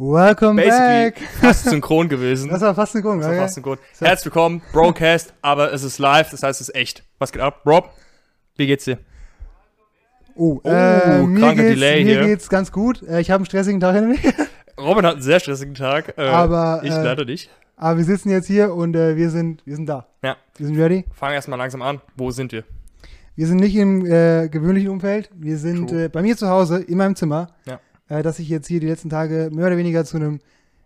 Welcome Basically back. fast synchron gewesen. Das war fast Grund. Das war fast synchron. Herzlich willkommen, Broadcast, aber es ist live, das heißt, es ist echt. Was geht ab? Rob, wie geht's dir? Oh, Oh, äh, mir, kranker geht's, Delay mir hier. geht's ganz gut. Äh, ich habe einen stressigen Tag hinter mir. Robin hat einen sehr stressigen Tag. Äh, Aber, ich äh, leider nicht. Aber wir sitzen jetzt hier und äh, wir, sind, wir sind da. Ja. Wir sind ready. Fangen erstmal langsam an. Wo sind wir? Wir sind nicht im äh, gewöhnlichen Umfeld. Wir sind äh, bei mir zu Hause, in meinem Zimmer. Ja. Äh, das ich jetzt hier die letzten Tage mehr oder weniger zu einem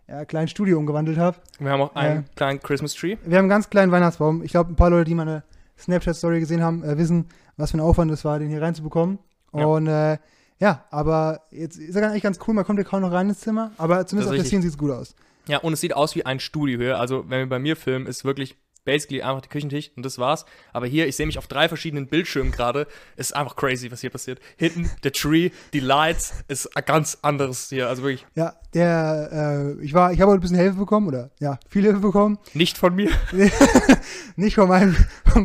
ja, kleinen Studio umgewandelt habe. Wir haben auch einen Ja. kleinen Christmas Tree. Wir haben einen ganz kleinen Weihnachtsbaum. Ich glaube, ein paar Leute, die meine Snapchat-Story gesehen haben, äh, wissen, was für ein Aufwand es war, den hier reinzubekommen. Ja. Und äh, ja, aber jetzt ist er eigentlich ganz cool. Man kommt ja kaum noch rein ins Zimmer, aber zumindest auf der. Szene sieht es gut aus. Ja, und es sieht aus wie ein Studio hier. Also, wenn wir bei mir filmen, ist wirklich basically einfach der Küchentisch und das war's. Aber hier, ich sehe mich auf drei verschiedenen Bildschirmen gerade. Ist einfach crazy, was hier passiert. Hinten der Tree, die Lights, ist ein ganz anderes hier. Also wirklich Ja, der, äh, ich war, ich habe heute ein bisschen Hilfe bekommen, oder ja, viel Hilfe bekommen. nicht von mir. Nicht von meinem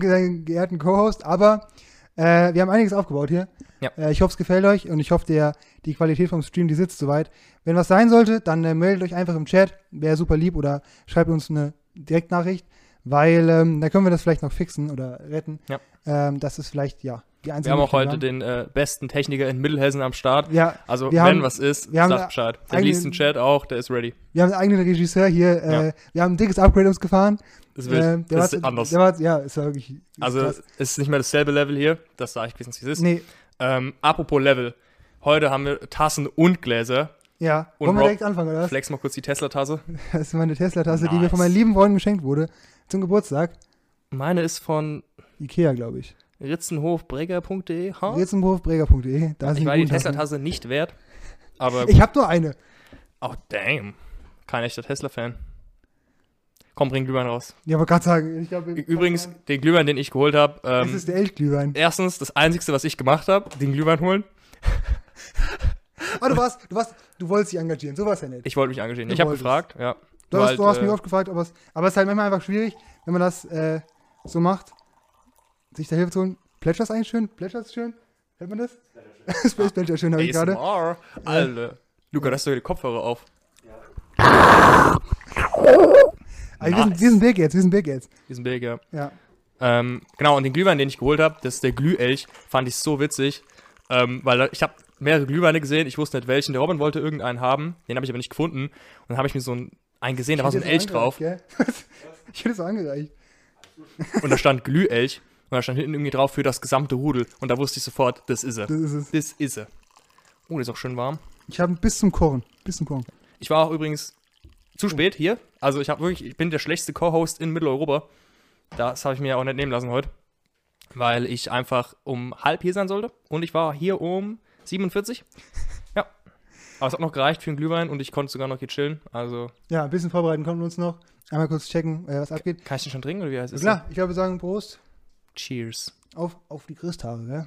ge- geehrten Co-Host, aber äh, wir haben einiges aufgebaut hier. Ja. Äh, ich hoffe, es gefällt euch und ich hoffe, der, die Qualität vom Stream, die sitzt soweit. Wenn was sein sollte, dann äh, meldet euch einfach im Chat, wäre super lieb, oder schreibt uns eine Direktnachricht, weil ähm, da können wir das vielleicht noch fixen oder retten. Ja. Ähm, das ist vielleicht, ja, die einzige Wir haben auch heute den äh, besten Techniker in Mittelhessen am Start. Ja, Also, Wir wenn haben- was ist, wir haben sagt Bescheid. Der liest den Chat auch, der ist ready. wir haben einen eigenen Regisseur hier. Äh, Ja. Wir haben ein dickes Upgrade uns gefahren. Das, wird, Äh, das war, ist anders. Der war, ja, ist wirklich. ist also, krass. es ist nicht mehr dasselbe Level hier. Das sage ich wenigstens, wie es ist. Nee, Ähm, apropos Level. Heute haben wir Tassen und Gläser. ja. Und Wollen wir Rob- direkt anfangen, oder was? Flex mal kurz die Tesla-Tasse. Das ist meine Tesla-Tasse, die mir Nice. von meinen lieben Freunden geschenkt wurde. Zum Geburtstag. Meine ist von Ikea, glaube ich. ritzenhofbreger.de. Ritzenhofbreger.de. Da Ich war die Tesla-Tasse nicht wert. Aber, Ich habe nur eine. oh damn. Kein echter Tesla-Fan. Komm, bring Glühwein raus. Ja, aber gerade sagen, ich glaube. Übrigens, den Glühwein, den ich geholt habe, ähm, ist der Elchglühwein. erstens, das Einzige, was ich gemacht habe, den Glühwein holen. Ah, du warst, du warst, du wolltest dich engagieren. So war es ja nicht. Ich wollte mich engagieren. Du Ich habe gefragt, ja. Du hast, halt, du hast äh, mich oft gefragt, aber es, aber es ist halt manchmal einfach schwierig, wenn man das äh, so macht, sich da Hilfe zu holen. Plätscher ist eigentlich schön. Plätscher ist schön. Hört man das? Space Plätscher schön, habe ich gerade. Alter. Luca, hast du die Kopfhörer auf? Aber wir, sind, Nice. wir sind big jetzt, wir sind big jetzt. Diesen Bild, ja. Ja. Ähm, genau, und den Glühwein, den ich geholt habe, das ist der Glühelch, fand ich so witzig. Ähm, weil ich habe mehrere Glühweine gesehen, ich wusste nicht welchen. Der Robin wollte irgendeinen haben, den habe ich aber nicht gefunden. Und dann habe ich mir so einen, einen gesehen, da war so ein Elch drauf. Ich hätte es angereicht. Und da stand Glühelch. Und da stand hinten irgendwie drauf für das gesamte Rudel. Und da wusste ich sofort, das ist er. Das ist es. Das ist er. Oh, der ist auch schön warm. Ich habe bis zum Kochen. Bis zum Kochen. Ich war auch übrigens zu spät hier. Also ich habe wirklich, ich bin der schlechteste Co-Host in Mitteleuropa. Das habe ich mir auch nicht nehmen lassen heute. Weil ich einfach um halb hier sein sollte. Und ich war hier um 47. Aber es hat noch gereicht für einen Glühwein und ich konnte sogar noch hier chillen. Also, Ja, ein bisschen vorbereiten konnten wir uns noch. Einmal kurz checken, äh, was abgeht. kann ich den schon trinken oder wie heißt es? Klar, ich glaube, wir sagen Prost Cheers. auf, auf die Christhaare, gell?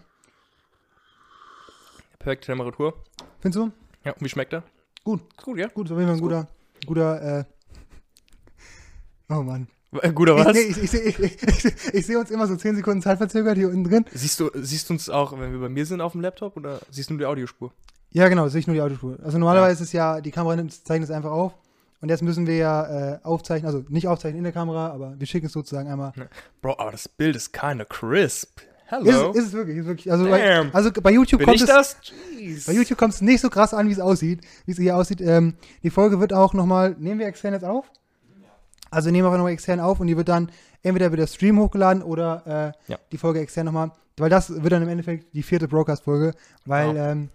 Perfekte Temperatur. Findest du? Ja, und wie schmeckt er? Gut. Ist gut, ja? Gut, ist auf jeden Fall ein guter, guter, äh, oh Mann. Äh, Guter was? Ich, nee, ich, ich, sehe- ich, ich, sehe uns immer so 10 Sekunden Zeit verzögert hier unten drin. Siehst du, siehst du uns auch, wenn wir bei mir sind auf dem Laptop oder siehst du nur die Audiospur? Ja, genau, sehe ich nur die Autospur. Also normalerweise ist ja, die Kamera nimmt, zeichnet es einfach auf. Und jetzt müssen wir ja äh, aufzeichnen, also nicht aufzeichnen in der Kamera, aber wir schicken es sozusagen einmal. Bro, aber das Bild ist kinda crisp. Ist, Hello. es- ist es wirklich, ist wirklich. Also, bei, Damn. also bei YouTube Bin kommt es. das? Jeez. Bei YouTube kommt es nicht so krass an, wie es aussieht, wie es hier aussieht. Ähm, die Folge wird auch nochmal, nehmen wir extern jetzt auf? Also nehmen wir auch nochmal extern auf und die wird dann entweder wieder Stream hochgeladen oder äh, Ja. die Folge extern nochmal. Weil das wird dann im Endeffekt die vierte Broadcast-Folge, weil Genau. ähm,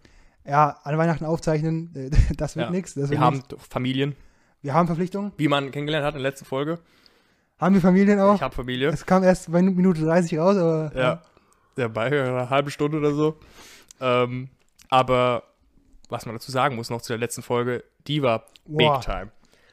ja, an Weihnachten aufzeichnen, das wird Ja. nichts. Wir haben Familien, wir haben Verpflichtungen. wie man kennengelernt hat in der letzten Folge. Haben wir Familien auch? Ich habe Familie. Es kam erst bei Minute 30 raus, aber Ja. Ja, bei einer halben Stunde oder so. Ähm, aber was man dazu sagen muss noch zu der letzten Folge, die war big Wow. time.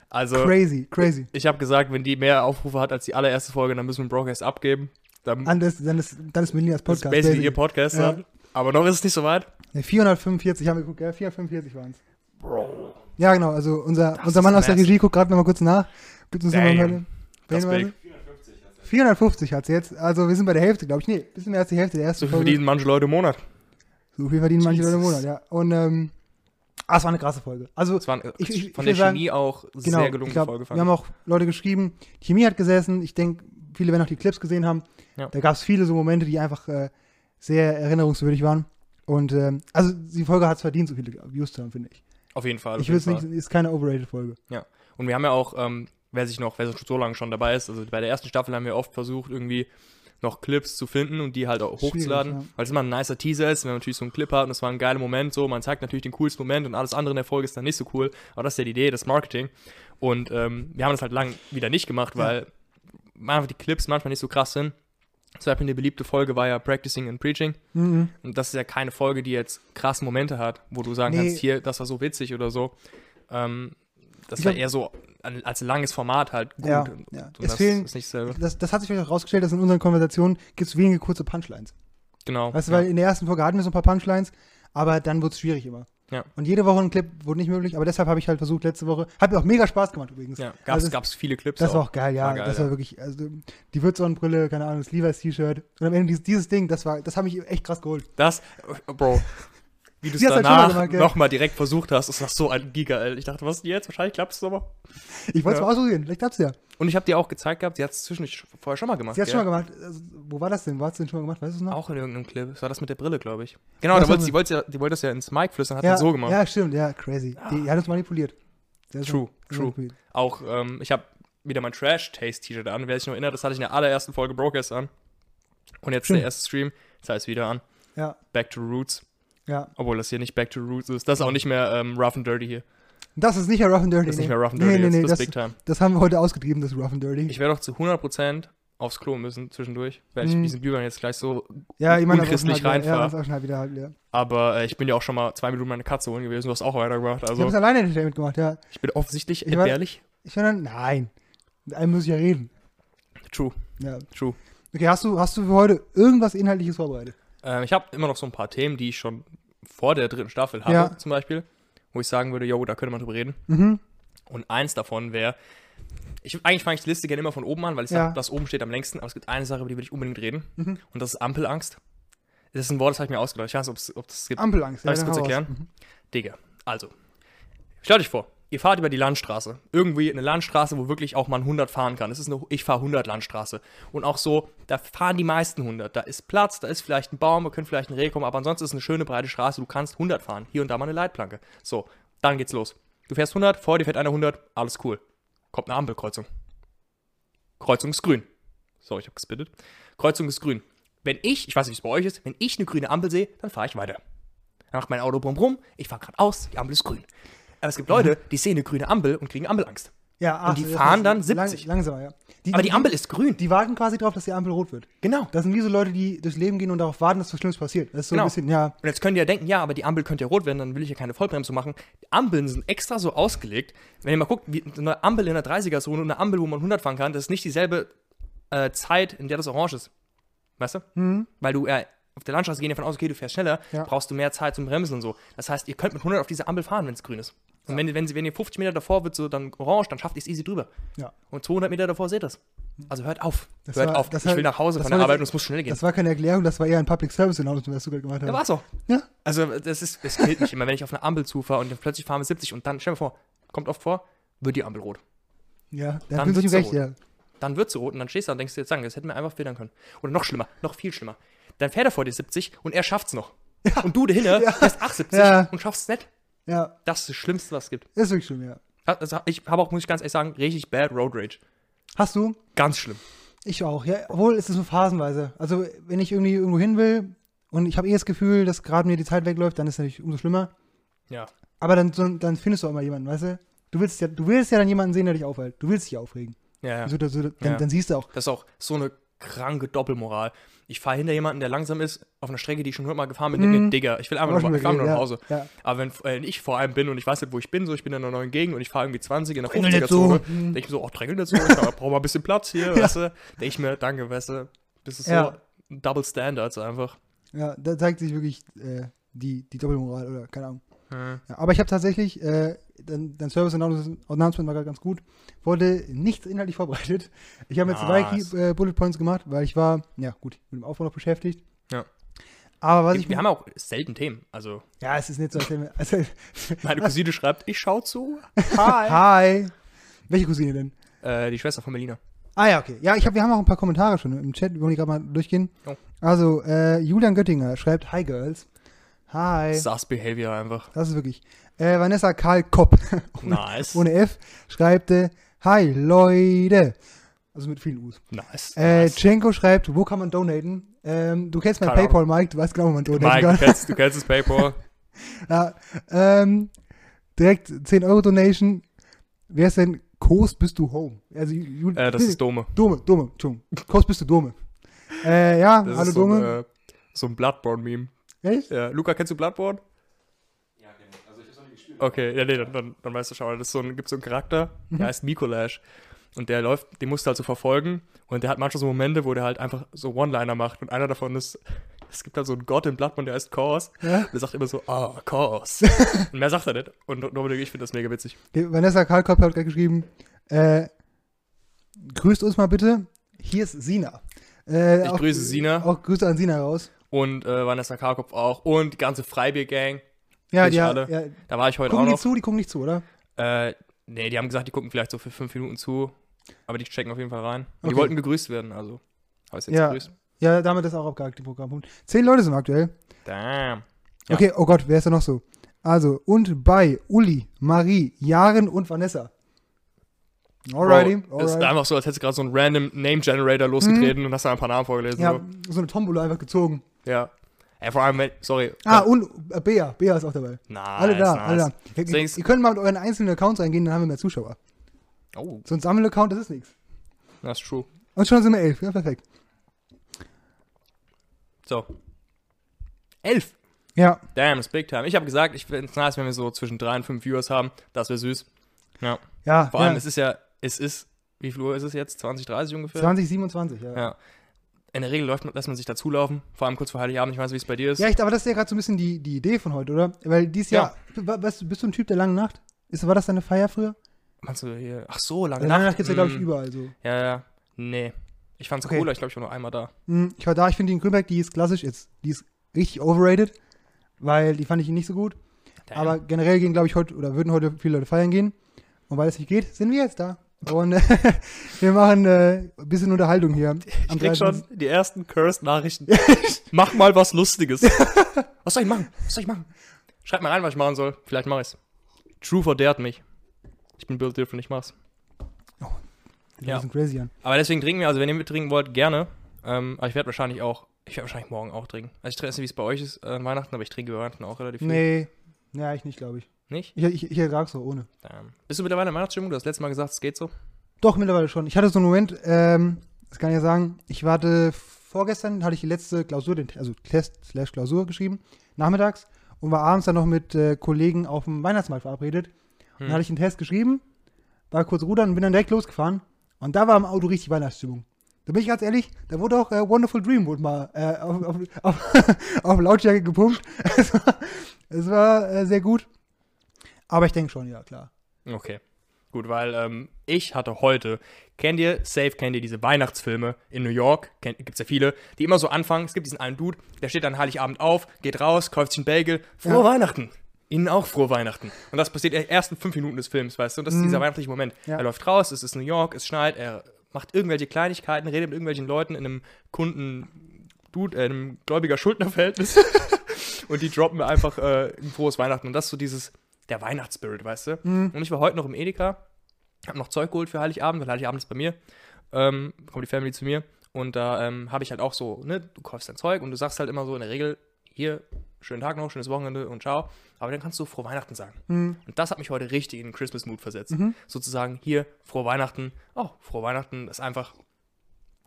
Also, crazy, crazy. ich habe gesagt, wenn die mehr Aufrufe hat als die allererste Folge, dann müssen wir einen Broadcast abgeben. Dann Dann ist, dann ist, dann ist Melinas ist Podcast. basically basically. ihr Podcast Ja. Aber noch ist es nicht so weit. Ne, 445 haben wir geguckt, gell? 445 waren es. Bro. Ja, genau, also unser, Das unser ist Mann aus der massive. Regie guckt gerade nochmal kurz nach. Gibt uns nochmal Damn. eine Das ist Hinweise. big. 450 hat es jetzt. Also wir sind bei der Hälfte, glaube ich. Nee, bisschen mehr als die Hälfte der ersten So viel Folge. verdienen manche Leute im Monat. So viel verdienen manche Leute im Jesus. Monat, ja. Und ähm, Ah, es war eine krasse Folge. Also, Es war Ich- ich- von ich der will sagen, Chemie auch genau, sehr ich gelungene glaub, Folge. wir Fand haben ich. auch Leute geschrieben, die Chemie hat gesessen. Ich denke, viele werden auch die Clips gesehen haben. Ja. Da gab es viele so Momente, die einfach äh, sehr erinnerungswürdig waren. Und ähm, also die Folge hat es verdient, so viele Views zu haben, finde ich. Auf jeden Fall. auf ich will es nicht, ist keine overrated Folge. Und wir haben ja auch, ähm, wer sich noch, wer so lange schon dabei ist, also bei der ersten Staffel haben wir oft versucht, irgendwie noch Clips zu finden und die halt auch hochzuladen, ja. weil es immer ein nicer Teaser ist, wenn man natürlich so einen Clip hat und es war ein geiler Moment, so, man zeigt natürlich den coolsten Moment und alles andere in der Folge ist dann nicht so cool, aber das ist ja die Idee, das Marketing und ähm, wir haben das halt lang wieder nicht gemacht, Ja. weil einfach die Clips manchmal nicht so krass sind. Zum Beispiel eine beliebte Folge war ja Practicing and Preaching Mhm. und das ist ja keine Folge, die jetzt krasse Momente hat, wo du sagen Nee. kannst, hier, das war so witzig oder so. Ähm, das Ich war eher so als langes Format halt gut. Ja, ja. Es das fehlen- ist nicht selber. Das, das hat sich vielleicht auch rausgestellt, dass in unseren Konversationen gibt es wenige kurze Punchlines. Genau. Weißt du, ja. weil in der ersten Folge hatten wir so ein paar Punchlines, aber dann wurde es schwierig immer. Ja. Und jede Woche ein Clip wurde nicht möglich, aber deshalb habe ich halt versucht, letzte Woche. Hat mir auch mega Spaß gemacht übrigens. ja, gab's, Also es- gab's viele Clips Das war auch. geil, ja. War geil, das war ja. wirklich, also die Würzsonnenbrille, keine Ahnung, das Levi's T-Shirt. Und am Ende dieses, dieses Ding, das war, das hat mich echt krass geholt. Das, Bro, wie du es halt danach gell? nochmal direkt versucht hast, ist das so ein Giga, ey. Ich dachte, was ist denn jetzt? Wahrscheinlich klappt es aber. Ich wollte es Ja. mal ausprobieren, vielleicht klappt's ja. Und ich habe dir auch gezeigt gehabt, sie hat es zwischendurch vorher schon mal gemacht. Sie hat gell? schon mal gemacht. Also, wo war das denn? Wo hat sie denn schon mal gemacht? Weißt du es noch? Auch in irgendeinem Clip. Das war das mit der Brille, glaube ich. Genau, da wollte, sie wollte, ja, die wollte das ja ins Mic flüstern, hat ja, das so gemacht. Ja, stimmt, ja, crazy. Die, die hat uns manipuliert. Sehr True, true. manipuliert. Auch, ähm, ich habe wieder mein Trash-Taste-T-Shirt an. Wer sich noch erinnert, das hatte ich in der allerersten Folge Brokers an. Und jetzt Stimmt. der erste Stream, das heißt wieder an. Ja, Back to Roots. Ja. Obwohl das hier nicht Back to Roots ist. Das ist auch nicht mehr ähm, Rough and Dirty hier. Das ist nicht mehr Rough and Dirty. Das ist nicht nee. mehr Rough and Nee, Dirty, nee, jetzt, nee, das das, ist Big Time. das haben wir heute ausgetrieben, das Rough and Dirty. Ich werde doch zu 100% aufs Klo müssen zwischendurch, weil ich Mhm. diesen Glühwein jetzt gleich so. ja, ich meine, unchristlich leer. Ja, wieder leer. Aber äh, ich bin ja auch schon mal zwei Minuten meine Katze holen gewesen. Du hast auch weitergemacht. Ich Also habe es alleine Entertainment gemacht, ja. ich bin offensichtlich Ich entbehrlich. Ich war dann, nein. Mit einem muss ich ja reden. True, Ja. true. Okay, hast du, hast du für heute irgendwas Inhaltliches vorbereitet? Ähm, ich habe immer noch so ein paar Themen, die ich schon vor der dritten Staffel hatte, Ja. zum Beispiel, wo ich sagen würde, jo, da könnte man drüber reden. Mhm. Und eins davon wäre, ich, eigentlich fange ich die Liste gerne immer von oben an, weil ich Ja. sage, das oben steht am längsten, aber es gibt eine Sache, über die will ich unbedingt reden. Mhm. Und das ist Ampelangst. Das ist ein Wort, das habe ich mir ausgedacht. Ich weiß nicht, ob es gibt. Ampelangst. Darf ich's dann kurz hau raus. erklären? Mhm. Digga, also. Stellt euch vor, ihr fahrt über die Landstraße. Irgendwie eine Landstraße, wo wirklich auch man 100 fahren kann. Das ist eine Ich fahre 100 Landstraße. Und auch so, da fahren die meisten 100. Da ist Platz, da ist vielleicht ein Baum, da könnte vielleicht ein Reh kommen, aber ansonsten ist es eine schöne breite Straße. Du kannst 100 fahren. Hier und da mal eine Leitplanke. So, dann geht's los. Du fährst 100, vor dir fährt einer 100, alles cool. Kommt eine Ampelkreuzung. Kreuzung ist grün. Sorry, ich habe gespittet. Kreuzung ist grün. Wenn ich, ich weiß nicht, wie es bei euch ist, wenn ich eine grüne Ampel sehe, dann fahre ich weiter. Dann macht mein Auto brumm brumm, ich fahre geradeaus, die Ampel ist grün. Aber es gibt Leute, die sehen eine grüne Ampel und kriegen Ampelangst. Ja, ach, Und die fahren dann lang- 70. langsamer, ja. Aber die Ampel ist grün. Die warten quasi drauf, dass die Ampel rot wird. Genau. Das sind wie so Leute, die durchs Leben gehen und darauf warten, dass was Schlimmes passiert. Das ist so Genau. ein bisschen, ja, Und jetzt könnt ihr ja denken, ja, aber die Ampel könnte ja rot werden, dann will ich ja keine Vollbremsung machen. Die Ampeln sind extra so ausgelegt. Wenn ihr mal guckt, wie eine Ampel in der 30er-Zone und eine Ampel, wo man 100 fahren kann, das ist nicht dieselbe äh, Zeit, in der das orange ist. Weißt du? Mhm. Weil du äh, auf der Landstraße gehen davon aus, okay, du fährst schneller, Ja. brauchst du mehr Zeit zum Bremsen und so. Das heißt, ihr könnt mit 100 auf diese Ampel fahren, wenn es grün ist. Und wenn, wenn, sie, wenn ihr 50 Meter davor wird, so dann orange, dann schafft ihr es easy drüber. ja. Und 200 Meter davor seht ihr es. Also hört auf. Das hört war- auf. das Ich war- will nach Hause von der war- Arbeit und es muss schnell gehen. Das war keine Erklärung, das war eher ein Public Service Announcement, was du gerade gemacht hast. Ja, war's auch. Ja. Also, das ist, das killt mich immer, wenn ich auf eine Ampel zufahre und dann plötzlich fahren wir 70 und dann, stell dir vor, kommt oft vor, wird die Ampel rot. Ja, Dann dann sich wird's recht, rot. ja. Dann wird sie rot und dann stehst du da und denkst dir jetzt sagen, das hätten wir einfach filtern können. Oder noch schlimmer, noch viel schlimmer. Dann fährt er vor dir 70 und er schafft's noch. Und du dahinter fährst 78 Ja. und schaffst es nicht. Ja, Das ist das Schlimmste, was es gibt. ist wirklich schlimm, ja. Also, ich habe auch, muss ich ganz ehrlich sagen, richtig bad Road Rage. Hast du? Ganz schlimm. Ich auch, ja. Obwohl, es ist so phasenweise. Also, wenn ich irgendwie irgendwo hin will und ich habe eh das Gefühl, dass gerade mir die Zeit wegläuft, dann ist es natürlich umso schlimmer. Ja. Aber dann, dann findest du auch immer jemanden, weißt du? Du willst ja, du willst ja dann jemanden sehen, der dich aufhält. Du willst dich aufregen. Ja, ja. So, so, dann, Ja. dann siehst du auch. Das ist auch so eine kranke Doppelmoral. Ich fahre hinter jemanden, der langsam ist, auf einer Strecke, die ich schon hundertmal gefahren bin, denke Mhm. Digga, ich will einfach nur, ich fahr nur wieder nach Hause. Ja, ja. Aber wenn äh, ich vor allem bin und ich weiß nicht, wo ich bin, so ich bin in einer neuen Gegend und ich fahre irgendwie 20 in der Drängel nicht 50er-Zone, so. Mhm. denke ich mir so, ach, drängel so, ich brauche mal ein bisschen Platz hier, weißt du. Denke ich mir, danke, weißt du. Das ist Ja. so Double Standards einfach. ja, da zeigt sich wirklich äh, die, die Doppelmoral oder keine Ahnung. Hm. Ja, aber ich habe tatsächlich, äh, dein, dein Service Announcement war gerade ganz gut, wurde nichts inhaltlich vorbereitet. Ich habe jetzt zwei. Key, äh, Bullet Points gemacht, weil ich war, ja gut, mit dem Aufbau noch beschäftigt. Ja. Aber was Wir, ich wir haben auch selten Themen. Also, Ja, es ist nicht so, wir, also, meine Cousine schreibt, ich schau zu. Hi. Hi. Welche Cousine denn? äh, die Schwester von Melina. Ah ja, okay. Ja, ich hab, wir haben auch ein paar Kommentare schon im Chat, wollen die gerade mal durchgehen. Oh. Also, äh, Julian Göttinger schreibt, Hi Girls. Hi. Sus Behavior einfach. Das ist wirklich. Äh, Vanessa Karl Kopp, Nice. ohne F, schreibt, Hi Leute. Also mit vielen U's. nice. Äh, nice. Chenko schreibt, wo kann man donaten? Ähm, du kennst mein Keine Paypal, Mike, du weißt genau, wo man donaten Mike, kann. du kennst, du kennst das Paypal. Ja, ähm, direkt 10 Euro Donation. Wer ist denn? Kost bist du home? Also, Ju- äh, das ist Dome. Dome, Dome, Entschuldigung. Kost bist du Dome. Äh, ja, Das hallo so ein, Dome. äh, so ein Bloodborne-Meme. Echt? Ja, Luca, kennst du Bloodborne? Ja, kenn ich. Also ich hab's noch nie gespielt. Okay, ja, nee, dann, dann, dann weißt du schon, das ist so ein, gibt so einen Charakter, Mhm. der heißt Mikolash. Und der läuft, den musst du halt so verfolgen. Und der hat manchmal so Momente, wo der halt einfach so One-Liner macht. Und einer davon ist, es gibt halt so einen Gott im Bloodborne, der heißt Chaos. Ja. Der sagt immer so, ah, Chaos. und mehr sagt er nicht. Und Dominik, ich finde das mega witzig. Die Vanessa Karl Kopp hat gerade geschrieben, äh, grüßt uns mal bitte. Hier ist Sina. Äh, Ich auch- grüße Sina. Auch Grüße an Sina raus. Und äh, Vanessa Karkopf auch. Und die ganze Freibier-Gang. Ja, die alle. ja, Da war ich heute gucken auch die noch. zu, die gucken nicht zu, oder? Äh, nee, die haben gesagt, die gucken vielleicht so für fünf Minuten zu. Aber die checken auf jeden Fall rein. Okay. die wollten gegrüßt werden, also. Habe ich jetzt Ja. gegrüßt. Ja, damit ist auch abgehakt, die Programmpunkt. Zehn Leute sind aktuell. Damn. Ja. Okay, oh Gott, wer ist da noch so? Also, und bei Uli, Marie, Jaren und Vanessa. Alrighty, Bro, ist alright. einfach so, als hättest du gerade so einen random Name Generator losgetreten und hast da ein paar Namen vorgelesen. Ja, so eine Tombola einfach gezogen. So. ja. Ey, vor allem, wenn, sorry. Ah, und äh, Bea, Bea ist auch dabei. nice, alle da, nice. alle da. Ihr, ihr, Denkst- ihr könnt mal mit euren einzelnen Accounts eingehen, dann haben wir mehr Zuschauer. Oh, So ein Sammelaccount, das ist nichts. that's true. Und schon sind wir elf, ja, perfekt. So. Elf. Ja, Damn, ist big time. Ich habe gesagt, ich finde es nice, wenn wir so zwischen drei und fünf Viewers haben. Das wäre süß. Ja. ja, Vor allem, ja. es ist ja, es ist, wie viel Uhr ist es jetzt? 20, 30 ungefähr? 2027, ja. Ja. In der Regel läuft, man- lässt man sich dazulaufen, vor allem kurz vor Heiligabend. Ich weiß, wie es bei dir ist. Ja, ich, aber das ist ja gerade so ein bisschen die, die Idee von heute, oder? Weil dieses Jahr, wa- weißt bist du ein Typ der langen Nacht? Ist, war das deine Feier früher? Meinst du hier? Ach so, lange lange Nacht Nacht. gibt's ja, glaube ich, Hm. überall so. Ja, ja. Nee. Ich fand's Okay. cooler, ich glaube, ich war nur einmal da. Hm, Ich war da, ich finde die in Grünberg, die ist klassisch, jetzt, die ist richtig overrated, weil die fand ich nicht so gut. Damn. Aber generell gehen, glaube ich, heute, oder würden heute viele Leute feiern gehen. Und weil es nicht geht, sind wir jetzt da. Und äh, wir machen äh, ein bisschen Unterhaltung hier. ich krieg schon 13. die ersten Cursed-Nachrichten. Mach mal was Lustiges. was soll ich machen? Was soll ich machen? Schreibt mal rein, was ich machen soll. Vielleicht mache ich's. True verdehrt mich. Ich bin built different, ich mach's. Die Ja. sind crazy an. Aber deswegen trinken wir, also wenn ihr mittrinken wollt, gerne. Ähm, aber ich werde wahrscheinlich auch, ich werde wahrscheinlich morgen auch trinken. Also ich trinke nicht, wie es bei euch ist äh, Weihnachten, aber ich trinke über Weihnachten auch relativ viel. Nee, ja, ich nicht, glaube ich. Nicht? Ich, ich, ich ertrag so ohne. Damn. Bist du mittlerweile in Weihnachtsstimmung? Du hast letztes Mal gesagt, es geht so. Doch, mittlerweile schon. Ich hatte so einen Moment, ähm, das kann ich ja sagen, ich warte, vorgestern hatte ich die letzte Klausur, den, also Test slash Klausur geschrieben, nachmittags, und war abends dann noch mit äh, Kollegen auf dem Weihnachtsmarkt verabredet. Und Hm. dann hatte ich einen Test geschrieben, war kurz rudern und bin dann direkt losgefahren. Und da war im Auto richtig Weihnachtsstimmung. Da bin ich ganz ehrlich, da wurde auch äh, Wonderful Dream wurde mal äh, auf, auf, auf, auf Lautstärke gepumpt. es war, es war äh, sehr gut. Aber ich denke schon, ja, klar. Okay. Gut, weil ähm, ich hatte heute, kennt ihr, safe kennt ihr diese Weihnachtsfilme in New York, kennt, gibt's ja viele, die immer so anfangen, es gibt diesen einen Dude, der steht dann Heiligabend auf, geht raus, kauft sich einen Bagel, frohe Ja. Weihnachten. Ihnen auch frohe Weihnachten. Und das passiert in den ersten fünf Minuten des Films, weißt du? Und das ist Mhm. dieser weihnachtliche Moment. Ja. Er läuft raus, es ist New York, es schneit, er macht irgendwelche Kleinigkeiten, redet mit irgendwelchen Leuten in einem Kunden, Dude, äh, in einem gläubiger Schuldnerverhältnis. und die droppen mir einfach äh, ein frohes Weihnachten. Und das ist so dieses, der Weihnachtsspirit, weißt du? Mhm. Und ich war heute noch im Edeka, habe noch Zeug geholt für Heiligabend, weil Heiligabend ist bei mir. Ähm, kommt die Family zu mir. Und da ähm, habe ich halt auch so, ne, du kaufst dein Zeug und du sagst halt immer so in der Regel, hier, schönen Tag noch, schönes Wochenende und ciao. Aber dann kannst du frohe Weihnachten sagen. Mhm. Und das hat mich heute richtig in den Christmas-Mood versetzt. Mhm. Sozusagen, hier, frohe Weihnachten. Oh, frohe Weihnachten, das ist einfach,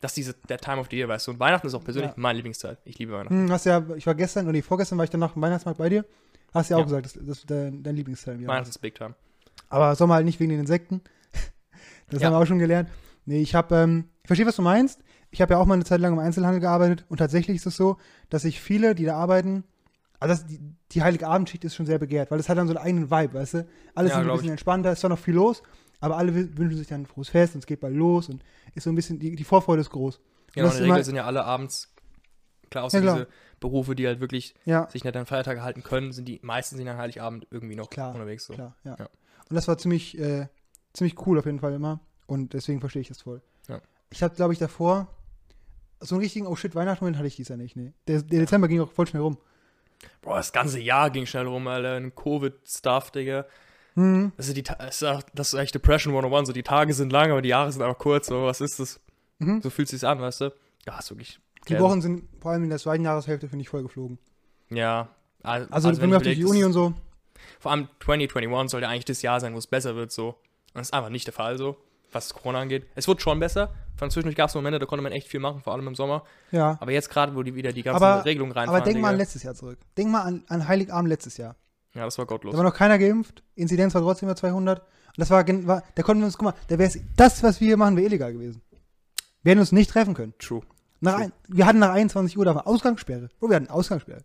das ist diese, der Time of the Year, weißt du. Und Weihnachten ist auch persönlich Ja. meine Lieblingszeit. Ich liebe Weihnachten. Hm, hast ja, ich war gestern, oder nee, vorgestern war ich dann nach dem Weihnachtsmarkt bei dir. Hast ja auch gesagt, das, das ist dein, dein Lieblingsteil. Ja. Weihnachten ist Big Time. Aber Sommer halt nicht wegen den Insekten. Das haben wir auch schon gelernt. Nee, ich habe, ähm, ich verstehe, was du meinst. Ich habe ja auch mal eine Zeit lang im Einzelhandel gearbeitet und tatsächlich ist es so, dass sich viele, die da arbeiten, also das, die, die Heilige Abendschicht ist schon sehr begehrt, weil es hat dann so einen eigenen Vibe, weißt du? Alles Ja, ist ein bisschen ich. entspannter, ist zwar noch viel los, aber alle wünschen sich dann ein frohes Fest und es geht bald los und ist so ein bisschen, die, die Vorfreude ist groß. Und Genau, das in der Regel immer- sind ja alle abends Klar, außer Ja, klar. diese Berufe, die halt wirklich Ja, sich nicht an Feiertage halten können, sind die meisten sind an Heiligabend irgendwie noch Klar, unterwegs. So. klar, ja. Ja. Und das war ziemlich, äh, ziemlich cool auf jeden Fall immer. Und deswegen verstehe ich das voll. Ja. Ich habe, glaube ich, davor so einen richtigen, oh shit, Weihnachten hatte ich dies ja nicht, nee. Der, der Dezember ging auch voll schnell rum. Boah, das ganze Jahr ging schnell rum, Alter. Ein Covid-Stuff, Digga. Hm. Das ist, die, das, ist auch, das ist echt Depression 101. So, die Tage sind lang, aber die Jahre sind aber kurz. So, was ist das? Mhm. So fühlt es sich an, weißt du? Ja, ist wirklich. Die geil. Wochen sind vor allem in der zweiten Jahreshälfte, finde ich, voll geflogen. Ja. Also, Also, also wenn wir auf die überlegst, Uni es- und so. Vor allem 2021 sollte eigentlich das Jahr sein, wo es besser wird, so. Und das ist einfach nicht der Fall, so, was Corona angeht. Es wird schon besser. Von zwischendurch gab es Momente, da konnte man echt viel machen, vor allem im Sommer. Ja. Aber jetzt gerade, wo die wieder die ganzen Aber- Regelungen reinfahren, Aber denk mal an Digga. letztes Jahr zurück. Denk mal an, an Heiligabend letztes Jahr. Ja, das war gottlos. Da war noch keiner geimpft. Inzidenz war trotzdem über 200. Und das war, war da konnten wir uns, guck mal, da wäre das, was wir hier machen, wäre illegal gewesen. Wir hätten uns nicht treffen können. True. Nach ein, wir hatten nach 21 Uhr, da war Ausgangssperre. Oh, wir hatten Ausgangssperre.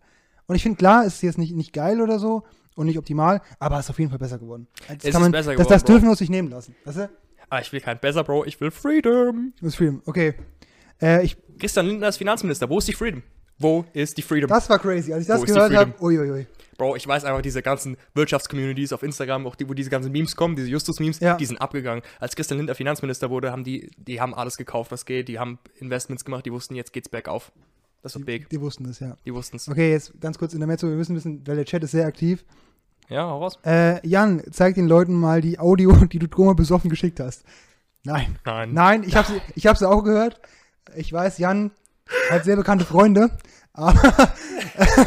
Und ich finde, klar, es ist jetzt nicht, nicht geil oder so und nicht optimal, aber es ist auf jeden Fall besser geworden. Das, Es kann ist man, besser das, geworden, das Bro. dürfen wir uns nicht nehmen lassen. Weißt du? Ah, ich will kein besser, Bro. Ich will Freedom. Das Freedom. Okay. Äh, ich, Christian Lindner ist Finanzminister. Wo ist die Freedom? Wo ist die Freedom? das war crazy. Als ich das gehört habe, uiuiui. Bro, ich weiß einfach, diese ganzen Wirtschaftscommunities auf Instagram, auch die, wo diese ganzen Memes kommen, diese Justus-Memes, Ja. die sind abgegangen. Als Christian Lindner Finanzminister wurde, haben die, die haben alles gekauft, was geht. Die haben Investments gemacht, die wussten, jetzt geht's bergauf. Das war big. Die wussten das, ja. Die wussten's. Okay, jetzt ganz kurz in der Mezzo. Wir müssen wissen, weil der Chat ist sehr aktiv. Ja, hau raus. Äh, Jan, zeig den Leuten mal die Audio, die du Droma besoffen geschickt hast. Nein. Nein. Nein, ich habe sie, ich hab sie auch gehört. Ich weiß, Jan hat sehr bekannte Freunde. Aber,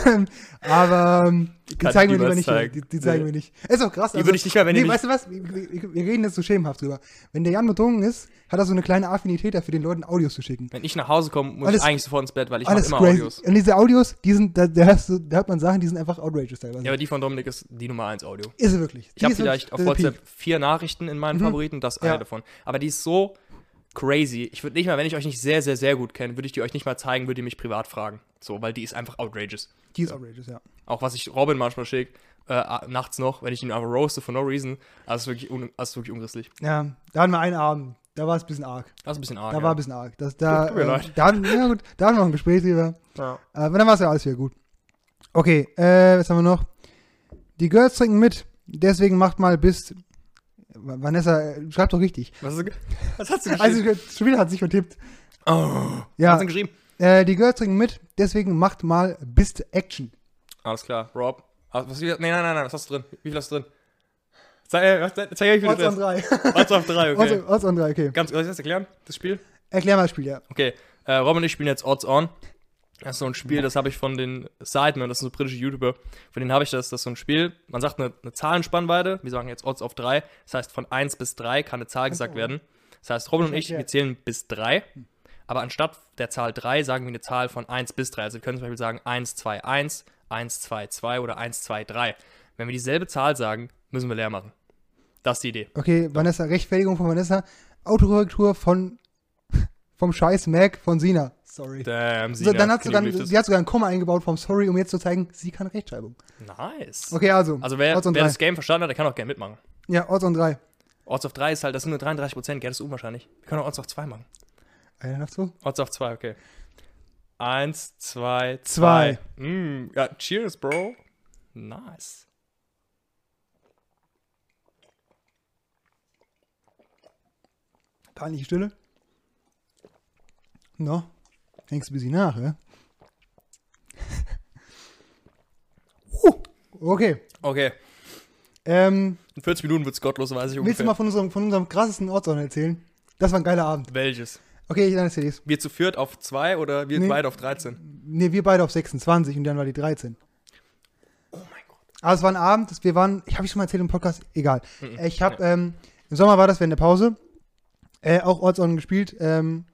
ähm, aber ähm, die zeigen wir lieber nicht. zeigen. Die, die zeigen Nee. wir nicht. Ist auch krass. Die würde ich nicht mehr, wenn nee, weißt du was? Wir, wir, reden jetzt so schemenhaft drüber. Wenn der Jan betrunken ist, hat er so eine kleine Affinität dafür, den Leuten Audios zu schicken. Wenn ich nach Hause komme, muss Alles- ich eigentlich sofort ins Bett, weil ich mache immer crazy. Audios. Und diese Audios, die sind, da, da, du, da hört man Sachen, die sind einfach outrageous teilweise. Ja, aber die von Dominik ist die Nummer 1 Audio. ist sie wirklich. Ich habe vielleicht wirklich- auf WhatsApp vier Nachrichten in meinen Mhm. Favoriten, das Ja. eine davon. Aber die ist so crazy. Ich würde nicht mal, wenn ich euch nicht sehr, sehr, sehr gut kenne, würde ich die euch nicht mal zeigen, würde ihr mich privat fragen. So, weil die ist einfach outrageous. Die ist outrageous, ja. Auch was ich Robin manchmal schicke, äh, nachts noch, wenn ich ihn einfach roaste for no reason, das ist wirklich, un ist wirklich unchristlich. Ja, da hatten wir einen Abend. Da war es ein bisschen arg. Das ist ein bisschen arg. Da ja. war ein bisschen arg. Das, da, Tut mir äh, leid. Da, hatten- ja, gut, da hatten wir noch ein Gespräch drüber. ja. Äh, Aber dann war es ja alles wieder gut. Okay, äh, was haben wir noch? Die Girls trinken mit, deswegen macht mal bis. Vanessa, äh, schreib doch richtig. was, ist, was hast du geschrieben? Also, schon wieder hat sich vertippt. oh, was Ja, hast du geschrieben? äh, die Girls trinken mit, deswegen macht mal bis Action. Alles klar, Rob. Ah, Was, nee, nein, nein, nein, was hast du drin? Wie viel hast du drin? Zeig, äh, was- zeig euch, wie viel du drin hast. Odds auf drei, okay. Odds, on drei, okay. Ganz, soll ich das erklären, das Spiel? Erklär mal das Spiel, ja. Okay, äh, Rob und ich spielen jetzt Odds On. Das ist so ein Spiel, das habe ich von den Sidemen, das sind so britische YouTuber. Von denen habe ich das, das ist so ein Spiel. Man sagt eine, eine Zahlenspannweite, wir sagen jetzt Odds auf 3. Das heißt, von 1 bis 3 kann eine Zahl gesagt werden. Das heißt, Robin und ich, wir zählen bis 3. Aber anstatt der Zahl 3 sagen wir eine Zahl von 1 bis 3. Also wir können zum Beispiel sagen 1, 2, 1, 1, 2, 2 oder 1, 2, 3. Wenn wir dieselbe Zahl sagen, müssen wir leer machen. Das ist die Idee. Okay, Vanessa, Rechtfertigung von Vanessa. Autokorrektur von vom scheiß Mac von Sina. Sorry. Damn, So, dann hat sie, dann, sie hat sogar ein Komma eingebaut vom Sorry, um jetzt zu zeigen, sie kann Rechtschreibung. Nice. Okay, also. Also wer, wer das Game verstanden hat, der kann auch gerne mitmachen. Ja, Odds on 3. Odds auf 3 ist halt, das sind nur 33 Prozent, gell, das ist unwahrscheinlich. Wir können auch Odds auf 2 machen. Einer darfst du? Odds auf 2, okay. 1, 2, Zwei. 2. Mm, ja, cheers, Bro. Nice. Peinliche Stille. No. Hängst du ein bisschen nach, ja? uh, okay. Okay, Ähm, in 40 Minuten wird's gottlos, weiß ich willst du ungefähr. mal von unserem, von unserem krassesten Ortson erzählen? Das war ein geiler Abend. Welches? Okay, dann erzähl ich's. Wir zu viert auf 2 oder wir Nee. beide auf 13? Nee, wir beide auf 26 und dann war die 13. Oh mein Gott. Aber es war ein Abend, wir waren, ich habe ich schon mal erzählt im Podcast, egal. Mhm. Ich habe, ähm, im Sommer war das während der Pause, äh, auch Ortson gespielt, ähm,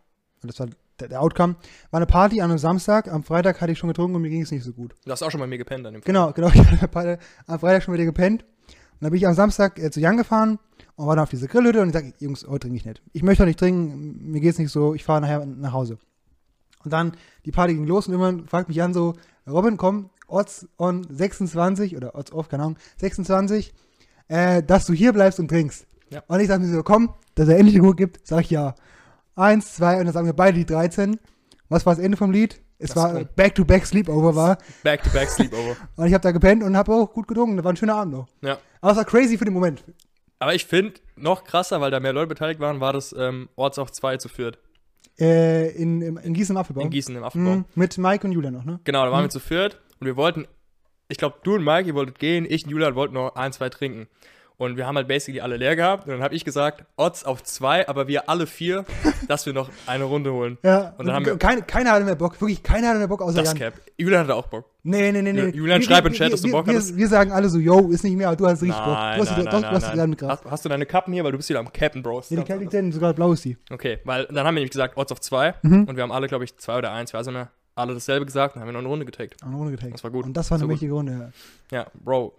und das war der, der Outcome, war eine Party an einem Samstag, am Freitag hatte ich schon getrunken und mir ging es nicht so gut. Du hast auch schon bei mir gepennt an dem Genau, genau, ich hatte am Freitag schon wieder gepennt. Und dann bin ich am Samstag äh, zu Jan gefahren und war dann auf diese Grillhütte und ich sage, Jungs, heute trinke ich nicht. Ich möchte heute nicht trinken, mir geht's nicht so, ich fahre nachher nach Hause. Und dann, die Party ging los und irgendwann fragt mich Jan so, Robin, komm, Odds on 26 oder Odds off, keine Ahnung, 26, äh, dass du hier bleibst und trinkst. Ja. Und ich sage mir so, komm, dass er endlich Ruhe gibt, sag ich ja. Eins, zwei und dann sagen wir beide die 13. Was war das Ende vom Lied? es Das war. Back-to-Back Sleepover war. Back-to-back Sleepover. Und ich habe da gepennt und habe auch gut gedungen. Das war ein schöner Abend noch. Ja. Aber es war crazy für den Moment. Aber ich finde, noch krasser, weil da mehr Leute beteiligt waren, war das ähm, Orts auf 2 zu viert. Äh, in, im- in Gießen im Apfelbaum. In Gießen im Affenbaum. Mhm, mit Mike und Julian noch, ne? Genau, da waren Mhm. wir zu viert und wir wollten, ich glaube, du und Mike, ihr wolltet gehen, ich und Julian wollten noch ein, zwei trinken. Und wir haben halt basically alle leer gehabt. Und dann habe ich gesagt, Odds auf zwei, aber wir alle vier, dass wir noch eine Runde holen. Ja. Und dann haben wir- keine, keiner hatte mehr Bock. Wirklich, keiner hatte mehr Bock außer Das Jan. Cap. Julian hatte auch Bock. Nee, nee, nee, nee. Julian, Wir- schreib wir- in Chat, wir- dass du wir- Bock wir, hattest. Wir sagen alle so, yo, ist nicht mehr, aber du hast richtig Bock. Du hast, Nein, du nein, hast, nein, du hast nein. Hast, hast du deine Kappen hier, weil du bist wieder am Cappen, Bro. Nee, die Kette liegt denn sogar blau ist die. Okay, weil dann haben wir nämlich gesagt, Odds auf zwei. Mhm. Und wir haben alle, glaube ich, zwei oder eins, weiß nicht mehr, alle dasselbe gesagt und haben wir noch eine Runde getaggt. Auch ohne Getränk. Das war gut. Und das war eine wichtige Runde. Ja, Bro,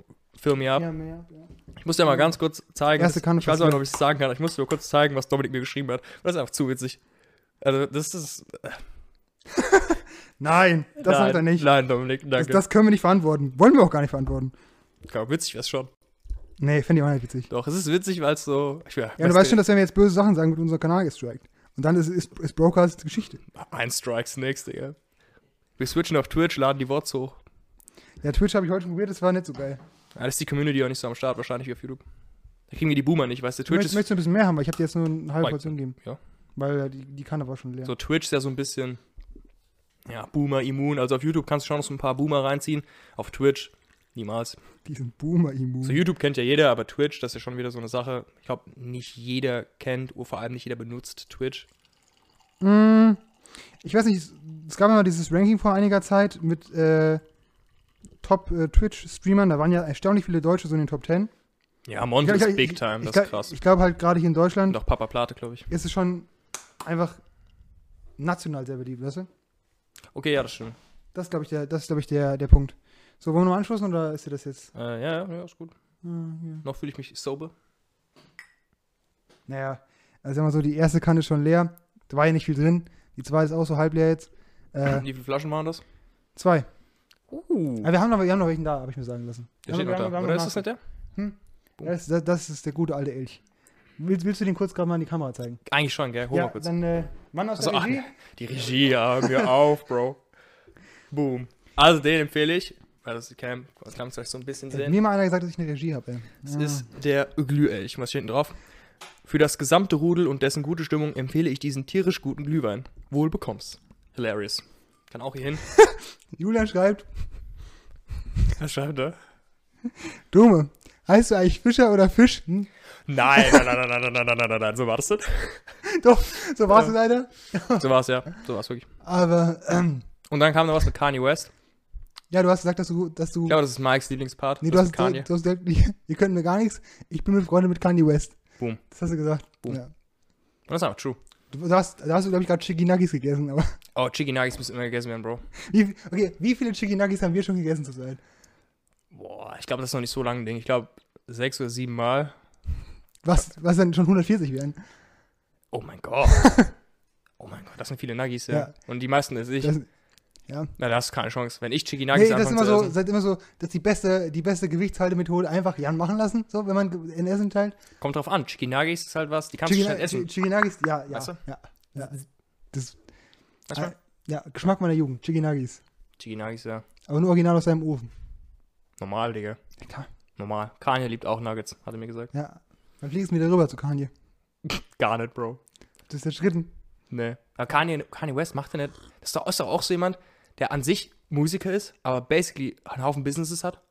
me up. Ja, mehr, ja. Ich muss dir mal ganz kurz zeigen. Erste das- Kanne ich weiß auch nicht, ob ich es sagen kann. Ich muss dir nur kurz zeigen, was Dominik mir geschrieben hat. Das ist einfach zu witzig. Also, das ist. Nein, das nein, sagt er nicht. Nein, Dominik, Das, danke. das können wir nicht verantworten. Wollen wir auch gar nicht verantworten. Ja, witzig wäre schon. Nee, fände ich auch nicht witzig. Doch, es ist witzig, weil es so. Ich, Ja, du weißt schon, dass wenn wir jetzt böse Sachen sagen, wird unser Kanal gestrikt. Und dann ist, ist, ist Brokers Geschichte. Ein Strikes next, Digga. Wir switchen auf Twitch, laden die Worte hoch. Ja, Twitch habe ich heute schon probiert, das war nicht so geil. Ja, das ist die Community auch nicht so am Start, wahrscheinlich wie auf YouTube. Da kriegen wir die Boomer nicht, weißt du? Twitch möchtest, ist. möchtest du ein bisschen mehr haben, weil ich habe dir jetzt nur eine halbe Portion gegeben. ja. Weil äh, die, die Kanne war schon leer. So, Twitch ist ja so ein bisschen. Ja, Boomer immun. Also auf YouTube kannst du schon noch so ein paar Boomer reinziehen. Auf Twitch niemals. Die sind Boomer-immun. So, YouTube kennt ja jeder, aber Twitch, das ist ja schon wieder so eine Sache. Ich glaube, nicht jeder kennt, oder vor allem nicht jeder benutzt Twitch. Mm, ich weiß nicht, es- gab immer dieses Ranking vor einiger Zeit mit äh, Top-Twitch-Streamern. Da waren ja erstaunlich viele Deutsche so in den Top 10. Ja, Ich- ist ich- Big Time, ich, das ist krass. Ich glaube halt gerade hier in Deutschland auch Papa Plate, glaube ich. ist es schon einfach national sehr beliebt, weißt du? Okay, ja, das stimmt. Das ist, glaube ich, der, das ist, glaub ich der, der Punkt. So, wollen wir noch anschließen oder ist dir das jetzt? Äh, ja, ja, ja, ist gut. Ah, ja. Noch fühle ich mich sober. Naja, also sagen wir so, die erste Kanne ist schon leer. Da war ja nicht viel drin. Die zweite ist auch so halb leer jetzt. Äh, Wie viele Flaschen waren das? zwei. Uh. Aber wir haben noch, wir haben noch welchen da, habe ich mir sagen lassen. Der steht Wir noch wir da. Oder ist das nicht der? Das, das, das ist der gute alte Elch. Willst, willst du den kurz gerade mal in die Kamera zeigen? Eigentlich schon, gell? Hol ja, mal kurz. dann äh, Mann aus Also, der ach, Regie. Die Regie, ja, hör mir auf, Bro. Boom. Also, den empfehle ich, weil das die Cam, das kannst du euch so ein bisschen Hat sehen. mir mal einer gesagt, dass ich eine Regie habe. Das ist der Glühelch. Was steht denn drauf? Für das gesamte Rudel und dessen gute Stimmung empfehle ich diesen tierisch guten Glühwein. Wohl bekommst. Hilarious. Kann auch hier hin. Julian schreibt, Was schreibt er? Dumme, heißt du eigentlich Fischer oder Fisch? Hm? Nein, nein, nein, nein, nein, nein, nein, nein, nein, nein, so war das nicht. Doch, so war es leider. So war es ja. So war es wirklich. Aber, ähm, Und dann kam noch was mit Kanye West. ja, du hast gesagt, dass du, dass du, Ich glaube, das ist Mikes Lieblingspart. nee, du hast, mit Kanye. du hast gesagt, ihr könnt mir gar nichts. Ich bin befreundet mit Kanye West. Boom. Das hast du gesagt. Boom. Ja. Und das ist einfach true. Du hast, da hast du, glaube ich, gerade Nuggets gegessen. Aber Oh, Nuggets müssen immer gegessen werden, Bro. wie, okay, wie viele Nuggets haben wir schon gegessen zu sein? Boah, ich glaube, das ist noch nicht so lange ein Ding. Ich glaube, sechs oder sieben Mal. Was, was dann schon 140 wären? Oh mein Gott. oh mein Gott, das sind viele Nuggies, ja. Ja. Und die meisten ist ich. Das, ja. Na, da hast du keine Chance. Wenn ich Chicken Nee, das ist immer so, essen, seid immer so, dass die beste, die beste Gewichtshaltemethode einfach Jan machen lassen, so, wenn man in Essen teilt. kommt drauf an. Nuggets ist halt was, die kannst du Chicken, schnell essen. Nuggets, ja, ja, Weißt du? ja, ja. Das, Weißt du? äh, ja, Geschmack meiner Jugend. Chicken Nuggets, ja. Aber nur original aus seinem Ofen. Normal, Digga. Ja, klar. Normal. Kanye liebt auch Nuggets, hat er mir gesagt. Ja, dann fliegst du wieder rüber zu Kanye. Gar nicht, Bro. Das ist der Schritten. Nee. Aber Kanye, Kanye West macht er nicht. Das ist doch, ist doch auch so jemand, der an sich Musiker ist, aber basically einen Haufen Businesses hat.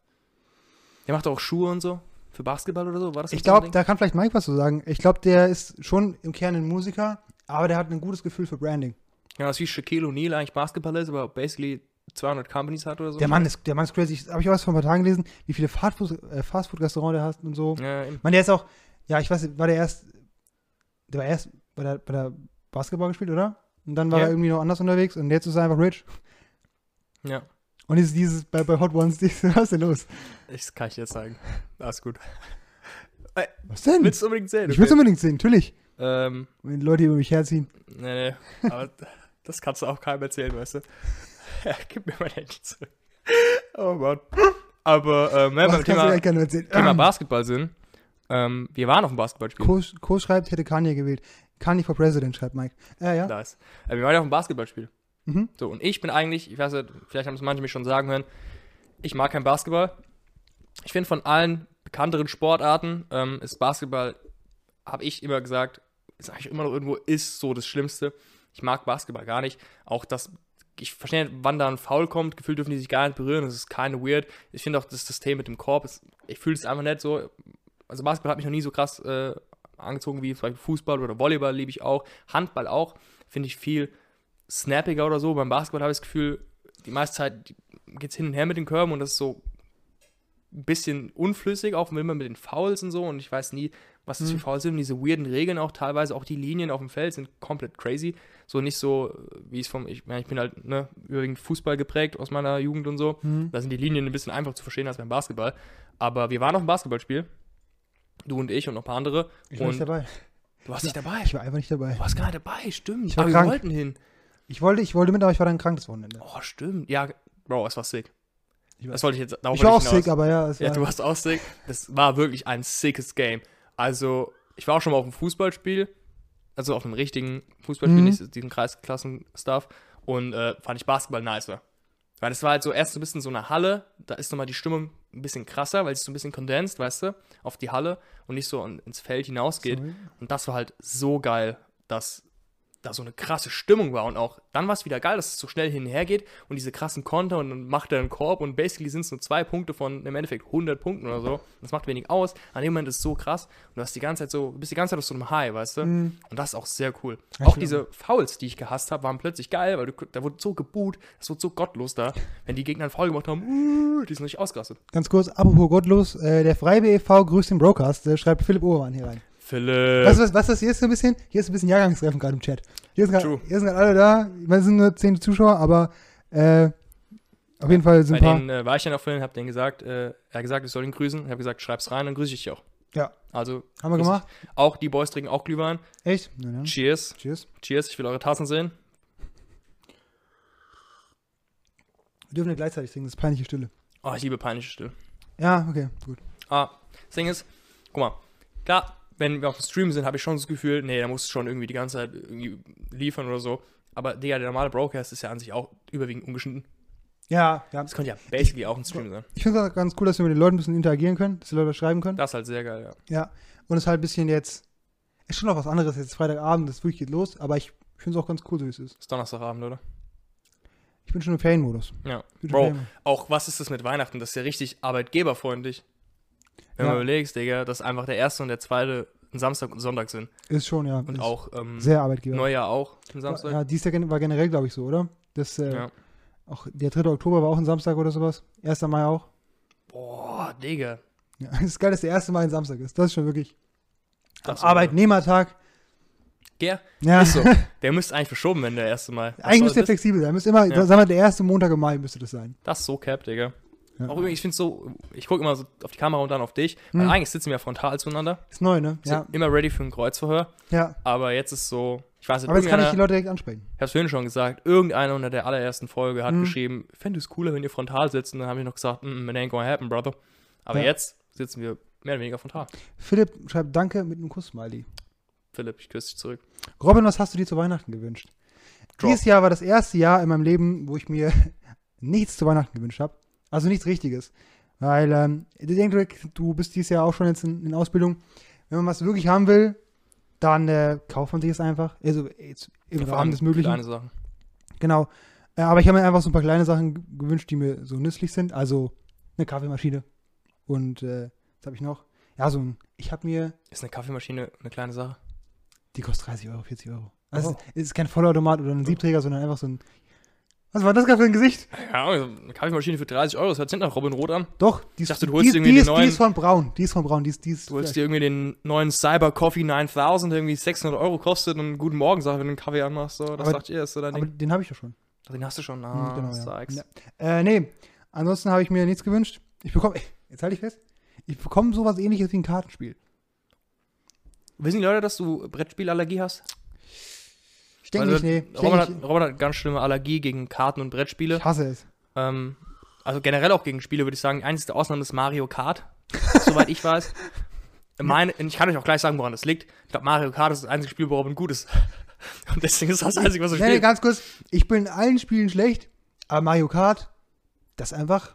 Der macht auch Schuhe und so. Für Basketball oder so. War das Ich glaube, da kann vielleicht Mike was zu sagen. Ich glaube, der ist schon im Kern ein Musiker, aber der hat ein gutes Gefühl für Branding. Ja, das ist wie Shaquille O'Neal eigentlich Basketballer ist, aber basically 200 Companies hat oder so. Der Mann ist, der Mann ist crazy. Habe ich auch was vor ein paar Tagen gelesen, wie viele äh, Fastfood-Restaurants der hat und so. Ja, eben. Ich meine, der ist auch, ja, ich weiß, war der erst, der war erst bei der, bei der Basketball gespielt, oder? Und dann war Ja. er irgendwie noch anders unterwegs und jetzt ist er einfach rich. Ja. Und dieses, dieses bei, bei Hot Ones, was ist denn los? Ich kann ich jetzt sagen. Alles gut. Was denn? Willst du unbedingt sehen? ich will es unbedingt sehen, natürlich. Ähm, Wenn die Leute über mich herziehen. nee, nee. Aber das kannst du auch keinem erzählen, weißt du. Ja, gib mir mein Handy zurück. Oh Mann. Aber ähm, beim Thema, eigentlich keinem erzählen? Thema Basketball sind, ähm, wir waren auf dem Basketballspiel. Kurs, Kurs schreibt, ich hätte Kanye gewählt. Kanye for President, schreibt Mike. Äh, ja. Nice. Äh, wir waren ja auf dem Basketballspiel. Mhm. So, und ich bin eigentlich, ich weiß nicht, vielleicht haben es manche mich schon sagen hören, ich mag kein Basketball. Ich finde von allen bekannteren Sportarten ähm, ist Basketball, habe ich immer gesagt, ist eigentlich immer noch irgendwo ist so das Schlimmste. Ich mag Basketball gar nicht. Auch das, ich verstehe nicht, wann da ein Foul kommt, gefühlt dürfen die sich gar nicht berühren, das ist keine weird. Ich finde auch das System mit dem Korb, ist, ich fühle es einfach nicht so. Also Basketball hat mich noch nie so krass äh, angezogen wie zum Beispiel Fußball oder Volleyball liebe ich auch. Handball auch, finde ich viel snappiger oder so. Beim Basketball habe ich das Gefühl, die meiste Zeit geht es hin und her mit den Körben und das ist so ein bisschen unflüssig, auch immer mit den Fouls und so. Und ich weiß nie, was das für Mhm. Fouls sind. Und diese weirden Regeln auch teilweise, auch die Linien auf dem Feld sind komplett crazy. So nicht so, wie es vom, ich meine, ich bin halt ne, überwiegend Fußball geprägt aus meiner Jugend und so. Mhm. Da sind die Linien ein bisschen einfacher zu verstehen als beim Basketball. Aber wir waren auf dem Basketballspiel. Du und ich und noch ein paar andere. Ich war nicht und dabei. du warst nicht dabei. Ich war einfach nicht dabei. Du warst gar nicht dabei, stimmt. Ich war aber krank. wir wollten hin. Ich wollte, ich wollte mit, aber ich war dann krank das Wochenende. Oh, stimmt. Ja, Bro, es war sick. Ich war, Das wollte ich jetzt. ich war auch hinaus. sick, aber ja, es Ja, war, du warst auch sick. Das war wirklich ein sickes Game. Also, ich war auch schon mal auf einem Fußballspiel. Also auf einem richtigen Fußballspiel, Mhm. nicht diesen Kreisklassen-Stuff. Und äh, fand ich Basketball nicer. Weil das war halt so erst so ein bisschen so eine Halle. Da ist nochmal die Stimmung ein bisschen krasser, weil es so ein bisschen kondensiert, weißt du, auf die Halle und nicht so in- ins Feld hinausgeht. Sorry. Und das war halt so geil, dass da so eine krasse Stimmung war und auch dann war es wieder geil, dass es so schnell hin und her geht und diese krassen Konter und dann macht er einen Korb und basically sind es nur zwei Punkte von im Endeffekt 100 Punkten oder so. Das macht wenig aus. An dem Moment ist es so krass und du hast die ganze Zeit so, bist die ganze Zeit auf so einem High, weißt du? Mhm. Und das ist auch sehr cool. Ja, auch diese Fouls, die ich gehasst habe, waren plötzlich geil, weil du, da wurde so geboot, das wurde so gottlos da. Wenn die Gegner einen Foul gemacht haben, uh, die sind nicht ausgerastet. Ganz kurz, apropos gottlos, äh, der Freibe e.V. grüßt den Broadcast, äh, schreibt Philipp Obermann hier rein. Philipp. Du, was, was das hier ist so ein bisschen? Hier ist ein bisschen Jahrgangstreffen gerade im Chat. Hier gerade hier sind gerade alle da. Ich meine, es sind nur zehn Zuschauer, aber äh, auf jeden Fall sind Bei paar. denen äh, war ich ja noch vorhin, hab denen gesagt, äh, er hat gesagt, ich soll ihn grüßen. Ich habe gesagt, schreib's rein, dann grüße ich dich auch. Ja. Also, Haben wir gemacht? dich. Auch die Boys trinken auch Glühwein. Echt? Ja, ja. Cheers. Cheers. Cheers, ich will eure Tassen sehen. Wir dürfen nicht gleichzeitig singen, das ist peinliche Stille. Oh, ich liebe peinliche Still. Ja, okay, gut. Ah, das Ding ist, guck mal, klar, wenn wir auf dem Stream sind, habe ich schon das Gefühl, nee, da musst du schon irgendwie die ganze Zeit liefern oder so. Aber, Digga, der normale Broadcast ist ja an sich auch überwiegend ungeschnitten. Ja, ja. Das könnte ja basically auch ein Stream sein. Ich finde es auch ganz cool, dass wir mit den Leuten ein bisschen interagieren können, dass die Leute schreiben können. Das ist halt sehr geil, ja. Ja. Und es ist halt ein bisschen jetzt. Ist schon noch was anderes jetzt Freitagabend, das wirklich geht los, aber ich finde es auch ganz cool, so wie es ist. Ist Donnerstagabend, oder? Ich bin schon im Ferienmodus. Ja. Ich Bro, im Auch was ist das mit Weihnachten? Das ist ja richtig arbeitgeberfreundlich. Wenn Ja. du überlegst, Digga, dass einfach der erste und der zweite ein Samstag und Sonntag sind. Ist schon, ja. Und auch ähm, Sehr Arbeitgeber. Neujahr auch ein Samstag. Ja, dies Jahr war generell, glaube ich, so, oder? Das, äh, Ja. auch der 3. Oktober war auch ein Samstag oder sowas. 1. Mai auch. Boah, Digga. Ja, es ist geil, dass der 1. Mai ein Samstag ist. Das ist schon wirklich. Das Arbeitnehmertag. Ja, Ja, ist so. Der müsste eigentlich verschoben werden, der erste Mal. Was eigentlich müsste der das? flexibel sein. Müsste immer, Ja. sagen wir, der erste Montag im Mai müsste das sein. Das ist so cap, Digga. Ja. Auch übrigens, ich finde so, ich gucke immer so auf die Kamera und dann auf dich, weil Hm. eigentlich sitzen wir ja frontal zueinander. Ist neu, ne? Sind Ja. immer ready für ein Kreuzverhör. ja. Aber jetzt ist so, ich weiß nicht, Aber jetzt kann ich die Leute direkt ansprechen. ich hab's vorhin schon gesagt, irgendeiner unter der allerersten Folge hat Hm. geschrieben, fände es cooler, wenn ihr frontal sitzt. Und dann habe ich noch gesagt, mm, it ain't gonna happen, brother. Aber Ja. jetzt sitzen wir mehr oder weniger frontal. Philipp schreibt Danke mit einem Kuss-Smiley. Philipp, ich küsse dich zurück. Robin, was hast du dir zu Weihnachten gewünscht? Drop. Dieses Jahr war das erste Jahr in meinem Leben, wo ich mir nichts zu Weihnachten gewünscht habe. Also nichts Richtiges. Weil, ähm, ich denke, du bist dieses Jahr auch schon jetzt in, in Ausbildung. Wenn man was wirklich haben will, dann äh, kauft man sich es einfach. Also jetzt im Vor Rahmen des Möglichen. Kleine Sachen. Genau. Äh, aber ich habe mir einfach so ein paar kleine Sachen gewünscht, die mir so nützlich sind. Also eine Kaffeemaschine. Und äh, was habe ich noch? Ja, so ein, ich habe mir, Ist eine Kaffeemaschine eine kleine Sache? die kostet 30 Euro, 40 Euro. Also Oh. es ist kein Vollautomat oder ein Siebträger, sondern einfach so ein. Was war das gerade für ein Gesicht? Ja, eine Kaffeemaschine für 30 Euro, das hört sich nach Robin Rot an. Doch, die ist, dachte, du die, holst ist- irgendwie die, den ist, die neuen- ist von Braun. Die ist von Braun. Die ist, die ist Du holst dir irgendwie den neuen Cyber Coffee 9000, der irgendwie 600 Euro kostet und einen guten Morgen sagt, wenn du einen Kaffee anmachst. So, das Aber- sagt ihr, ist so dein aber Ding. den habe ich ja schon. Ach, Den hast du schon. Mhm, Ah, genau, das ja. Ja. Äh, nee. Ansonsten habe ich mir nichts gewünscht. Ich bekomme, jetzt halte ich fest, ich bekomme sowas ähnliches wie ein Kartenspiel. Wissen die Leute, dass du Brettspielallergie hast? Ich denke Also, nicht, nee. Ich, Robin, denke, hat, Robin hat ganz schlimme Allergie gegen Karten und ich, Brettspiele. ich hasse es. Ähm, also generell auch gegen Spiele würde ich sagen. Einzige Ausnahme ist Mario Kart, soweit ich weiß. Meine, ich kann euch auch gleich sagen, woran das liegt. Ich glaube, Mario Kart ist das einzige Spiel, worauf man gut ist. Und deswegen ist das das Einzige, was du Nee, nee, spielst. ganz kurz. Ich bin in allen Spielen schlecht, aber Mario Kart, das ist einfach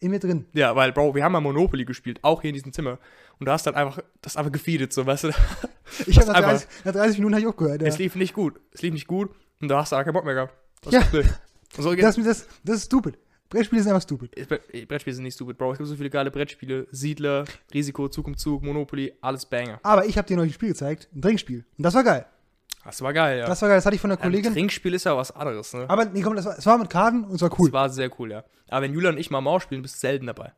in mir drin. Ja, weil, Bro, wir haben mal Monopoly gespielt, auch hier in diesem Zimmer. Und du hast dann einfach, das einfach gefeedet, so, weißt du. Ich habe Das nach, einfach- 30 nach 30 Minuten hab ich aufgehört. Ja. Es lief nicht gut. Es lief nicht gut. Und da hast du auch keinen Bock mehr gehabt. Das Ja. so. Das, das, das ist stupid. Brettspiele sind einfach stupid. Bre- Brettspiele sind nicht stupid, Bro. Es gibt so viele geile Brettspiele. Siedler, Risiko, Zug um Zug, Monopoly, alles Banger. Aber ich habe dir noch ein Spiel gezeigt, ein Trinkspiel. Und das war geil. Das war geil, ja. Das war geil, das hatte ich von Ein Kollegin. Trinkspiel ist ja was anderes, ne? aber nee, komm, das war, es war mit Karten und es war cool. Das war sehr cool, ja. Aber wenn Julian und ich mal Maus spielen, bist du selten dabei.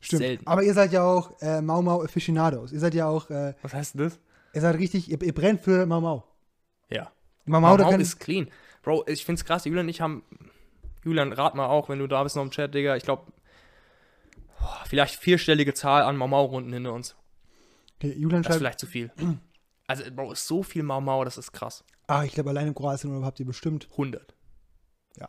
Stimmt. selten. Aber ihr seid ja auch äh, Mau Mau Aficionados. Ihr seid ja auch, äh, Was heißt denn das? ihr seid richtig, ihr, ihr brennt für Mau Mau. Ja. Mau Mau, Mau, Mau ist clean. Bro, ich find's krass, Julian und ich haben. Julian, rat mal auch, wenn du da bist noch im Chat, Digga. Ich glaube, vielleicht vierstellige Zahl an Mau Mau-Runden hinter uns. okay, Julian Das ist vielleicht zu viel. Also, Bro, ist so viel Mau Mau, das ist krass. ah, ich glaube, allein in Kroatien oder habt ihr bestimmt. 100. Ja.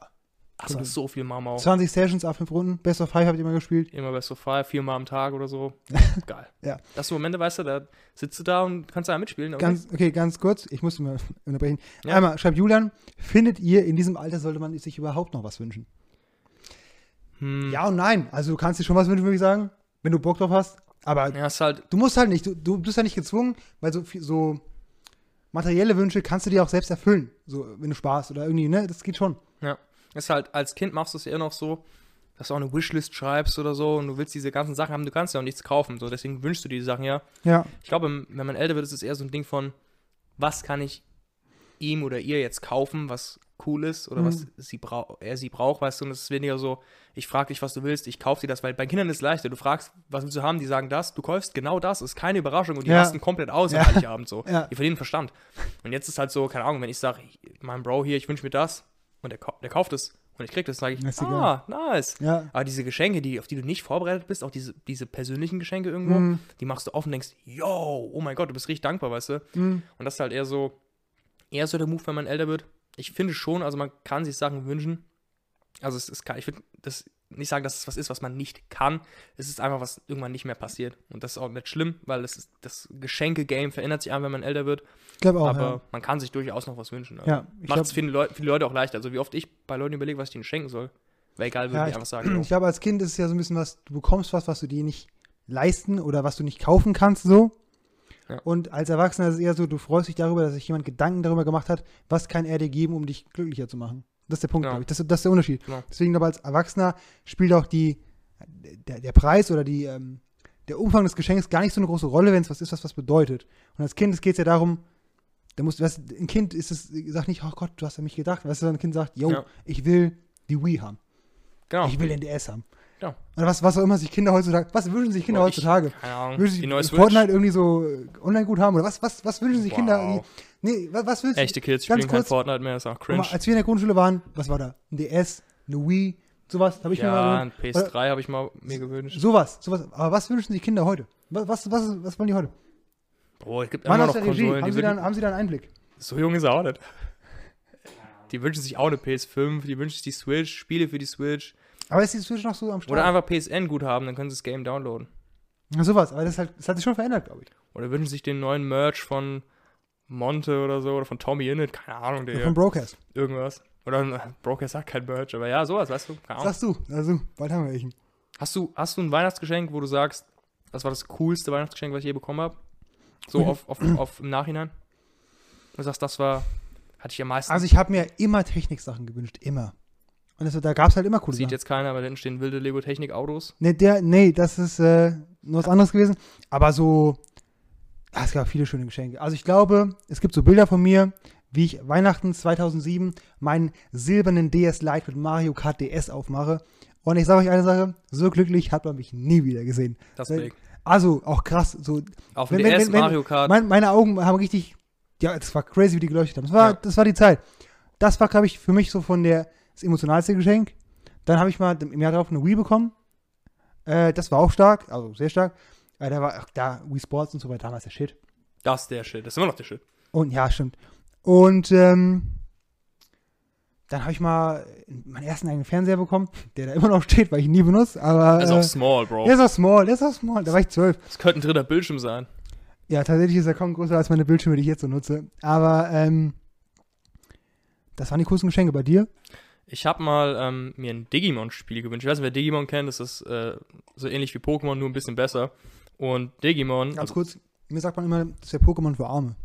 Also, so viel Mau Mau. 20 Sessions, a 5 Runden, Best of 5 habt ihr mal gespielt. Immer Best of Five, viermal am Tag oder so. Geil. Ja. Das sind Momente, weißt du, da sitzt du da und kannst da mitspielen. Ganz, okay, ganz kurz, ich muss mal unterbrechen. Ja. Einmal, schreibt Julian, findet ihr, in diesem Alter sollte man sich überhaupt noch was wünschen? Hm. Ja und nein. Also du kannst dir schon was wünschen, würde ich sagen, wenn du Bock drauf hast. Aber Ja, halt, du musst halt nicht, du, du bist ja nicht gezwungen, weil so, viel- so materielle Wünsche kannst du dir auch selbst erfüllen. So, wenn du Spaß oder irgendwie, ne? Das geht schon. ja. Ist halt, als Kind machst du es eher noch so, dass du auch eine Wishlist schreibst oder so und du willst diese ganzen Sachen haben, du kannst ja auch nichts kaufen. So, deswegen wünschst du dir die Sachen ja. Ja. Ich glaube, wenn man älter wird, ist es eher so ein Ding von, was kann ich ihm oder ihr jetzt kaufen, was cool ist oder Mhm. was sie er sie braucht, weißt du, und es ist weniger so, ich frage dich, was du willst, ich kaufe dir das, weil bei Kindern ist es leichter, du fragst, was willst du haben, die sagen das, du kaufst genau das, ist keine Überraschung und die Ja. rasten komplett aus Ja. am Heiligabend so. Ja. Die verlieren Verstand. Und jetzt ist halt so, keine Ahnung, wenn ich sage, mein Bro hier, ich wünsche mir das und der, der kauft es und ich krieg das, sage ich, Das ist ah, nice. Ja. Aber diese Geschenke, die, auf die du nicht vorbereitet bist, auch diese, diese persönlichen Geschenke irgendwo, Mhm. die machst du offen und denkst, yo, oh mein Gott, du bist richtig dankbar, weißt du? Mhm. Und das ist halt eher so, eher so der Move, wenn man älter wird. Ich finde schon, also man kann sich Sachen wünschen. Also es ist, ich würde das nicht sagen, dass es was ist, was man nicht kann. Es ist einfach, was irgendwann nicht mehr passiert. Und das ist auch nicht schlimm, weil das, ist, das Geschenke-Game verändert sich einfach, wenn man älter wird. Ich glaube auch, aber ja. man kann sich durchaus noch was wünschen. Also Ja, ich Macht es viele, Leu viele Leute auch leichter. Also wie oft ich bei Leuten überlege, was ich ihnen schenken soll. Wäre egal, würde Ja, ich ich- einfach sagen. Ich glaube, als Kind ist es ja so ein bisschen was, du bekommst was, was du dir nicht leisten oder was du nicht kaufen kannst, so. Ja. Und als Erwachsener ist es eher so, du freust dich darüber, dass sich jemand Gedanken darüber gemacht hat, was kann er dir geben, um dich glücklicher zu machen. Das ist der Punkt, Ja. glaube ich. Das, das ist der Unterschied. Genau. Deswegen aber als Erwachsener spielt auch die, der, der Preis oder die, ähm, der Umfang des Geschenks gar nicht so eine große Rolle, wenn es was ist, was was bedeutet. Und als Kind geht es ja darum, da musst, weißt, ein Kind ist es, sagt nicht, oh Gott, du hast an mich gedacht. Weißt du, ein Kind sagt, yo, Ja. ich will die Wii haben. Genau. Ich will den DS haben. Ja. Oder was, was auch immer sich Kinder heutzutage, was wünschen sich Kinder Boah, ich- heutzutage? Keine Ahnung. Wünschen sich neue Switch. Fortnite irgendwie so äh, online gut haben? Oder was, was, was wünschen sich Kinder? Wow. Nee, was, was willst Echte Kids spielen kein kurz. Fortnite mehr, ist auch Guck mal, cringe. als wir in der Grundschule waren, was war da? Ein DS, eine Wii, sowas, habe ich mir Ja, mal ein PS3 habe ich mal mir gewünscht. Sowas, sowas. Aber was wünschen sich Kinder heute? Was, was, was, was wollen die heute? Boah, es gibt immer noch Regie? Konsolen, Haben die sie, dann, haben sie da einen Einblick? so jung ist er auch nicht. Die wünschen sich auch eine PS5, die wünschen sich die Switch, Spiele für die Switch. Aber ist die Switch noch so am Start? Oder einfach PSN gut haben, dann können sie das Game downloaden. Ja, sowas, aber das, halt, das hat sich schon verändert, glaube ich. Oder wünschen sich den neuen Merch von Monte oder so, oder von Tommy Innit, keine Ahnung, Ja. der Von Brocast. irgendwas. Oder äh, Broker sagt kein Merch, aber ja, sowas, weißt du, keine Ahnung. Sagst du, also, bald haben wir welchen. Hast du, hast du ein Weihnachtsgeschenk, wo du sagst, das war das coolste Weihnachtsgeschenk, was ich je bekommen habe? So Mhm. auf, auf, auf im Nachhinein? Du sagst, das war, hatte ich am meisten. Also ich habe mir immer Techniksachen gewünscht, immer. Und das, da gab es halt immer coole Sieht Sachen. jetzt keiner, aber da stehen wilde Lego-Technik-Autos. Nee, der, nee, das ist äh, nur was anderes gewesen. Aber so, ja, es gab viele schöne Geschenke. Also ich glaube, es gibt so Bilder von mir, wie ich Weihnachten 2007 meinen silbernen DS Lite mit Mario Kart DS aufmache. Und ich sage euch eine Sache, so glücklich hat man mich nie wieder gesehen. Das Weil- Big. Also auch krass, so Auf wenn- DS wenn- wenn- Mario Kart. mein, meine Augen haben richtig, ja, das war crazy, wie die geleuchtet haben. Das war, Ja. das war die Zeit. Das war, glaube ich, für mich so von der, das emotionalste Geschenk. Dann habe ich mal im Jahr darauf eine Wii bekommen. Äh, das war auch stark, also sehr stark. Äh, da war, ach, da, Wii Sports und so weiter, damals der Shit. das ist der Shit. Das ist immer noch der Shit. Und ja, stimmt. Und ähm, dann habe ich mal meinen ersten eigenen Fernseher bekommen, der da immer noch steht, weil ich ihn nie benutze. Aber Das ist auch äh, small, Bro. der ist auch small, der ist auch small. Da war ich zwölf. Das könnte ein dritter Bildschirm sein. Ja, tatsächlich ist er kaum größer als meine Bildschirme, die ich jetzt so nutze. Aber ähm, Das waren die coolsten Geschenke bei dir. Ich habe mal ähm, mir ein Digimon-Spiel gewünscht. Ich weiß nicht, wer Digimon kennt. Das ist äh, so ähnlich wie Pokémon, nur ein bisschen besser. Und Digimon, Ganz also, kurz, mir sagt man immer, das ist der Pokémon für Arme.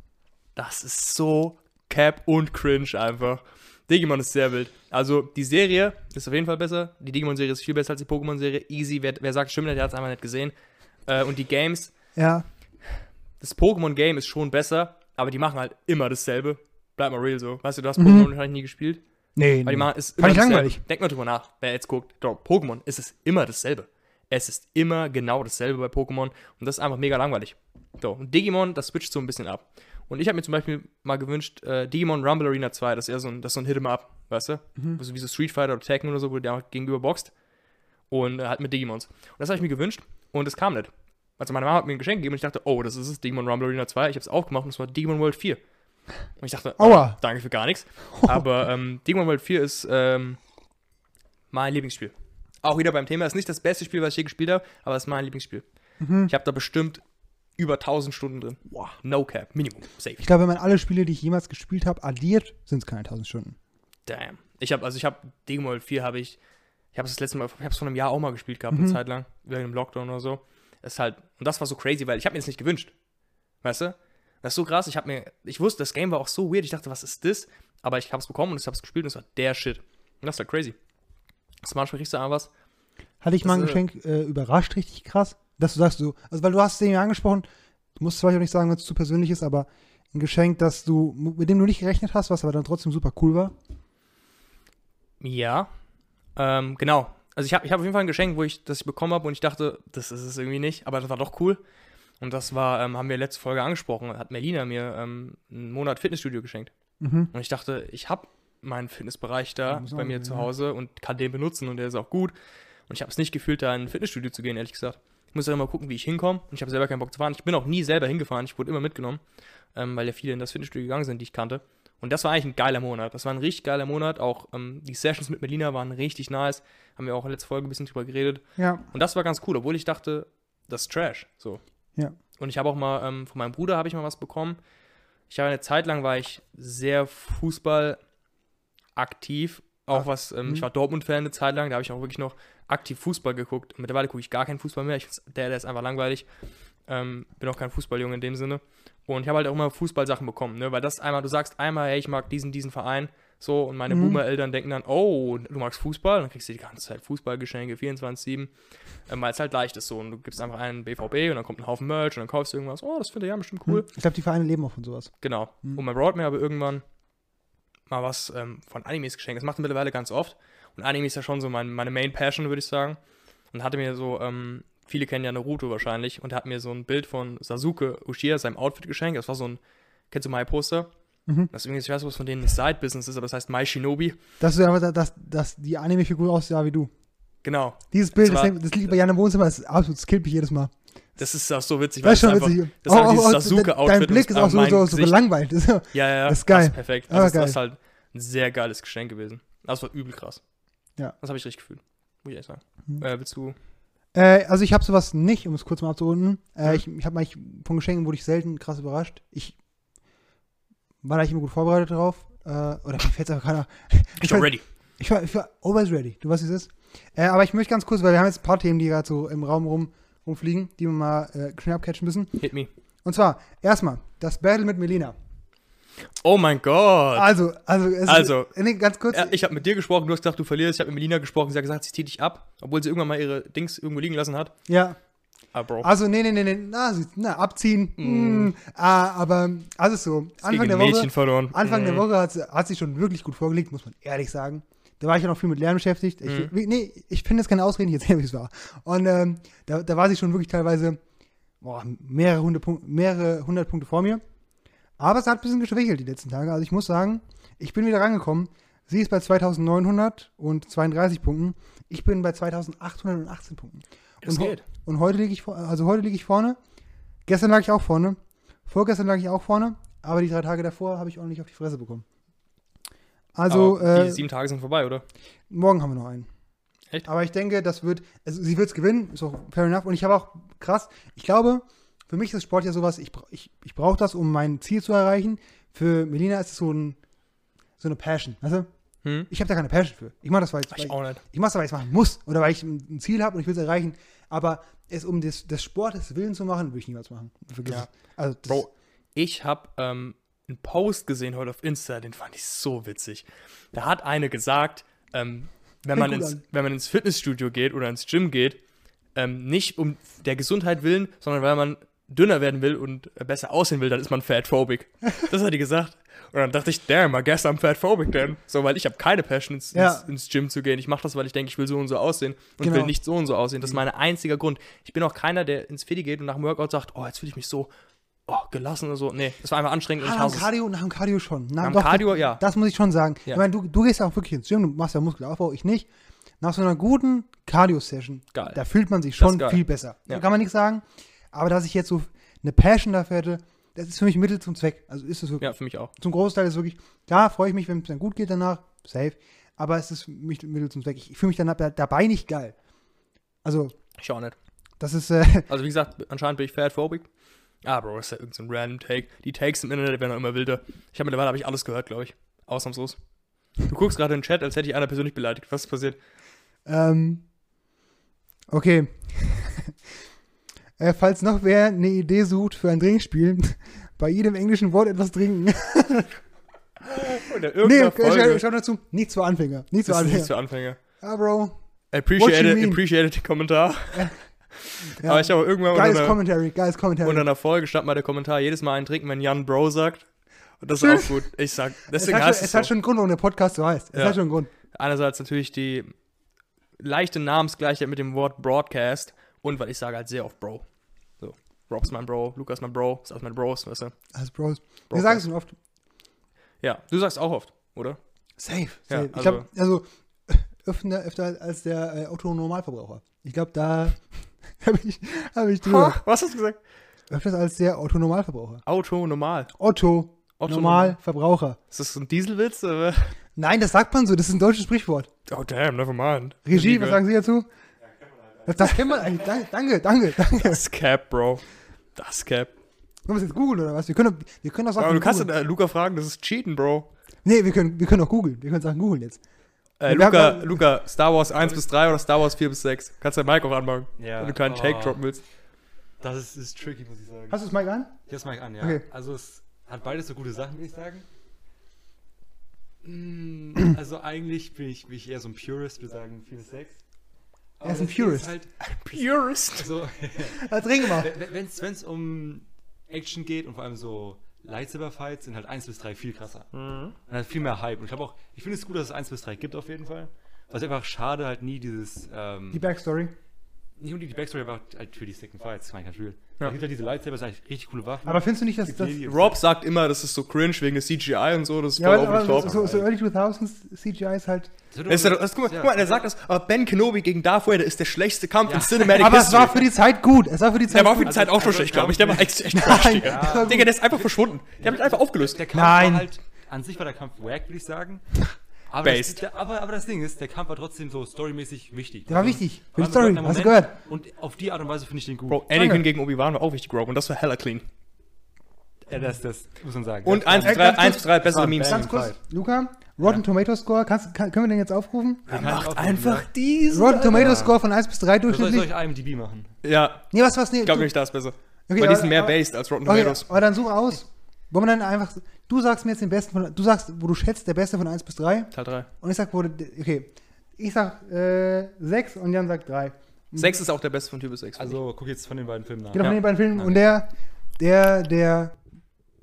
das ist so cap und cringe einfach. Digimon ist sehr wild. Also die Serie ist auf jeden Fall besser. Die Digimon-Serie ist viel besser als die Pokémon-Serie. Easy. Wer, wer sagt, stimmt, der hat es einfach nicht gesehen. Äh, und die Games, Ja, das Pokémon-Game ist schon besser, aber die machen halt immer dasselbe. Bleib mal real so. Weißt du, du hast Mhm. Pokémon wahrscheinlich nie gespielt. Nee. Weil die nee. machen, ist Fand ich langweilig. Denk mal drüber nach, wer jetzt guckt. Doch, Pokémon ist es immer dasselbe. Es ist immer genau dasselbe bei Pokémon und das ist einfach mega langweilig. So, und Digimon, das switcht so ein bisschen ab. Und ich habe mir zum Beispiel mal gewünscht, äh, Digimon Rumble Arena 2, das ist eher so ein, das so ein Hit'em Up, weißt du? Mhm. Also wie so Street Fighter oder Tekken oder so, wo du auch gegenüber boxt. Und äh, halt mit Digimons. Und das habe ich mir gewünscht und es kam nicht. Also meine Mama hat mir ein Geschenk gegeben und ich dachte, oh, das ist es, Digimon Rumble Arena 2. Ich habe es aufgemacht und es war Digimon World 4. Und ich dachte, Aua. äh, danke für gar nichts. Aber ähm, Digimon World 4 ist ähm, mein Lieblingsspiel. Auch wieder beim Thema, ist nicht das beste Spiel, was ich je gespielt habe, aber es ist mein Lieblingsspiel. Mhm. Ich habe da bestimmt über 1000 Stunden drin. Boah. No cap, Minimum, safe. Ich glaube, wenn man alle Spiele, die ich jemals gespielt habe, addiert, sind es keine 1000 Stunden. Damn. Ich habe, also ich habe Digimon World 4 habe ich, ich habe es das letzte Mal, ich habe es vor einem Jahr auch mal gespielt gehabt, Mhm. eine Zeit lang, während dem Lockdown oder so. Es ist halt, und das war so crazy, weil ich habe mir das nicht gewünscht. Weißt du? Das ist so krass, ich habe mir, ich wusste, das Game war auch so weird, ich dachte, was ist das? Aber ich habe es bekommen und ich habe es gespielt und es war der Shit. Und das ist halt crazy. Das manchmal kriegst du einfach was. Hatte ich mal ein äh, Geschenk äh, überrascht, richtig krass, dass du sagst, so, also weil du hast es eben angesprochen, du musst vielleicht auch nicht sagen, wenn es zu persönlich ist, aber ein Geschenk, das du, mit dem du nicht gerechnet hast, was aber dann trotzdem super cool war. Ja, ähm, genau. Also ich habe ich hab auf jeden Fall ein Geschenk, wo ich das ich bekommen habe und ich dachte, das ist es irgendwie nicht, aber das war doch cool. Und das war, ähm, haben wir letzte Folge angesprochen, hat Melina mir ähm, einen Monat Fitnessstudio geschenkt. Mhm. Und ich dachte, ich habe meinen Fitnessbereich da bei mir zu. Hause und kann den benutzen und der ist auch gut. Und ich habe es nicht gefühlt, da in ein Fitnessstudio zu gehen, ehrlich gesagt. Ich muss ja immer gucken, wie ich hinkomme. Und ich habe selber keinen Bock zu fahren. Ich bin auch nie selber hingefahren. Ich wurde immer mitgenommen, ähm, weil ja viele in das Fitnessstudio gegangen sind, die ich kannte. Und das war eigentlich ein geiler Monat. Das war ein richtig geiler Monat. Auch ähm, die Sessions mit Melina waren richtig nice. Haben wir auch in der letzten Folge ein bisschen drüber geredet. Ja. Und das war ganz cool, obwohl ich dachte, das ist Trash. So. Ja. Und ich habe auch mal, ähm, von meinem Bruder habe ich mal was bekommen. Ich habe eine Zeit lang war ich sehr Fußball aktiv. Auch Ach, was, ähm, hm. ich war Dortmund-Fan eine Zeit lang, da habe ich auch wirklich noch aktiv Fußball geguckt. Mittlerweile gucke ich gar keinen Fußball mehr. Ich, der, der ist einfach langweilig. Ähm, bin auch kein Fußballjunge in dem Sinne. Und ich habe halt auch immer Fußballsachen bekommen, ne? Weil das einmal, du sagst einmal, hey, ich mag diesen, diesen Verein, so, und meine Mhm. Boomer-Eltern denken dann, oh, du magst Fußball, und dann kriegst du die ganze Zeit Fußballgeschenke, 24-7, ähm, weil es halt leicht ist so. Und du gibst einfach einen BVB und dann kommt ein Haufen Merch und dann kaufst du irgendwas, oh, das finde ich ja bestimmt cool. Hm. Ich glaube, die Vereine leben auch von sowas. Genau. Mhm. Und mein Bro hat mir aber irgendwann mal was ähm, von Animes geschenkt. Das macht er mittlerweile ganz oft. Und Anime ist ja schon so mein, meine Main Passion, würde ich sagen. Und hatte mir so, ähm, viele kennen ja Naruto wahrscheinlich, und er hat mir so ein Bild von Sasuke Uchiha, seinem Outfit geschenkt. Das war so ein, kennst du My Poster? Mhm. Das ist übrigens, ich weiß, was von denen ein Side-Business ist, aber das heißt My Shinobi. Das ist aber, dass, dass die Anime-Figur aussah wie du. Genau. Dieses Bild, Das das, war- das liegt bei Jan im Wohnzimmer, das ist absolut, das killt mich jedes Mal. Das ist auch so witzig, Das ist schon einfach, witzig. das ist einfach Oh, dieses oh, Sasuke-Outfit Dein Blick ist auch so, so, so gelangweilt. Das Ja, ja, ja. Das ist geil. ist perfekt. Aber Das, ist- das geil. ist halt ein sehr geiles Geschenk gewesen. Das war übel krass. Ja. Das habe ich richtig gefühlt. Muss ich ehrlich sagen. Mhm. Äh, willst du. Äh, also ich habe sowas nicht, um es kurz mal abzurunden. Äh, Mhm. Ich, ich habe eigentlich von Geschenken wurde ich selten krass überrascht. Ich war da nicht immer gut vorbereitet drauf. Äh, oder mir fällt einfach keiner. Ich bin war- ready. Ich war, ich war always ready. Du weißt, wie es ist. Äh, aber ich möchte ganz kurz, weil wir haben jetzt ein paar Themen, die gerade so im Raum rum, rumfliegen, die wir mal äh, schnell abcatchen müssen. Hit me. Und zwar, erstmal, das Battle mit Melina. Oh mein Gott. Also, also, es Also. Ist, nee, ganz kurz. Ja, ich habe mit dir gesprochen, du hast gesagt, du verlierst. Ich habe mit Melina gesprochen, sie hat gesagt, sie zieht dich ab, obwohl sie irgendwann mal ihre Dings irgendwo liegen lassen hat. ja. Ah, Bro. Also, nee, nee, nee, nee. Na, abziehen. Mm. Mm. Ah, aber, also so, Anfang der Woche. verloren. Anfang der Mhm. Woche hat sie, hat sie schon wirklich gut vorgelegt, muss man ehrlich sagen. Da war ich ja noch viel mit Lernen beschäftigt. Ich, wie- nee, ich finde das keine Ausreden, ich erzähle, wie es war. Und ähm, da, da war sie schon wirklich teilweise boah, mehrere, hundert Punkte, mehrere hundert Punkte vor mir. Aber es hat ein bisschen geschwächelt die letzten Tage. Also ich muss sagen, ich bin wieder rangekommen. Sie ist bei 2932 Punkten. Ich bin bei 2818 Punkten. Das und, geht. Und heute liege ich vor, also heute liege ich vorne. Gestern lag ich auch vorne. Vorgestern lag ich auch vorne. Aber die drei Tage davor habe ich ordentlich auf die Fresse bekommen. Also, Aber die äh, sieben Tage sind vorbei, oder? morgen haben wir noch einen. Echt? Aber ich denke, das wird, also sie wird es gewinnen, ist auch fair enough. Und ich habe auch krass, ich glaube, für mich ist Sport ja sowas, ich, ich, ich brauche das, um mein Ziel zu erreichen. Für Melina ist es so ein, so eine Passion, weißt du? Hm? Ich habe da keine Passion für. Ich mache das, weil, ich- weil Ich ich, mache das, weil ich es machen muss oder weil ich ein Ziel habe und ich will es erreichen. Aber es um des, des Sportes Willen zu machen, würde ich niemals machen. Vergiss Ja. Also Bro, ich habe ähm, einen Post gesehen heute auf Insta, den fand ich so witzig. Da hat eine gesagt, ähm, wenn, man ins, an. wenn man ins Fitnessstudio geht oder ins Gym geht, ähm, nicht um der Gesundheit willen, sondern weil man dünner werden will und besser aussehen will, dann ist man fatphobic. Das hat die gesagt. Und dann dachte ich, damn, I guess I'm fatphobic then. So, weil ich habe keine Passion, ins, Ja. ins, ins Gym zu gehen. Ich mache das, weil ich denke, ich will so und so aussehen und Genau. will nicht so und so aussehen. Das ist mein einziger Grund. Ich bin auch keiner, der ins Fitty geht und nach dem Workout sagt, oh, jetzt fühle ich mich so oh, gelassen oder so. Nee, das war einfach anstrengend Ah, nach dem. Cardio, nach dem Cardio schon. Nach, Nach dem Cardio, ja. Das muss ich schon sagen. Ja. Ich meine, du, du gehst auch wirklich ins Gym, du machst ja Muskelaufbau, ich nicht. Nach so einer guten Cardio-Session, da fühlt man sich schon viel besser. Ja. Da kann man nichts sagen. Aber dass ich jetzt so eine Passion dafür hätte, das ist für mich Mittel zum Zweck. Also ist es wirklich. Ja, für mich auch. Zum Großteil ist es wirklich, klar, freue ich mich, wenn es dann gut geht danach, safe. Aber es ist für mich Mittel zum Zweck. Ich fühle mich dann da- dabei nicht geil. Also, Ich auch nicht. das ist, äh, Also wie gesagt, anscheinend bin ich fatphobic. Ah, Bro, das ist ja irgendein so random Take. Die Takes im Internet werden auch immer wilder. Ich habe mittlerweile habe ich alles gehört, glaube ich. Ausnahmslos. Du guckst gerade in den Chat, als hätte ich einer persönlich beleidigt. Was ist passiert? Ähm, okay. Äh, falls noch wer eine Idee sucht für ein Trinkspiel, bei jedem englischen Wort etwas trinken. Oder nee, Folge. schau dazu. Nichts für Anfänger. Nichts für Anfänger. nicht für Anfänger. Ah, Bro. Appreciated, appreciated Kommentar. Ja. Aber ich habe irgendwann unter Geiles einer, Commentary, geiles Commentary. unter einer Folge stand mal der Kommentar, jedes Mal einen trinken, wenn Jan Bro sagt. Und das ist auch gut. Ich sag, es deswegen hat, schon, es es hat so. schon einen Grund, warum der Podcast so heißt. Es Ja. hat schon einen Grund. Einerseits natürlich die leichte Namensgleichheit mit dem Wort Broadcast und weil ich sage halt sehr oft Bro. Rob's mein Bro, Lukas mein Bro, ist alles mein Bros, weißt du? Als Bros. Wir Broadcast. sagen es schon oft. Ja, du sagst auch oft, oder? Safe. Ja, safe. ich also- glaube, also öfter, öfter als der äh, Otto-Normalverbraucher. Ich glaube, da habe ich, hab ich drüber. Was hast du gesagt? Öfters als der Otto-Normalverbraucher. Auto normal. Otto, Otto Normalverbraucher. Ist das so ein Dieselwitz? Oder? Nein, das sagt man so, das ist ein deutsches Sprichwort. Oh damn, never mind. Regie, was sagen Sie dazu? Das, das kennen wir eigentlich. Danke, danke, danke. danke. Das Cap, Bro. Das Cap. Wollen wir es jetzt googeln oder was? Wir können, wir können auch Sachen Aber du kannst googeln. äh, Luca fragen, das ist Cheaten, Bro. Nee, wir können, wir können auch googeln. Wir können Sachen googeln jetzt. Äh, Luca, haben- Luca, Star Wars 1 bis 3 oder Star Wars 4 bis 6? Kannst du dein Mic auch anmachen, Ja. wenn du keinen Take oh, droppen willst. Das ist, ist tricky, muss ich sagen. Hast du das Mic an? Das mach ich an, ja. Okay. Also es hat beides so gute Sachen, würde ich sagen. Mm, Also eigentlich bin ich, bin ich eher so ein Purist, würde sagen 4 bis 6. Er ist ein Purist. Halt, Purist. also, Als Ring gemacht. wenn es um Action geht und vor allem so Lightsaber-Fights, sind halt 1 bis 3 viel krasser. Und halt viel mehr Hype. Und ich habe auch, ich finde es gut, dass es 1 bis 3 gibt auf jeden Fall. Was einfach schade halt nie dieses, ähm, Die Backstory. nicht unbedingt die Backstory, aber halt für die sicken Fights, kann ich halt fühlen. Ja. Es gibt halt diese Lightsabers, das sind eigentlich richtig coole Waffen. Aber findest du nicht, dass das. Rob sagt immer, das ist so cringe wegen des CGI und so, das ist Ja, voll aber, aber top. so, so Early 2000s CGI ist halt. Das wird Das ist ja, immer- das, guck, mal, ja, guck mal, er sagt das, aber Ben Kenobi gegen Darth Vader ist der schlechteste Kampf Ja. in Cinematic Aber es History. war für die Zeit gut. Es war für die Zeit der war für die. Zeit auch schon also- schlecht, glaube ich. Der war echt, echt trash, Nein, war Digga, der ist einfach verschwunden. Der hat mich einfach aufgelöst. Der Kampf Nein. war halt, an sich war der Kampf wack, würde ich sagen. Aber das, der, aber, aber das Ding ist, der Kampf war trotzdem so storymäßig wichtig. Der war wichtig. Für die Story. Hast du gehört? Und auf die Art und Weise finde ich den gut. Bro, Anakin Danke. gegen Obi-Wan war auch wichtig, Rob, und das war hella clean. ja, das, das muss man sagen. Und Das 1 war- bis Äh, ganz 3, 1 kurz- bis 3 bessere Memes. Ganz kurz. Luca, Rotten Tomato Score, kannst, kann, können wir den jetzt aufrufen? auch Macht machen, einfach ja. diesen. Rotten Tomato Ja. Score von 1 bis 3 Soll ich, soll durchschnittlich. ich IMDb machen? Ja, Nee, was, was, nee. ich glaube nicht, das ist besser. Okay, Weil die sind mehr based als Rotten Okay, Tomatoes. aber dann such aus. Wollen wir dann einfach. Du sagst mir jetzt den besten von. Du sagst, wo du schätzt, der beste von 1 bis 3. Teil 3. Und ich sag, wo. du- Okay. Ich sag äh, 6 und Jan sagt 3. 6 ist auch der beste von Typ 6. Also guck jetzt von den beiden Filmen nach. Genau, Ja. von den beiden Filmen. Ja. Und der, der, der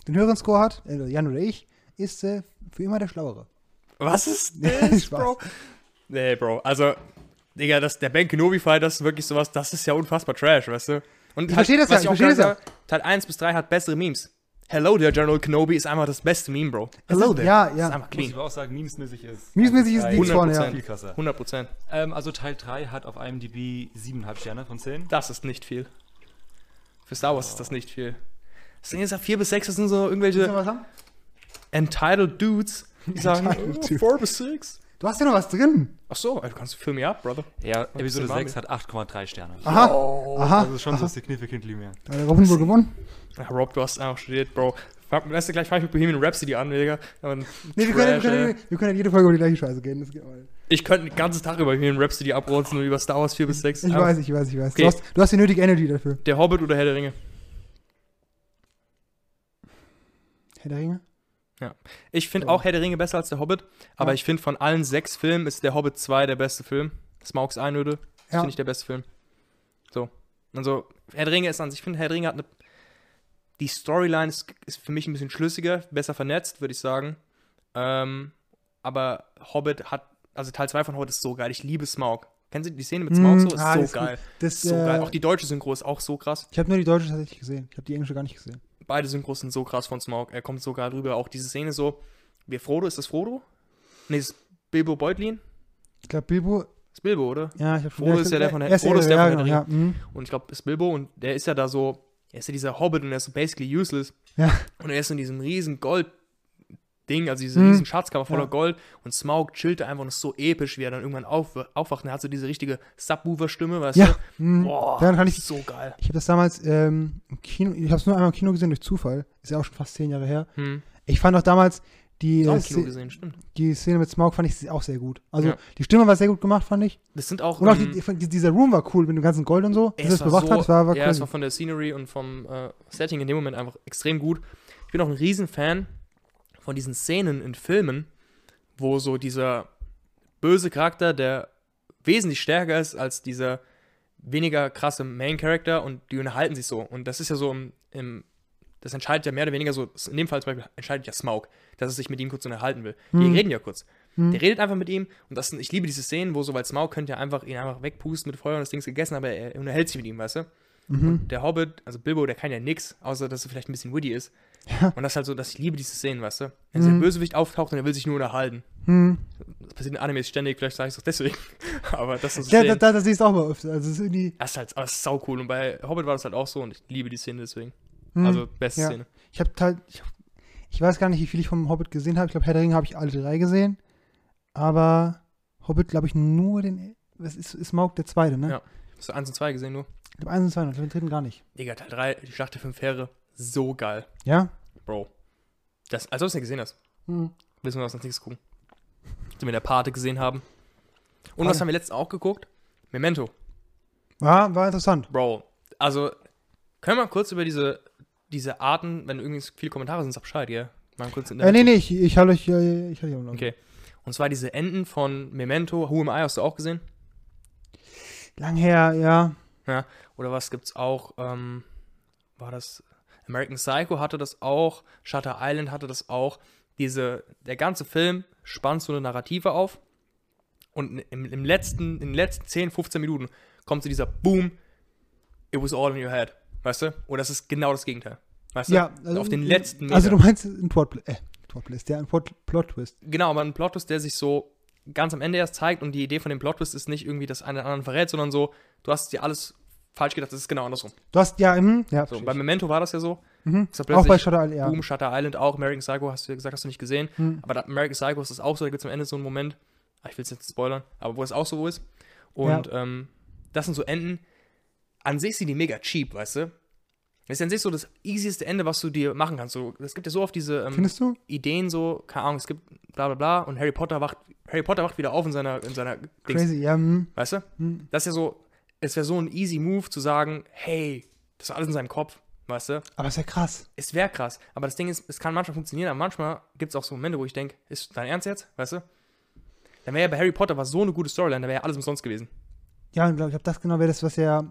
den höheren Score hat, äh, Jan oder ich, ist äh, für immer der Schlauere. Was ist Nee, das. Bro? Nee, Bro, also, Digga, das, der Ben Kenobi-Fight, das ist wirklich sowas, das ist ja unfassbar Trash, weißt du? Und Ich versteh das ja, was ich auch versteh das sag, Teil 1 bis 3 hat bessere Memes. Hello there, General Kenobi ist einfach das beste Meme, Bro. Hello there. Ja, Das ist ja. einfach Muss clean. ich aber auch sagen, memesmäßig ist. Memesmäßig ist nichts vorne, ja. 100%. Viel krasser. 100 Prozent. Ähm, also Teil 3 hat auf IMDb 7,5 Sterne von 10. Das ist nicht viel. Für Star Wars ist das nicht viel. Das ist ja 4 bis 6, das sind so irgendwelche was haben? entitled Dudes, die sagen, Entitled Dudes. 4 bis 6. Du hast ja noch was drin. Ach so, ey, du kannst fill me up, Brother. Ja, Episode Tsunami. 6 hat 8,3 Sterne. Aha. Aha. Also schon so significantly mehr. Hat der Robin wohl gewonnen? Ja, Rob, du hast auch studiert, Bro. Weißt du, gleich fange ich mit Bohemian Rhapsody an, Digga. Nee, wir können, wir, können, wir können jede Folge über die gleiche Scheiße gehen. Das geht mal. Ich könnte den ganzen Tag über Bohemian Rhapsody abrolzen und über Star Wars 4 bis 6. Ich Aber weiß, ich weiß, ich weiß. Okay. Du, hast, du hast die nötige Energy dafür. Der Hobbit oder Herr der Ringe? Herr der Ringe? Ich finde So. auch Herr der Ringe besser als der Hobbit, aber Ja. ich finde von allen sechs Filmen ist der Hobbit 2 der beste Film. Smaugs Einöde, Ja. finde ich der beste Film. So. Also, Herr der Ringe ist an sich, ich finde, Herr der Ringe hat eine. Die Storyline ist, ist für mich ein bisschen schlüssiger, besser vernetzt, würde ich sagen. Ähm, aber Hobbit hat, also Teil 2 von Hobbit ist so geil. Ich liebe Smaug. Kennen Sie die Szene mit Smaug? Mm, so ist ah, so das geil. Das, So äh, geil. Auch die deutsche Synchro ist auch so krass. Ich habe nur die deutsche tatsächlich gesehen. Ich habe die englische gar nicht gesehen. Beide Synchros sind so krass von Smaug. Er kommt so geil rüber. Auch diese Szene so. Wer Frodo? Ist das Frodo? Nee, das ist Bilbo Beutlin? Ich glaube, Bilbo, ist Bilbo, oder? ja, ich habe Frodo ist ja der von der- Frodo Frodo ist der ja, von der genau, ja, mhm. Und ich glaube, ist Bilbo und der ist ja da so. Er ist ja dieser Hobbit und er ist so basically useless. Ja. Und er ist in diesem riesen Gold-Ding, also diese Mhm. riesen Schatzkammer voller Ja. Gold. Und Smaug chillt da einfach und ist so episch, wie er dann irgendwann auf, aufwacht. Und er hat so diese richtige Subwoofer-Stimme, weißt Ja, du? mhm. Boah, kann ich, so geil. ich habe das damals ähm, im Kino, ich habe es nur einmal im Kino gesehen durch Zufall. Ist ja auch schon fast zehn Jahre her. Hm. Ich fand auch damals die, Auch Kino gesehen, stimmt. die Szene mit Smaug fand ich auch sehr gut. Also Ja. die Stimme war sehr gut gemacht, fand ich. Das sind auch. Und auch ähm, die, dieser Room war cool mit dem ganzen Gold und so. Das es war bewacht so- hat, das war, war ja, cool. es war von der Scenery und vom äh, Setting in dem Moment einfach extrem gut. Ich bin auch ein Riesenfan von diesen Szenen in Filmen, wo so dieser böse Charakter, der wesentlich stärker ist als dieser weniger krasse Main Character und die unterhalten sich so. Und das ist ja so im, im das entscheidet ja mehr oder weniger so, in dem Fall zum Beispiel entscheidet ja Smaug, dass er sich mit ihm kurz unterhalten will. Die Hm. reden ja kurz. Hm. Der redet einfach mit ihm und das ich liebe diese Szenen, wo so, weil Smaug könnte ja einfach ihn einfach wegpusten mit Feuer und das Ding ist gegessen, aber er unterhält sich mit ihm, weißt du? Mhm. Der Hobbit, also Bilbo, der kann ja nix, außer dass er vielleicht ein bisschen witty ist. Ja. Und das ist halt so, dass ich liebe diese Szenen, weißt du? Wenn Mhm. der Bösewicht auftaucht und er will sich nur unterhalten. Hm. Das passiert in Animes ständig, vielleicht sage ich es auch deswegen. aber das ist so Ja, da, da, das siehst du auch mal öfter. Also es ist irgendwie. Das ist halt aber es ist sau cool. Und bei Hobbit war das halt auch so und ich liebe die Szene deswegen. Hm. Also, beste Ja. Szene. Ich habe halt, ich, ich weiß gar nicht, wie viel ich vom Hobbit gesehen habe. Ich glaube, Herr der Ringe habe ich alle drei gesehen. Aber Hobbit, glaube ich, nur den. Was ist, ist Smaug der zweite, ne? Ja. Hast du 1 und 2 gesehen nur? Ich glaube, eins und zwei, und den dritten gar nicht. Digga, Teil 3, die Schlacht der fünf Heere, so geil. Ja? Bro. Das, als ob du es nicht gesehen hast. Hm. Wissen wir was als nächstes gucken. Die wir in der Pate gesehen haben. Und Pate. was haben wir letztens auch geguckt? Memento. War, war interessant. Bro, also können wir mal kurz über diese, diese Arten, wenn irgendwie viele Kommentare sind, sag Bescheid, ja? Mal kurz in Äh, nee, nee, ich, ich halte euch, äh, ich halte euch. Okay. Und zwar diese Enden von Memento, Who Am I, hast du auch gesehen? Lang her, ja. Oder was gibt's auch? Ähm, war das American Psycho hatte das auch, Shutter Island hatte das auch. Diese, der ganze Film spannt so eine Narrative auf. Und im, im letzten, in den letzten 10, 15 Minuten kommt so dieser Boom, it was all in your head. Weißt du? Oder das ist genau das Gegenteil. Weißt du? Ja, also, auf den letzten Meter. Also du meinst ein Plot, äh, Plot-Twist, ja, ein Plot- Plot-Twist. Genau, aber ein Plot-Twist, der sich so ganz am Ende erst zeigt und die Idee von dem Plot-Twist ist nicht irgendwie, dass einer anderen verrät, sondern so, du hast dir alles falsch gedacht, das ist genau andersrum. Du hast, ja, hm, ja, So, bei. Memento war das ja so. mhm. Ja Auch bei Shutter Island, ja. Boom, Shutter Island auch, American Psycho, hast du ja gesagt, hast du nicht gesehen. Hm. Aber da, American Psycho ist das auch so, da gibt es am Ende so einen Moment, ah, ich will es jetzt spoilern, aber wo es auch so ist. Und ähm, das sind so Enden, an sich sind die mega cheap, weißt du? Das ist an sich so das easieste Ende, was du dir machen kannst. So, es gibt ja so oft diese ähm? Ideen, so, keine Ahnung, es gibt bla bla bla und Harry Potter wacht, Harry Potter wacht wieder auf in seiner, in seiner Dings, Crazy, ja, hm, weißt du? hm. Das ist ja so, es wäre so ein easy Move zu sagen, hey, das ist alles in seinem Kopf, weißt du? Aber ist ja krass. Es wäre krass. Aber das Ding ist, es kann manchmal funktionieren, aber manchmal gibt es auch so Momente, wo ich denke, ist dein Ernst jetzt? Weißt du? Dann wäre ja bei Harry Potter war so eine gute Storyline, da wäre ja alles umsonst gewesen. Ja, ich glaube, das genau wäre das, was ja,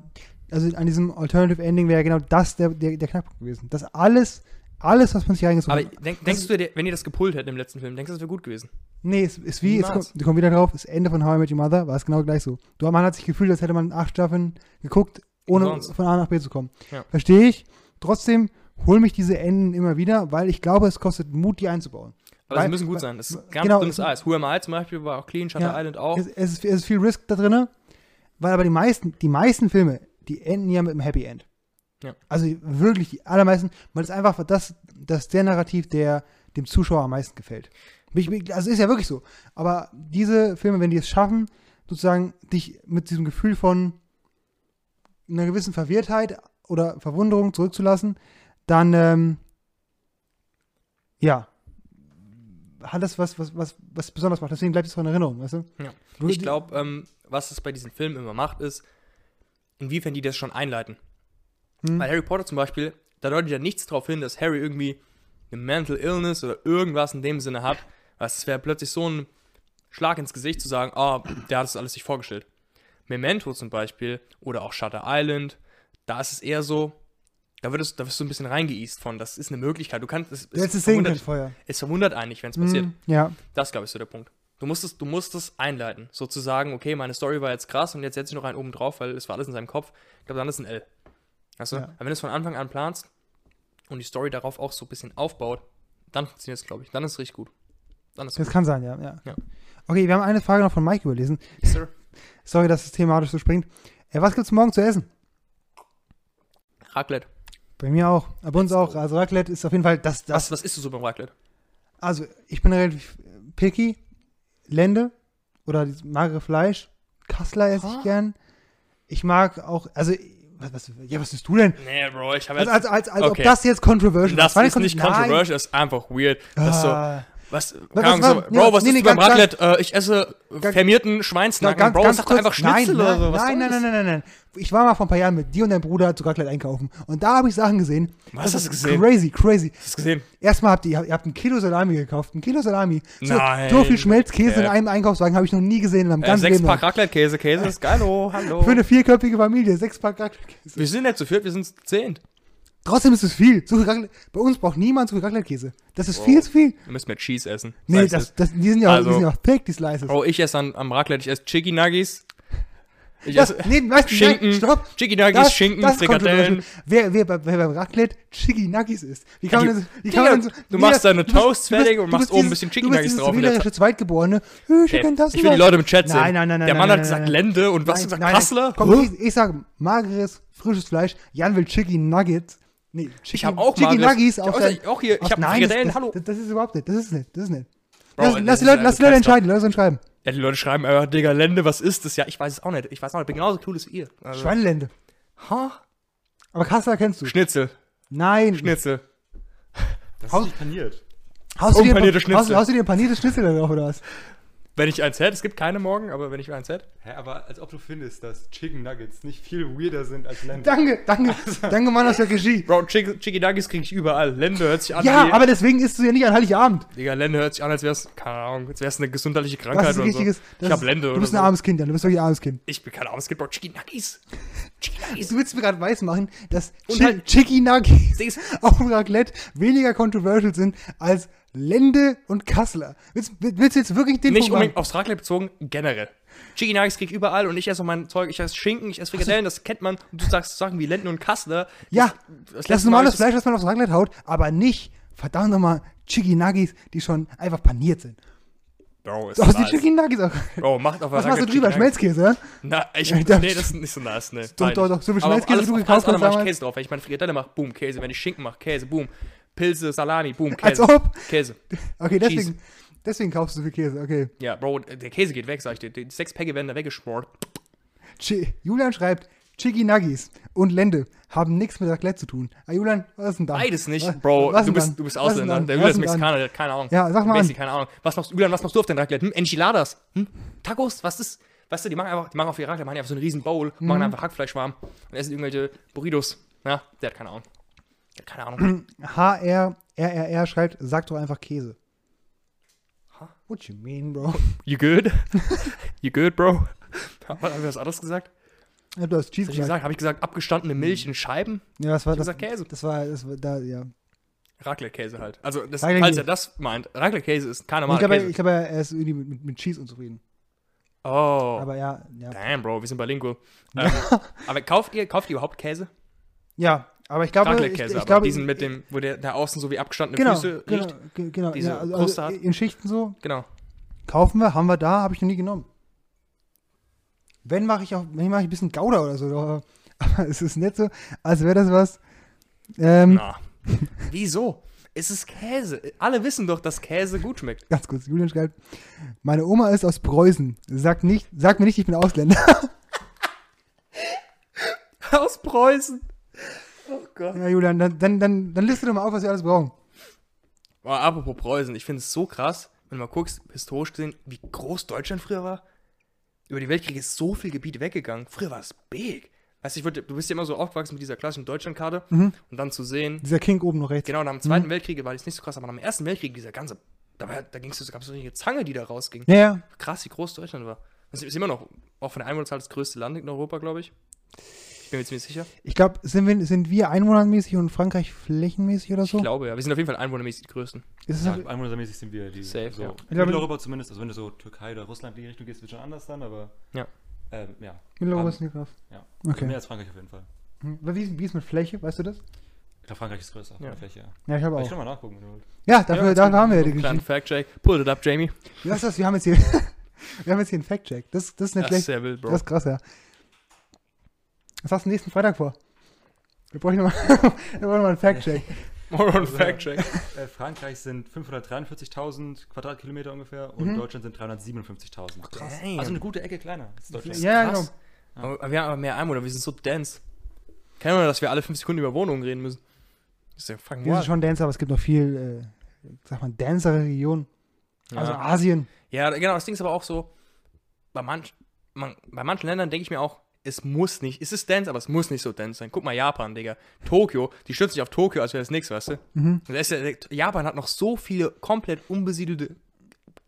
also an diesem Alternative Ending wäre genau das der, der, der Knackpunkt gewesen. Das alles, alles, was man sich reingezogen Aber hat. denk, denkst du, der- wenn ihr das gepullt hättet im letzten Film, denkst du, das wäre gut gewesen? Nee, es ist wie, jetzt Niemals. kommt, wir kommen wieder drauf, das Ende von How I Met Your Mother war es genau gleich so. Du, man hat sich gefühlt, als hätte man acht Staffeln geguckt, ohne Umsonst. von A nach B zu kommen. Ja. Verstehe ich. Trotzdem hol mich diese Enden immer wieder, weil ich glaube, es kostet Mut, die einzubauen. Aber Weil- sie müssen gut weil- sein. Das ist ganz genau, dünnes es- Eis. Who Am I zum Beispiel war auch clean, Shutter Ja. Island auch. Es, es, ist, es ist viel Risk da drin, weil aber die meisten, die meisten Filme, die enden ja mit einem Happy End. Ja. Also wirklich die allermeisten, weil es einfach das, das der Narrativ, der dem Zuschauer am meisten gefällt. Also ist ja wirklich so. Aber diese Filme, wenn die es schaffen, sozusagen dich mit diesem Gefühl von einer gewissen Verwirrtheit oder Verwunderung zurückzulassen, dann, ähm, ja, hat das was, was, was, was besonders macht. Deswegen bleibt es auch in Erinnerung, weißt du? Ja. Ich glaube, ähm, was es bei diesen Filmen immer macht, ist, inwiefern die das schon einleiten. Hm. Bei Harry Potter zum Beispiel, da deutet ja nichts darauf hin, dass Harry irgendwie eine Mental Illness oder irgendwas in dem Sinne hat. Was es wäre plötzlich so ein Schlag ins Gesicht zu sagen, ah, der hat das alles sich vorgestellt. Memento zum Beispiel oder auch Shutter Island, da ist es eher so, da wird es, da wirst du ein bisschen reingeeast von, das ist eine Möglichkeit. Du kannst, es, es, verwundert, es verwundert eigentlich, wenn es passiert. Hm, ja. Das, glaube ich, ist so der Punkt. Du musst, es, du musst es einleiten. Sozusagen, okay, meine Story war jetzt krass und jetzt setze ich noch einen oben drauf, weil es war alles in seinem Kopf. Ich glaube, dann ist ein L. Weißt du? Ja. Aber wenn du es von Anfang an planst und die Story darauf auch so ein bisschen aufbaut, dann funktioniert es, glaube ich. Dann ist es richtig gut. Dann ist es Das gut. kann sein, ja, ja. Ja. Okay, wir haben eine Frage noch von Mike überlesen. Yes, sir. Sorry, dass es thematisch so springt. Äh, was gibt's morgen zu essen? Raclette. Bei mir auch. Bei uns auch. Also Raclette ist auf jeden Fall das, das. Was, was isst du so beim Raclette? Also ich bin relativ picky. Lende oder dieses magere Fleisch. Kassler esse Ah. ich gern. Ich mag auch, also, was, was, ja, was bist du denn? Nee, Bro, ich habe Also, jetzt. als, als, als Okay. ob das jetzt controversial das War ist nicht controversial, das ist einfach weird. Das ist so, Was, was Ahnung, war- so, nee, Bro, was nee, isst nee, beim ganz- Raclette? Äh, ich esse Ganz- fermierten Schweinsnacken. ganz, Bro, ganz sag kurz, einfach Schnitzel nein, oder so. Was nein, nein, nein, nein, nein, nein. Ich war mal vor ein paar Jahren mit dir und deinem Bruder zu Raclette einkaufen. Und da habe ich Sachen gesehen. Was hast du ist gesehen? Crazy, crazy. Hast du gesehen? Erstmal habt ihr, ihr habt ein Kilo Salami gekauft. Ein Kilo Salami. So, Nein. so viel Schmelzkäse in Okay. einem Einkaufswagen habe ich noch nie gesehen in meinem Äh, ganzen sechs Leben. Pack Raclette-Käse, Käse ist geil, oh, hallo. Für eine vierköpfige Familie, sechs Pack Raclette-Käse. Wir sind nicht zu viert, wir sind zu zehnt. Trotzdem ist es viel. So viel Raclette. Bei uns braucht niemand so viel Raclette-Käse. Das ist Wow. viel zu viel. Wir müssen mehr Cheese essen. Nee, das, das, die sind ja auch, Also- die sind ja auch thick, die Slices. Bro, ich esse an, am Raclette, ich esse Chicky Nuggies. Ich das, esse nee, weißt du, Schinken, nein, stopp. Chicky Nuggies, Das, Schinken, das Frikadellen. Wer, wer, bei- wer beim Raclette Chicky Nuggies isst. Wie kann Ja, man das, wie kann man so, du Nee, machst deine Toasts fertig und machst bist oben ein dieses- bisschen Chicken du bist Nuggets dieses drauf Zweitgeborene. Hey, ich Ey, kenn das ich will die. Leute im Chat sehen. Nein, nein, nein, Der Mann nein, hat gesagt. Lende und was Nein, hast du gesagt? nein, Kassler? Komm, ich, ich sag mageres, frisches Fleisch. Jan will Chicky Nuggets. Nee, Chicky, Ich habe auch Chicky mageres- Nuggies Ich auf hab dein- auch hier, ich habe Nein, Frikadellen, das, hallo. Das, das ist überhaupt nicht. Das ist nicht. Das ist nicht. Bro, Lass, lass, die Leute, lass die Leute entscheiden. Lass uns entscheiden. Ja, die Leute schreiben einfach, Digga, Lende, was ist das? Ja, ich weiß es auch nicht. Ich weiß auch nicht, ich bin genauso cool wie ihr. Also, Schweinelende. ha? Aber Kassler kennst du. Schnitzel, Nein. Schnitzel. Das ist nicht paniert. Haust du, dir, Schnitzel. haust du dir ein paniertes Schnitzel drauf oder was? Wenn ich eins hätte, es gibt keine morgen, aber wenn ich eins hätte. Hä, aber als ob du findest, dass Chicken Nuggets nicht viel weirder sind als Lende. Danke, danke. danke, Mann aus der Regie. Bro, Chick Chicky Nuggies kriege ich überall. Lende hört sich an Ja, aber deswegen isst du ja nicht an Heiligabend. Digga, Lende hört sich an, als wäre es, keine Ahnung, als wäre es eine gesundheitliche Das Krankheit oder so. Ich das hab ist- Lende Du bist so. ein armes Kind, Jan. Du bist wirklich ein armes Kind. Ich bin keine Ahnung, es gibt Bro, Chicky Nuggies. Chicky Nuggies. Du willst mir gerade weismachen, dass Chi halt- Chicky Nuggets auf dem Raclette weniger controversial sind als Lende und Kassler. Willst, willst du jetzt wirklich den Nicht unbedingt aufs Raclette bezogen, generell. Chicky Nuggets krieg ich überall und ich esse auch mein Zeug, ich esse Schinken, ich esse Frikadellen, das kennt man. Und du sagst Sachen wie Lenden und Kassler. Ja, das das, letzte ist normales Fleisch, das man aufs Raclette haut, aber nicht, verdammt nochmal, Chicky Nuggets, die schon einfach paniert sind. Bro, ist Du hast die nice. Chicky Nuggets auch. Bro, macht auf Was machst du drüber? Schmelzkäse, ja? Na, ich, das- nee, das ist nicht so nice, ne. Doch, doch, doch, so viel Schmelzkäse, alles, wie du auf gekauft alles hast andere mach ich. Käse drauf. Wenn ich meine Frikadelle mache, boom, Käse. Wenn ich Schinken mache, Käse, boom. Pilze, Salami, boom, Als Käse. ob. Käse. Okay, Cheese. deswegen, deswegen kaufst du viel Käse, okay. Ja, Bro, der Käse geht weg, sag ich dir. Die sechs Päcke werden da weggeschmort. Chi Julian schreibt, Chicky Nuggets und Lende haben nichts mit Raclette zu tun. Ah, Julian, was ist denn da? Beides nicht, Was- Bro. was Du bist, du bist Ausländer. Der Julian ist? Mexikaner, der hat keine Ahnung. Ja, sag mal. Basic, keine Ahnung. Was machst du, Julian, was machst du auf dein Raclette? Hm? Enchiladas? Hm? Tacos? Was ist? Weißt du, die machen einfach, die machen auf ihr Raclette, machen einfach so einen riesen Bowl, Mhm. machen einfach Hackfleisch warm und essen irgendwelche Burritos. Ja, der hat keine Ahnung. Keine Ahnung. HRRR schreibt, sag doch einfach Käse. Ha? What you mean, bro? You good? you good, Bro? Haben wir was anderes gesagt? Ja, du hast Cheese hab ich gesagt. Habe ich gesagt, abgestandene Milch in Scheiben? Ja, das war Ich das, gesagt Käse. das war, das war da, ja. Raclette-Käse halt. Also, das, falls er das meint, Raclette-Käse ist keine Ich normale glaube, Käse. ich glaube, er ist irgendwie mit, mit, mit Cheese unzufrieden. oh. Aber ja, ja. Damn, Bro, wir sind bilingual. Ähm, aber kauft ihr, kauft ihr überhaupt Käse? Ja, aber ich glaube, ich, ich glaube, diesen mit dem, wo der, der außen so wie abgestandene genau, Füße genau, riecht. ge- genau, diese ja, also, Kruste also hat. in Schichten so Genau. kaufen wir, haben wir da, habe ich noch nie genommen. Wenn mache ich auch, wenn mache ich ein bisschen Gouda oder so, aber, aber es ist nicht so, als wäre das was. Ähm, Na. Wieso? Es ist Käse. Alle wissen doch, dass Käse gut schmeckt. Ganz kurz, Julian schreibt, meine Oma ist aus Preußen. Sag nicht, sag mir nicht, ich bin Ausländer. Aus Preußen. Oh Gott. ja, Julian, dann, dann, dann, dann liste doch mal auf, was wir alles brauchen. Oh, apropos Preußen, ich finde es so krass, wenn du mal guckst, historisch gesehen, wie groß Deutschland früher war. Über die Weltkriege ist so viel Gebiet weggegangen. Früher war es big. Weißt du, ich würd, du bist ja immer so aufgewachsen mit dieser klassischen Deutschlandkarte Mhm. und dann zu sehen, Dieser King oben noch rechts. genau, nach dem Zweiten Weltkrieg war das nicht so krass, aber nach dem Ersten Weltkrieg, dieser ganze, da, da ging's, so- gab es so eine Zange, die da rausging. Ja, ja. Krass, wie groß Deutschland war. Das ist immer noch, auch von der Einwohnerzahl, das größte Land in Europa, glaube ich. Ich bin mir ziemlich sicher. Ich glaube, sind wir, sind wir einwohnermäßig und Frankreich flächenmäßig oder so? Ich glaube, ja. Wir sind auf jeden Fall einwohnermäßig die Größten. Ist es Ja, einwohnermäßig sind wir die. Safe, so, ja. Ich glaube- Mitteleuropa zumindest, also wenn du so Türkei oder Russland in die Richtung gehst, wird schon anders dann, aber. Ja. Ähm, ja. Mitteleuropa Haben- ist nicht krass. ja. Also Okay. mehr als Frankreich auf jeden Fall. Hm. Aber Wie ist, wie ist mit Fläche, weißt du das? Ich glaube, Frankreich ist größer. Ja. Fläche, ja. Ich habe Aber ich auch. kann mal nachgucken, wenn du willst. Ja, dafür, Ja, dafür haben wir ja die Kleinen Geschichte. Fact-Check. Pull it up, Jamie. Wie heißt das? Wir haben jetzt hier, wir haben jetzt hier einen Fact-Check. Das, das ist nicht Das ist schlecht. sehr wild, Bro. Das ist krass, ja. Was hast du nächsten Freitag vor? Wir brauchen nochmal noch einen Fact-Check. More on Fact-Check. Äh, Frankreich sind 543.000 Quadratkilometer ungefähr und Mhm. Deutschland sind 357.000. Damn. Also eine gute Ecke kleiner. Das ist. Ja, ja, krass. genau. Aber wir haben aber mehr Einwohner, wir sind so dense. Kein Wunder, dass wir alle fünf Sekunden über Wohnungen reden müssen. Das ist ja fucking Wir sind schon Dancer, aber es gibt noch viel, äh, sag mal, dancere Regionen. Also ja. Asien. ja, genau, das Ding ist aber auch so, bei, manch, man, bei manchen Ländern denke ich mir auch, es muss nicht, es ist Dance, aber es muss nicht so Dance sein. Guck mal Japan, Digga. Tokio, die stürzen sich auf Tokio, als wäre das nichts, weißt du? Mhm. Das ist ja, Japan hat noch so viele komplett unbesiedelte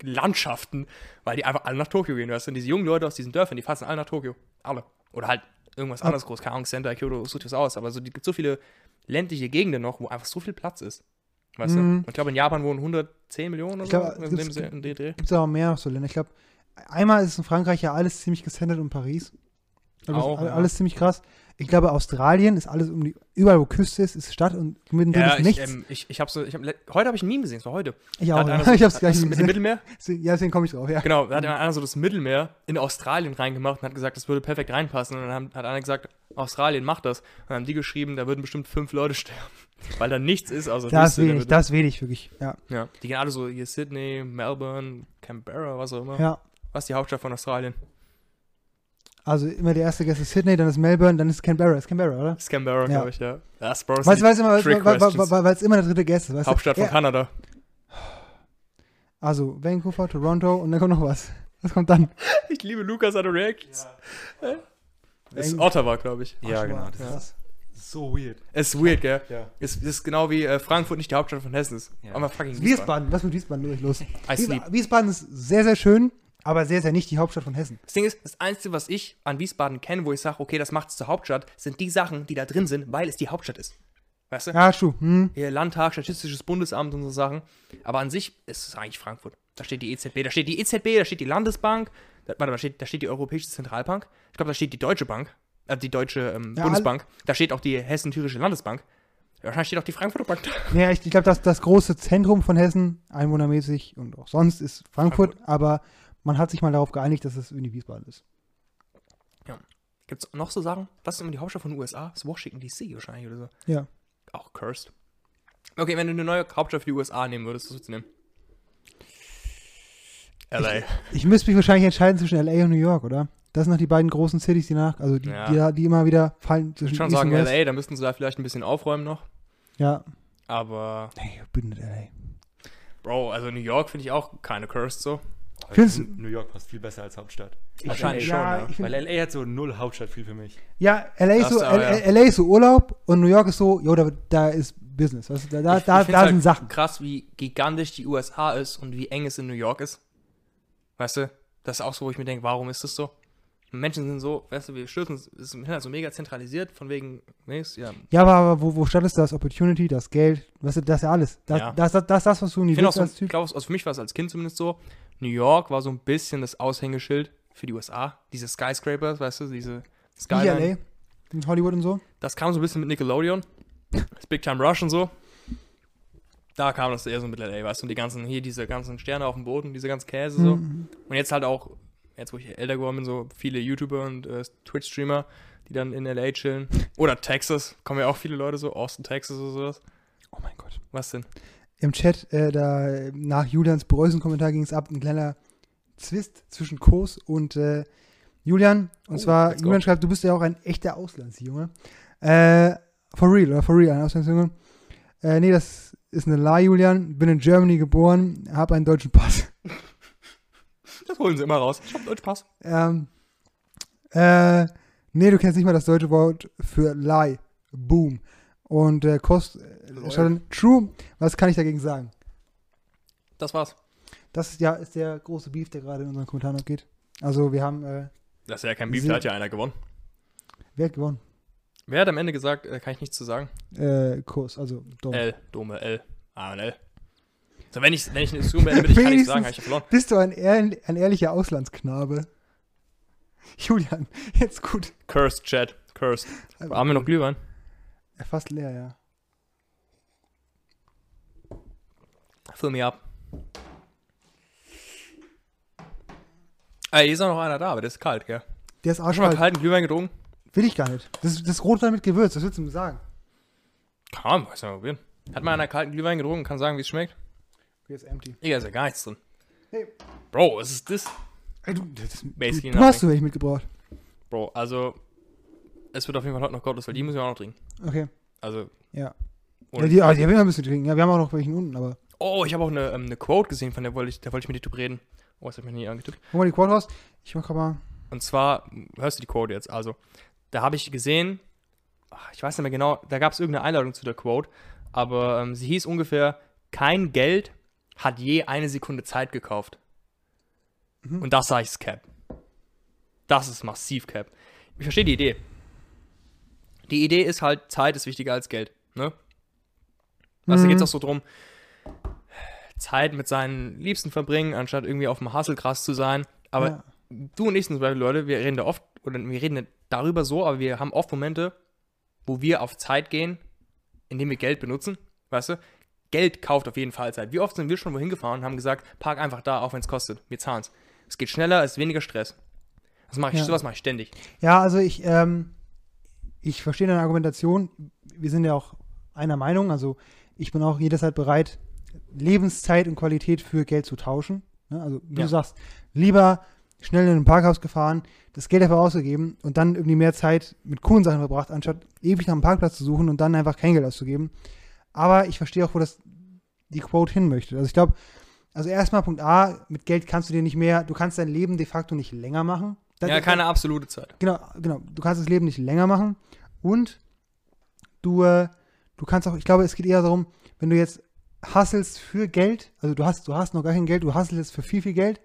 Landschaften, weil die einfach alle nach Tokio gehen. Weißt du? Und diese jungen Leute aus diesen Dörfern, die fassen alle nach Tokio. Alle. Oder halt irgendwas anderes groß. Keine Ahnung, Sendai, Kyoto, sucht das aus. Aber so, die gibt so viele ländliche Gegenden noch, wo einfach so viel Platz ist. Weißt du? Mhm. Und ich glaube, in Japan wohnen 110 Millionen oder Ich glaube, so. es. Gibt es aber mehr so Länder. Ich glaube, einmal ist es in Frankreich ja alles ziemlich gesendet um Paris. Also Auch, ja. alles ziemlich krass. Ich glaube, Australien ist alles um die, überall wo Küste ist, ist Stadt und mittendrin Ja, ist ich, nichts. ähm, ich, ich habe so, ich hab, heute habe ich ein Meme gesehen, es war heute. ich auch. Ja. so, ich hab's gleich du mit dem gesehen. Mittelmeer? Ja, deswegen komme ich drauf, ja. Genau, da hat einer so das Mittelmeer in Australien reingemacht und hat gesagt, das würde perfekt reinpassen. Und dann haben- hat einer gesagt, Australien macht das. Und dann haben die geschrieben, da würden bestimmt fünf Leute sterben. Weil da nichts ist außer Das ist Wüste, wenig, das ist wenig, wirklich. Ja. Ja, die gehen alle so hier Sydney, Melbourne, Canberra, was auch immer. ja. Was ist die Hauptstadt von Australien? Also immer der erste Gast ist Sydney, dann ist Melbourne, dann ist Canberra. Ist Canberra, oder? Ist Canberra, Ja. glaube ich, ja. Das Weißt du, weißt du immer, weil es immer der dritte Gast ist. Weißt du? Hauptstadt von ja, Kanada. Also Vancouver, Toronto und dann kommt noch was. Was kommt dann? Ich liebe Lukas seine Reactions. Das ist Ottawa, glaube ich. Ja, Ach, genau. Das Ja. ist so weird. Es ist weird, gell? Ja. Es es ist genau wie äh, Frankfurt nicht die Hauptstadt von Hessen ist. Ja. Aber fucking Wiesbaden, was mit Wiesbaden ist los? Wiesbaden ist sehr, sehr schön, aber sehr, sehr nicht die Hauptstadt von Hessen. Das Ding ist, das Einzige, was ich an Wiesbaden kenne, wo ich sage, okay, das macht es zur Hauptstadt, sind die Sachen, die da drin sind, weil es die Hauptstadt ist. Weißt du? Ja, Schuh. Hm. Hier Landtag, Statistisches Bundesamt und so Sachen. Aber an sich ist es eigentlich Frankfurt. Da steht die EZB, da steht die EZB, da steht die Landesbank, da, warte, da steht, da steht die Europäische Zentralbank. Ich glaube, da steht die Deutsche Bank, äh, die Deutsche ähm, Ja, Bundesbank. Da steht auch die Hessen-Thürische Landesbank. Wahrscheinlich steht auch die Frankfurter Bank da. Ja, ich, ich glaube, das, das große Zentrum von Hessen, einwohnermäßig und auch sonst, ist Frankfurt, aber man hat sich mal darauf geeinigt, dass es irgendwie Wiesbaden ist. Gibt es noch so Sachen? Das ist immer die Hauptstadt von den USA. Das ist Washington DC wahrscheinlich oder so. Ja. Auch cursed. Okay, wenn du eine neue Hauptstadt für die USA nehmen würdest, was würdest du nehmen? LA. Ich müsste mich wahrscheinlich entscheiden zwischen LA und New York, oder? Das sind noch die beiden großen Cities, die nach, also die, Ja. die, die immer wieder fallen Ich würde zwischen schon sagen. LA, da müssten sie da vielleicht ein bisschen aufräumen noch. Ja. Aber, Nee, bindet LA. Bro, also New York finde ich auch keine cursed so. Findest find, New York passt viel besser als Hauptstadt. Wahrscheinlich ja, schon, ja. Ich find, Weil LA hat so null Hauptstadt-Feel für mich. ja, LA ist, so, aber, L- ja. LA ist so Urlaub und New York ist so, jo, da, da ist Business. Weißt du, da da, Ich- da, ich da halt sind Sachen. Krass, wie gigantisch die USA ist und wie eng es in New York ist. Weißt du, das ist auch so, wo ich mir denke, warum ist das so? Menschen sind so, weißt du, wir stürzen, es ist halt so mega zentralisiert, von wegen, nee, ist ja. Ja, aber, aber wo, wo statt ist das Opportunity, das Geld, weißt du, das ist ja alles. Das, Ja. das, das, das, das, was du nie Ich finde auch willst so, als ich Typ. glaube, also für mich war es als Kind zumindest so, New York war so ein bisschen das Aushängeschild für die USA. Diese Skyscrapers, weißt du, diese Skyline. LA, in Hollywood und so. Das kam so ein bisschen mit Nickelodeon. Das Big Time Rush und so. Da kam das eher so mit LA, weißt du, und die ganzen, hier diese ganzen Sterne auf dem Boden, diese ganzen Käse so. Mhm. Und jetzt halt auch, jetzt wo ich älter geworden bin, so viele YouTuber und äh, Twitch-Streamer, die dann in LA chillen. Oder Texas, kommen ja auch viele Leute so, Austin, Texas oder sowas. Oh mein Gott. Was denn? Im Chat, äh, da nach Julians Preußen-Kommentar ging es ab, ein kleiner Zwist zwischen Kos und äh, Julian. Und Oh, zwar. Julian schreibt, du bist ja auch ein echter Auslandsjunge. Äh, for real, oder for real, ein Auslandsjunge. Äh, nee, das ist eine Lie, Julian. Bin in Germany geboren, habe einen deutschen Pass. Das holen sie immer raus. Ich hab Deutsch Pass. Ähm, äh, nee, du kennst nicht mal das deutsche Wort für Lie. Boom. Und äh, Kost, äh, dann True, was kann ich dagegen sagen? Das war's. Das ist ja ist der große Beef, der gerade in unseren Kommentaren abgeht. Also wir haben, äh, Das ist ja kein Beef, da hat ja einer gewonnen. wer hat gewonnen? Wer hat am Ende gesagt, äh, kann ich nichts zu sagen? Äh, Kurs, also Dom. L, dumme L. Ah, ein L. So, wenn ich, wenn ich eine will ich kann nichts sagen, habe ich verloren. Bist du ein, ehr ein ehrlicher Auslandsknabe? Julian, jetzt gut. Cursed, Chat. Cursed. Haben wir noch Glühwein? Ja, Fast leer, ja. Fill me up. Ey, hier ist auch noch einer da, aber der ist kalt, gell? Der ist Hast du schon mal arschkalt. kalten Glühwein getrunken? Will ich gar nicht. Das ist das ist Rotwein mit Gewürz, was willst du mir sagen? Kann man, weiß mal probieren. Hat mal einer kalten Glühwein getrunken, kann sagen, wie es schmeckt? Okay, ist empty. Digga, ist ja gar nichts drin. Hey. Bro, was ist das? Ey, du, das, du, Basically du hast nothing. du welche mitgebracht. Bro, also, es wird auf jeden Fall heute noch Gottes, weil die müssen wir auch noch trinken. Okay. Also, Ja. Ja, die, ah, die haben wir ein bisschen trinken. Ja, wir haben auch noch welchen unten, aber. Oh, ich habe auch eine, ähm, eine Quote gesehen, von der wollte ich, da wollte ich mit dir reden. Oh, das hab ich mir nie angetippt. Guck mal die Quad raus. Ich mach mal. Und zwar, hörst du die Quote jetzt? Also, da habe ich gesehen, ich weiß nicht mehr genau, da gab es irgendeine Einladung zu der Quote, aber ähm, sie hieß ungefähr, kein Geld hat je eine Sekunde Zeit gekauft. Mhm. Und das sage ich Cap. Das ist massiv Cap. Ich verstehe die Idee. Die Idee ist halt, Zeit ist wichtiger als Geld. Ne? Also Mhm. geht es auch so drum, Zeit mit seinen Liebsten verbringen, anstatt irgendwie auf dem Hasselgras zu sein. Aber ja. du und ich sind zum Beispiel Leute, wir reden da oft, oder wir reden darüber so, aber wir haben oft Momente, wo wir auf Zeit gehen, indem wir Geld benutzen, weißt du? Geld kauft auf jeden Fall Zeit. Wie oft sind wir schon wohin gefahren und haben gesagt, park einfach da, auch wenn es kostet. Wir zahlen es. Es geht schneller, es ist weniger Stress. Das mache ich, Ja. sowas mache ich ständig. Ja, also ich, ähm, ich verstehe deine Argumentation. Wir sind ja auch einer Meinung. Also ich bin auch jederzeit bereit, Lebenszeit und Qualität für Geld zu tauschen. Ne? Also wie Ja. du sagst, lieber schnell in ein Parkhaus gefahren, das Geld dafür auszugeben und dann irgendwie mehr Zeit mit coolen Sachen verbracht, anstatt ewig nach einem Parkplatz zu suchen und dann einfach kein Geld auszugeben. Aber ich verstehe auch, wo das die Quote hin möchte. Also ich glaube, also erstmal Punkt A, mit Geld kannst du dir nicht mehr, du kannst dein Leben de facto nicht länger machen. Das- Ja, keine absolute Zeit. Genau, genau. Du kannst das Leben nicht länger machen und du, äh, du kannst auch, ich glaube, es geht eher darum, wenn du jetzt hasselst für Geld, also du hast, du hast noch gar kein Geld, du hasselst für viel, viel Geld,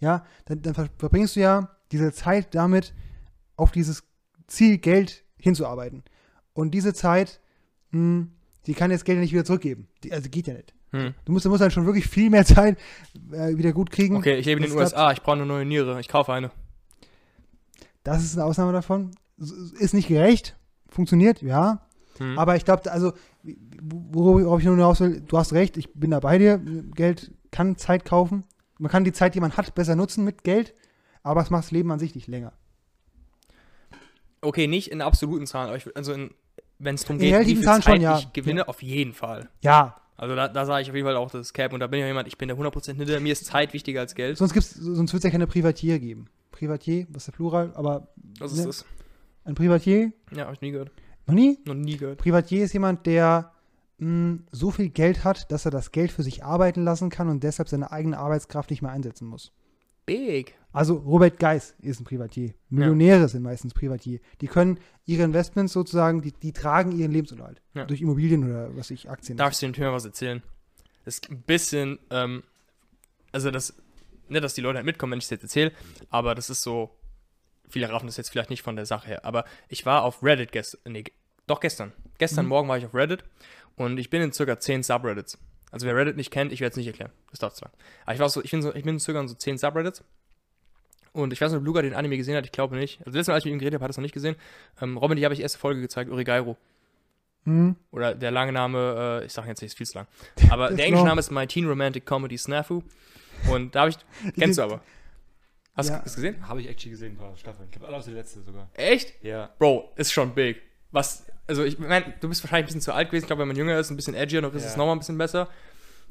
ja, dann, dann ver- verbringst du ja diese Zeit damit, auf dieses Ziel Geld hinzuarbeiten. Und diese Zeit, mh, die kann jetzt Geld ja nicht wieder zurückgeben. Die, also geht ja nicht. Hm. Du musst, du musst dann schon wirklich viel mehr Zeit äh, wieder gut kriegen. Okay, ich lebe in den. USA, ich brauche eine neue Niere, ich kaufe eine. Das ist eine Ausnahme davon. Ist nicht gerecht, funktioniert, ja. Hm. Aber ich glaube, also, worauf ich nur hinaus will, du hast recht, ich bin da bei dir. Geld kann Zeit kaufen. Man kann die Zeit, die man hat, besser nutzen mit Geld, aber es macht das Leben an sich nicht länger. Okay, nicht in absoluten Zahlen, also wenn es darum geht, wie viel Zahlen Zeit schon, ja. ich gewinne, auf jeden Fall. Ja, Also da, da sage ich auf jeden Fall auch, das ist Cap. Und da bin ich auch jemand, ich bin der 100% hinter mir, ist Zeit wichtiger als Geld. sonst, gibt's, sonst wird es ja keine Privatier geben. Privatier, was ist der Plural? Aber Was ist Ja. das? ein Privatier, Ja, habe ich nie gehört. Noch nie? Noch nie gehört. Privatier ist jemand, der mh, so viel Geld hat, dass er das Geld für sich arbeiten lassen kann und deshalb seine eigene Arbeitskraft nicht mehr einsetzen muss. Big. Also Robert Geis ist ein Privatier. Millionäre sind meistens Privatier. Die können ihre Investments sozusagen, die, die tragen ihren Lebensunterhalt. Ja. Durch Immobilien oder was ich, Aktien. Darf ich dir Thema was erzählen? Das ist ein bisschen, ähm, also das, nicht, dass die Leute halt mitkommen, wenn ich es jetzt erzähle, aber das ist so, viele raffen das jetzt vielleicht nicht von der Sache her, aber ich war auf Reddit gestern, nee, doch gestern. Gestern Mhm. Morgen war ich auf Reddit und ich bin in circa 10 Subreddits. Also wer Reddit nicht kennt, ich werde es nicht erklären. Das dauert lang. Aber ich war so, ich bin so, ich bin in circa in so 10 Subreddits. Und ich weiß nicht, ob Luca den Anime gesehen hat, ich glaube nicht. Also letztes Mal, als ich mit ihm geredet habe, hat er es noch nicht gesehen. Ähm, Robin, die habe ich erste Folge gezeigt, Urigairo. Hm? Oder der lange Name, äh, ich sage jetzt nicht, ist viel zu lang. Aber der englische. Name ist My Teen Romantic Comedy Snafu. Und da habe ich, kennst du aber. Hast Ja. du es gesehen? Habe ich actually gesehen, ein paar Staffeln. Ich glaube, alle aus der letzte sogar. Echt? Ja. Bro, ist schon big. Was, also ich meine, du bist wahrscheinlich ein bisschen zu alt gewesen. Ich glaube, wenn man jünger ist, ein bisschen edgier, dann ist es Ja. nochmal ein bisschen besser.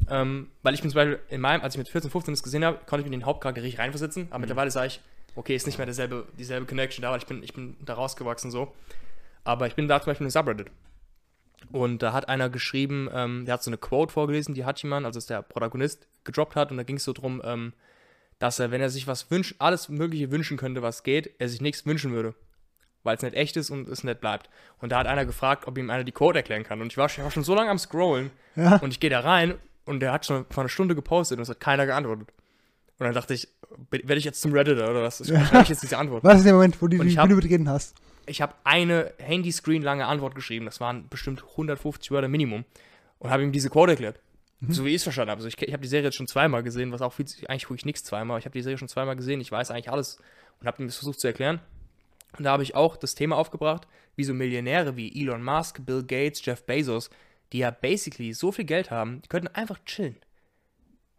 Ähm, weil ich bin zum Beispiel in meinem, als ich mit 14, 15 das gesehen habe, konnte ich mir in den Hauptcharakter richtig reinversetzen. Aber mittlerweile sage ich, okay, ist nicht mehr derselbe, dieselbe Connection da, weil ich bin, ich bin da rausgewachsen so. Aber ich bin da zum Beispiel in Subreddit. Und da hat einer geschrieben, ähm, der hat so eine Quote vorgelesen, die Hachiman, also dass der Protagonist, gedroppt hat. Und da ging es so drum, ähm, dass er, wenn er sich was wünscht, alles Mögliche wünschen könnte, was geht, er sich nichts wünschen würde. Weil es nicht echt ist und es nicht bleibt. Und da hat einer gefragt, ob ihm einer die Code erklären kann. Und ich war, schon- ich war schon so lange am Scrollen. Ja. Und ich gehe da rein und der hat schon vor einer Stunde gepostet und es hat keiner geantwortet. Und dann dachte ich, werde ich jetzt zum Redditor oder was? Ich schreibe ich jetzt diese Antwort. Was ist der Moment, wo du die Bühne betreten hast? Ich habe eine Handyscreen lange Antwort geschrieben. Das waren bestimmt 150 Wörter Minimum. Und habe ihm diese Quote erklärt. So wie ich es verstanden habe. Also ich, ich habe die Serie jetzt schon zweimal gesehen, was auch viel, eigentlich gucke ich nichts zweimal. Ich habe die Serie schon zweimal gesehen. Ich weiß eigentlich alles und habe ihm das versucht zu erklären. Und da habe ich auch das Thema aufgebracht, wie so Millionäre wie Elon Musk, Bill Gates, Jeff Bezos, die ja basically so viel Geld haben, die könnten einfach chillen.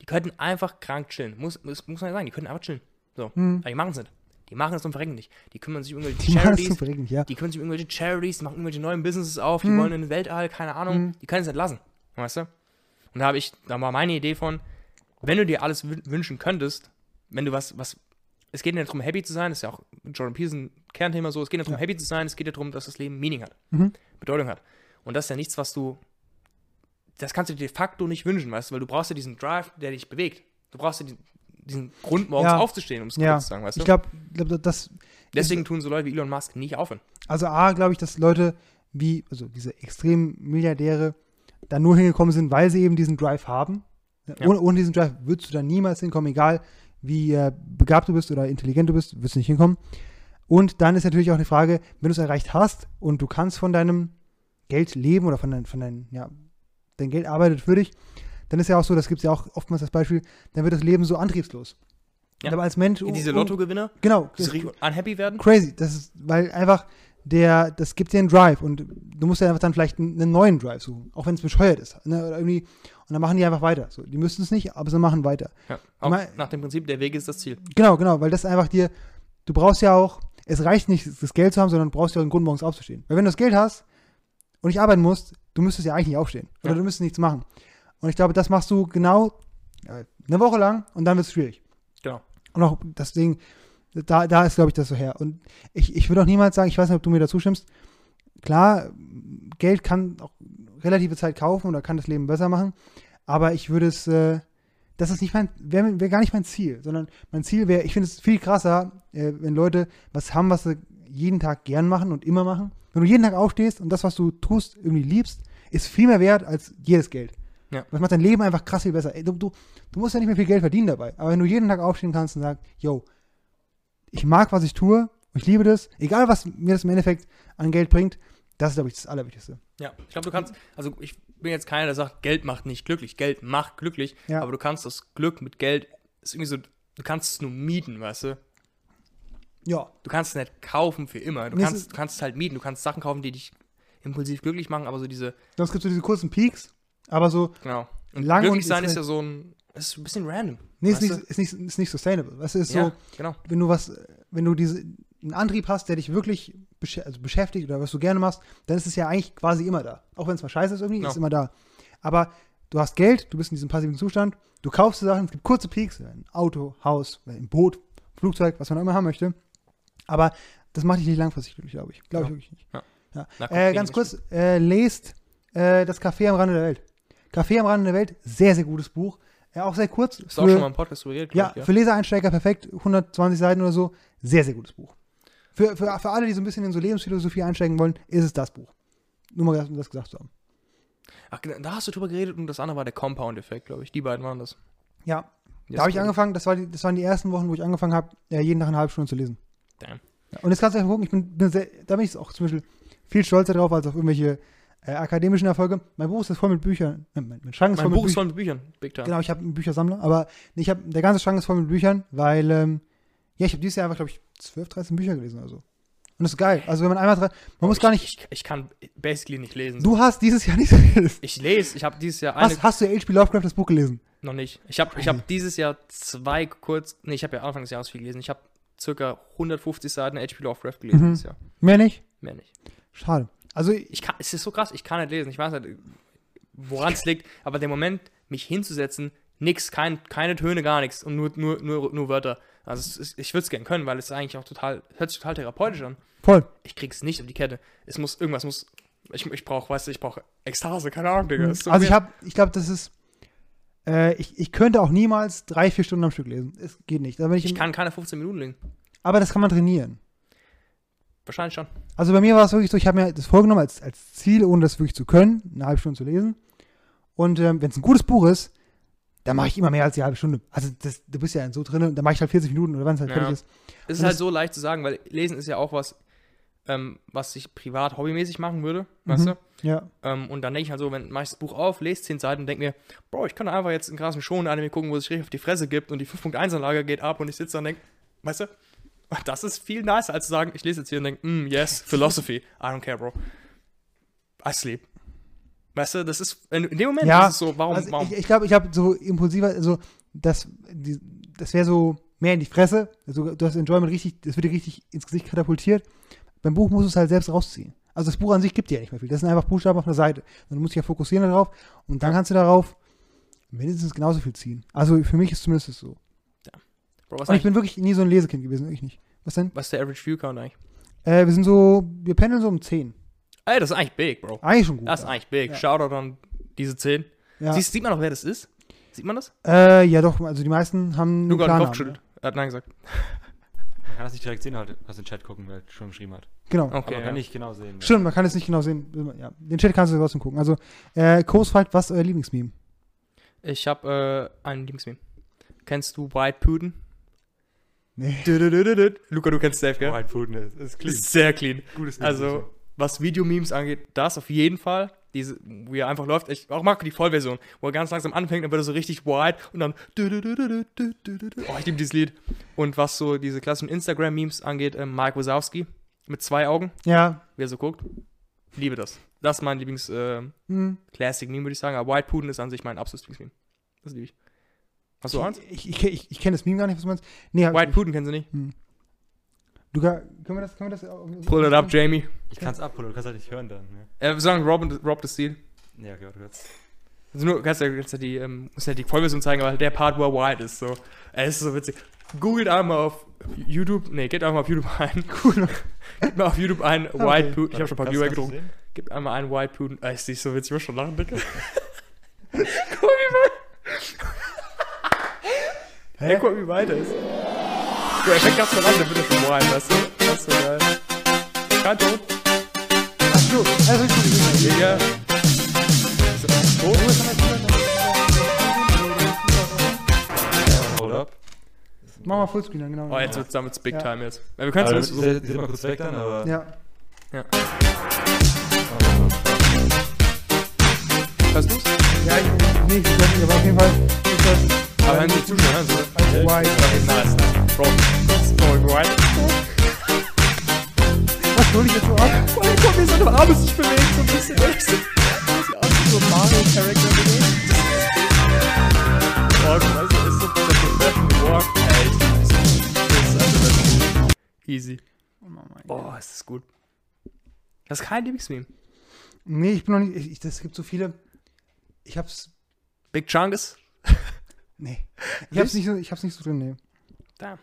Die könnten einfach krank chillen. Muss, muss, muss man ja sagen, die könnten einfach chillen. So. Aber die machen es nicht. Die machen es und verrecken nicht. Die kümmern sich um irgendwelche Die Charities. ja. Die kümmern sich um irgendwelche Charities, die machen irgendwelche neuen Businesses auf, die Hm. wollen in den Weltall, keine Ahnung. Die können es nicht lassen. Weißt du? Und da habe ich, da war meine Idee von, wenn du dir alles wün- wünschen könntest, wenn du was, was, es geht nicht darum, happy zu sein, das ist ja auch Jordan Peterson Kernthema so, es geht nicht darum, Ja. happy zu sein, es geht ja darum, dass das Leben Meaning hat, Mhm. Bedeutung hat. Und das ist ja nichts, was du, das kannst du dir de facto nicht wünschen, weißt du, weil du brauchst ja diesen Drive, der dich bewegt. Du brauchst ja diesen, diesen Grund, morgens Ja. aufzustehen, um es Ja. zu sagen, weißt du? Ich glaube, glaub, das, Deswegen tun so Leute wie Elon Musk nicht aufhören. also A, glaube ich, dass Leute wie, also diese extremen Milliardäre da nur hingekommen sind, weil sie eben diesen Drive haben. Ja. Ohne, ohne diesen Drive würdest du da niemals hinkommen, egal wie äh, begabt du bist oder intelligent du bist, wirst du nicht hinkommen. Und dann ist natürlich auch die Frage, wenn du es erreicht hast und du kannst von deinem Geld leben oder von deinem, von deinem, ja, dein Geld arbeitet für dich, dann ist ja auch so, das gibt es ja auch oftmals das Beispiel, dann wird das Leben so antriebslos. Ja. Aber als Mensch. Wie diese Lottogewinner, Genau. unhappy werden. crazy. Das ist, weil einfach der, das gibt dir einen Drive und du musst ja einfach dann vielleicht einen, neuen Drive suchen, auch wenn es bescheuert ist. Ne? Oder irgendwie, und dann machen die einfach weiter. So, die müssten es nicht, aber sie machen weiter. Ja, auch nach dem Prinzip, der Weg ist das Ziel. Genau, genau, weil das einfach dir, du brauchst ja auch, es reicht nicht, das Geld zu haben, sondern du brauchst ja auch einen Grund, morgens aufzustehen. Weil wenn du das Geld hast und nicht arbeiten musst, du müsstest ja eigentlich nicht aufstehen. Oder Ja. du müsstest nichts machen. Und ich glaube, das machst du genau äh, eine Woche lang und dann wird es schwierig. Genau. Und auch deswegen, da, da ist, glaube ich, das so her. Und ich, ich würde auch niemals sagen, ich weiß nicht, ob du mir dazu stimmst, klar, Geld kann auch relative Zeit kaufen oder kann das Leben besser machen, aber ich würde es, äh, das ist nicht mein, wäre wär gar nicht mein Ziel, sondern mein Ziel wäre, ich finde es viel krasser, äh, wenn Leute was haben, was sie jeden Tag gern machen und immer machen. Wenn du jeden Tag aufstehst und das, was du tust, irgendwie liebst, ist viel mehr wert als jedes Geld. Ja. Das macht dein Leben einfach krass viel besser. Ey, du, du, du musst ja nicht mehr viel Geld verdienen dabei. Aber wenn du jeden Tag aufstehen kannst und sagst, yo, ich mag, was ich tue, ich liebe das, egal was mir das im Endeffekt an Geld bringt, das ist, glaube ich, das Allerwichtigste. Ja, ich glaube, du kannst, also ich bin jetzt keiner, der sagt, Geld macht nicht glücklich. Geld macht glücklich, Ja. aber du kannst das Glück mit Geld, ist irgendwie so, du kannst es nur mieten, weißt du? Ja. Du kannst es nicht kaufen für immer. Du Nee, kannst, du kannst es halt mieten, du kannst Sachen kaufen, die dich impulsiv glücklich machen, aber so diese, gibt es so diese kurzen Peaks, aber so, genau. Und Lang glücklich und sein ist ist ja so ein, ist ein bisschen random. Nee, ist nicht, ist, nicht, ist nicht sustainable. Du, ist ja, so, genau. wenn du was, wenn du diese, einen Antrieb hast, der dich wirklich besch also beschäftigt oder was du gerne machst, dann ist es ja eigentlich quasi immer da. Auch wenn es mal scheiße ist irgendwie, Ja. ist es immer da. Aber du hast Geld, du bist in diesem passiven Zustand, du kaufst Sachen, es gibt kurze Peaks, ein Auto, Haus, ein Boot, Flugzeug, was man auch immer haben möchte. Aber das macht dich nicht langfristig glücklich, glaube ich. Glaube ich Ja. wirklich nicht. Ja. Ja. Na, kommt Äh, ganz kurz, äh, lest äh, das Café am Rande der Welt. Café am Rande der Welt, sehr, sehr gutes Buch. Ja, auch sehr kurz. Hast du auch schon mal im Podcast drüber geredet? Ja, ich, für Lesereinsteiger perfekt, 120 Seiten oder so. Sehr, sehr gutes Buch. Für, für, für alle, die so ein bisschen in so Lebensphilosophie einsteigen wollen, ist es das Buch. Nur mal um das gesagt zu haben. Ach, genau, da hast du drüber geredet und das andere war der Compound-Effekt, glaube ich. Die beiden waren das. Ja, Die da habe ich angefangen, das, war die, das waren die ersten Wochen, wo ich angefangen habe, ja, jeden Tag eine halbe Stunde zu lesen. Damn. Ja, und jetzt kannst du einfach gucken, ich bin, bin sehr, da bin ich auch zum Beispiel viel stolzer drauf als auf irgendwelche äh, akademischen Erfolge. Mein Buch ist voll mit Büchern. Äh, Mein, mein Schrank ist Mein voll Buch mit ist Büchern. voll mit Büchern. Big time. Genau, ich habe einen Büchersammler, aber nee, ich habe der ganze Schrank ist voll mit Büchern, weil ähm, ja, ich habe dieses Jahr einfach, glaube ich, 12, 13 Bücher gelesen oder so. Und das ist geil. Also wenn man einmal dran, man muss ich, gar nicht. Ich, ich kann basically nicht lesen. Du hast dieses Jahr nicht gelesen. Ich lese, ich habe dieses Jahr eine. Hast, hast du H.P. Lovecraft das Buch gelesen? Noch nicht. Ich habe ich hab dieses Jahr zwei kurz. Nee, ich habe ja Anfang des Jahres viel gelesen. Ich habe circa 150 Seiten HP Lovecraft gelesen Mhm. dieses Jahr. Mehr nicht? Mehr nicht. Schade. Also ich, kann, es ist so krass, ich kann nicht lesen. Ich weiß nicht, woran es liegt, aber der Moment, mich hinzusetzen, nix, kein, keine Töne, gar nichts und nur, nur, nur, nur Wörter. Also ist, ich würde es gerne können, weil es eigentlich auch total, hört sich total therapeutisch an. voll. Ich krieg's nicht auf die Kette. Es muss, irgendwas muss Ich, ich brauche, weißt du, ich brauche Ekstase, keine Ahnung, Digga. Ist so also ich habe, ich glaube, das ist, äh, ich, ich könnte auch niemals drei, vier Stunden am Stück lesen. Es geht nicht. Ich, ich kann keine 15 Minuten legen. aber das kann man trainieren. Wahrscheinlich schon. Also bei mir war es wirklich so, ich habe mir das vorgenommen als, als Ziel, ohne das wirklich zu können, eine halbe Stunde zu lesen. Und ähm, wenn es ein gutes Buch ist, dann mache ich immer mehr als die halbe Stunde. Also das, du bist ja so drin, und dann mache ich halt 40 Minuten oder wann es halt Ja. fertig ist. Es ist Und halt so leicht zu sagen, weil Lesen ist ja auch was, ähm, was ich privat hobbymäßig machen würde, Mhm. weißt du? Ja. Ähm, und dann denke ich halt so, wenn mache ich das Buch auf, lese 10 Seiten und denke mir, Bro, ich kann einfach jetzt in krassen Schon-Anime gucken, wo es sich richtig auf die Fresse gibt und die 5.1-Anlage geht ab und ich sitze da und denke, weißt du, das ist viel nicer, als zu sagen, ich lese jetzt hier und denke, mm, yes, Philosophy, I don't care, Bro. I sleep. Weißt du, das ist, in, dem Moment Ja, ist es so, warum, Also warum? ich ich glaube, ich habe so impulsiver, also das, die, das wäre so mehr in die Fresse. Also du hast Enjoyment richtig, das wird dir richtig ins Gesicht katapultiert. Beim Buch musst du es halt selbst rausziehen. Also das Buch an sich gibt dir ja nicht mehr viel. Das sind einfach Buchstaben auf einer Seite. Und du musst dich ja fokussieren darauf und dann kannst du darauf mindestens genauso viel ziehen. Also für mich ist zumindest es so. Bro, was, Und ich bin wirklich nie so ein Lesekind gewesen, wirklich nicht. Was denn? was ist der Average View Count eigentlich? Äh, wir sind so, wir pendeln so um 10. Ey, das ist eigentlich big, Bro. Eigentlich schon gut. Das ist ja. eigentlich big. Ja. Shoutout an diese 10. ja. Siehst, sieht man noch, wer das ist? Sieht man das? Äh, ja doch, also die meisten haben einen Luca den Klarnamen, Kopf geschüttelt. Er hat Nein gesagt. Man kann das nicht direkt sehen, halt, was den Chat gucken, wer schon geschrieben hat. Genau. Okay, Aber man ja. kann nicht genau sehen. Stimmt, man kann es nicht genau sehen. Ja, den Chat kannst du trotzdem gucken. Also, äh, fragt, was ist euer Lieblingsmeme? Ich habe äh, einen Lieblingsmeme. Kennst du White Putin? Nee. Luca, du kennst Dave, gell? White Food ist, clean. Ist sehr clean. Gutes Also, was Videomemes angeht, das auf jeden Fall. Diese, wie er einfach läuft. Ich auch mag die Vollversion, wo er ganz langsam anfängt, dann wird er so richtig wide und dann. Oh, ich liebe dieses Lied. Und was so diese klassischen Instagram-Memes angeht, ähm, Mike Wazowski mit zwei Augen, Ja. wie er so guckt. Liebe das. Das ist mein Lieblings-Classic-Meme, Hm. würde ich sagen. Aber White Putin ist an sich mein absolutes Lieblingsmeme. Das liebe ich. Hast du eins? Ich, ich, ich, ich kenne das Meme gar nicht, was du meinst. Nee, White. Putin kennst du nicht? Du, ga- können wir das, können wir das auch- Pull it up, Jamie. Ich kann es abholen, du kannst halt nicht hören dann. Ne? Äh, wir sagen Rob, Rob the Steel. Ja, okay, warte kurz. Also nur, kannst ja, kannst ja die, ähm, musst ja die Vollversion zeigen, aber der Part, wo white ist, so. Ey, ist so witzig. Googelt einmal auf YouTube, nee, geht einmal auf YouTube ein. Cool. Gib mal auf YouTube ein White Putin. Ich habe schon ein paar Kannst- Viewer kannst du gedruckt. Gib einmal ein White Putin. Ey, ist nicht so witzig, ich muss schon lachen, Digga. guck wie weit. Hey, guck wie weit er ist. Ja, er fängt ganz von an, dann wird er schon white, weißt du? Das ist so geil. Kein Ton. Ach so, also richtig. Digga. Ist er tot? Hold up. Mach mal Fullscreen dann, genau. Oh, jetzt wird's damit Big Ja. Time jetzt. Ja, wir können es Also, so. die sind mal kurz weg dann, aber. Ja. Hörst du's? Ja, ich, nee, ich weiß nicht, aber auf jeden Fall ist das. Aber wenn die Zuschauer hören, so. White. Okay, nice, nice. Bro, oh, white. Was hol ich jetzt so ab? Oh, guck, wie seine Arme sich bewegen, so ein bisschen. Sieht aus wie so ein Mario-Charakter bewegt. Oh, weißt du, ist so der Professional Walk. Ey, ich lieb das. Das ist das. Easy. Boah, ist das gut. Das ist kein Lieblingsmeme. Nee, ich bin noch nicht. Ich, ich, das gibt so viele. Ich hab's. Big Chungus. Nee. Ich hab's nicht so, ich hab's nicht so drin, nee. Da.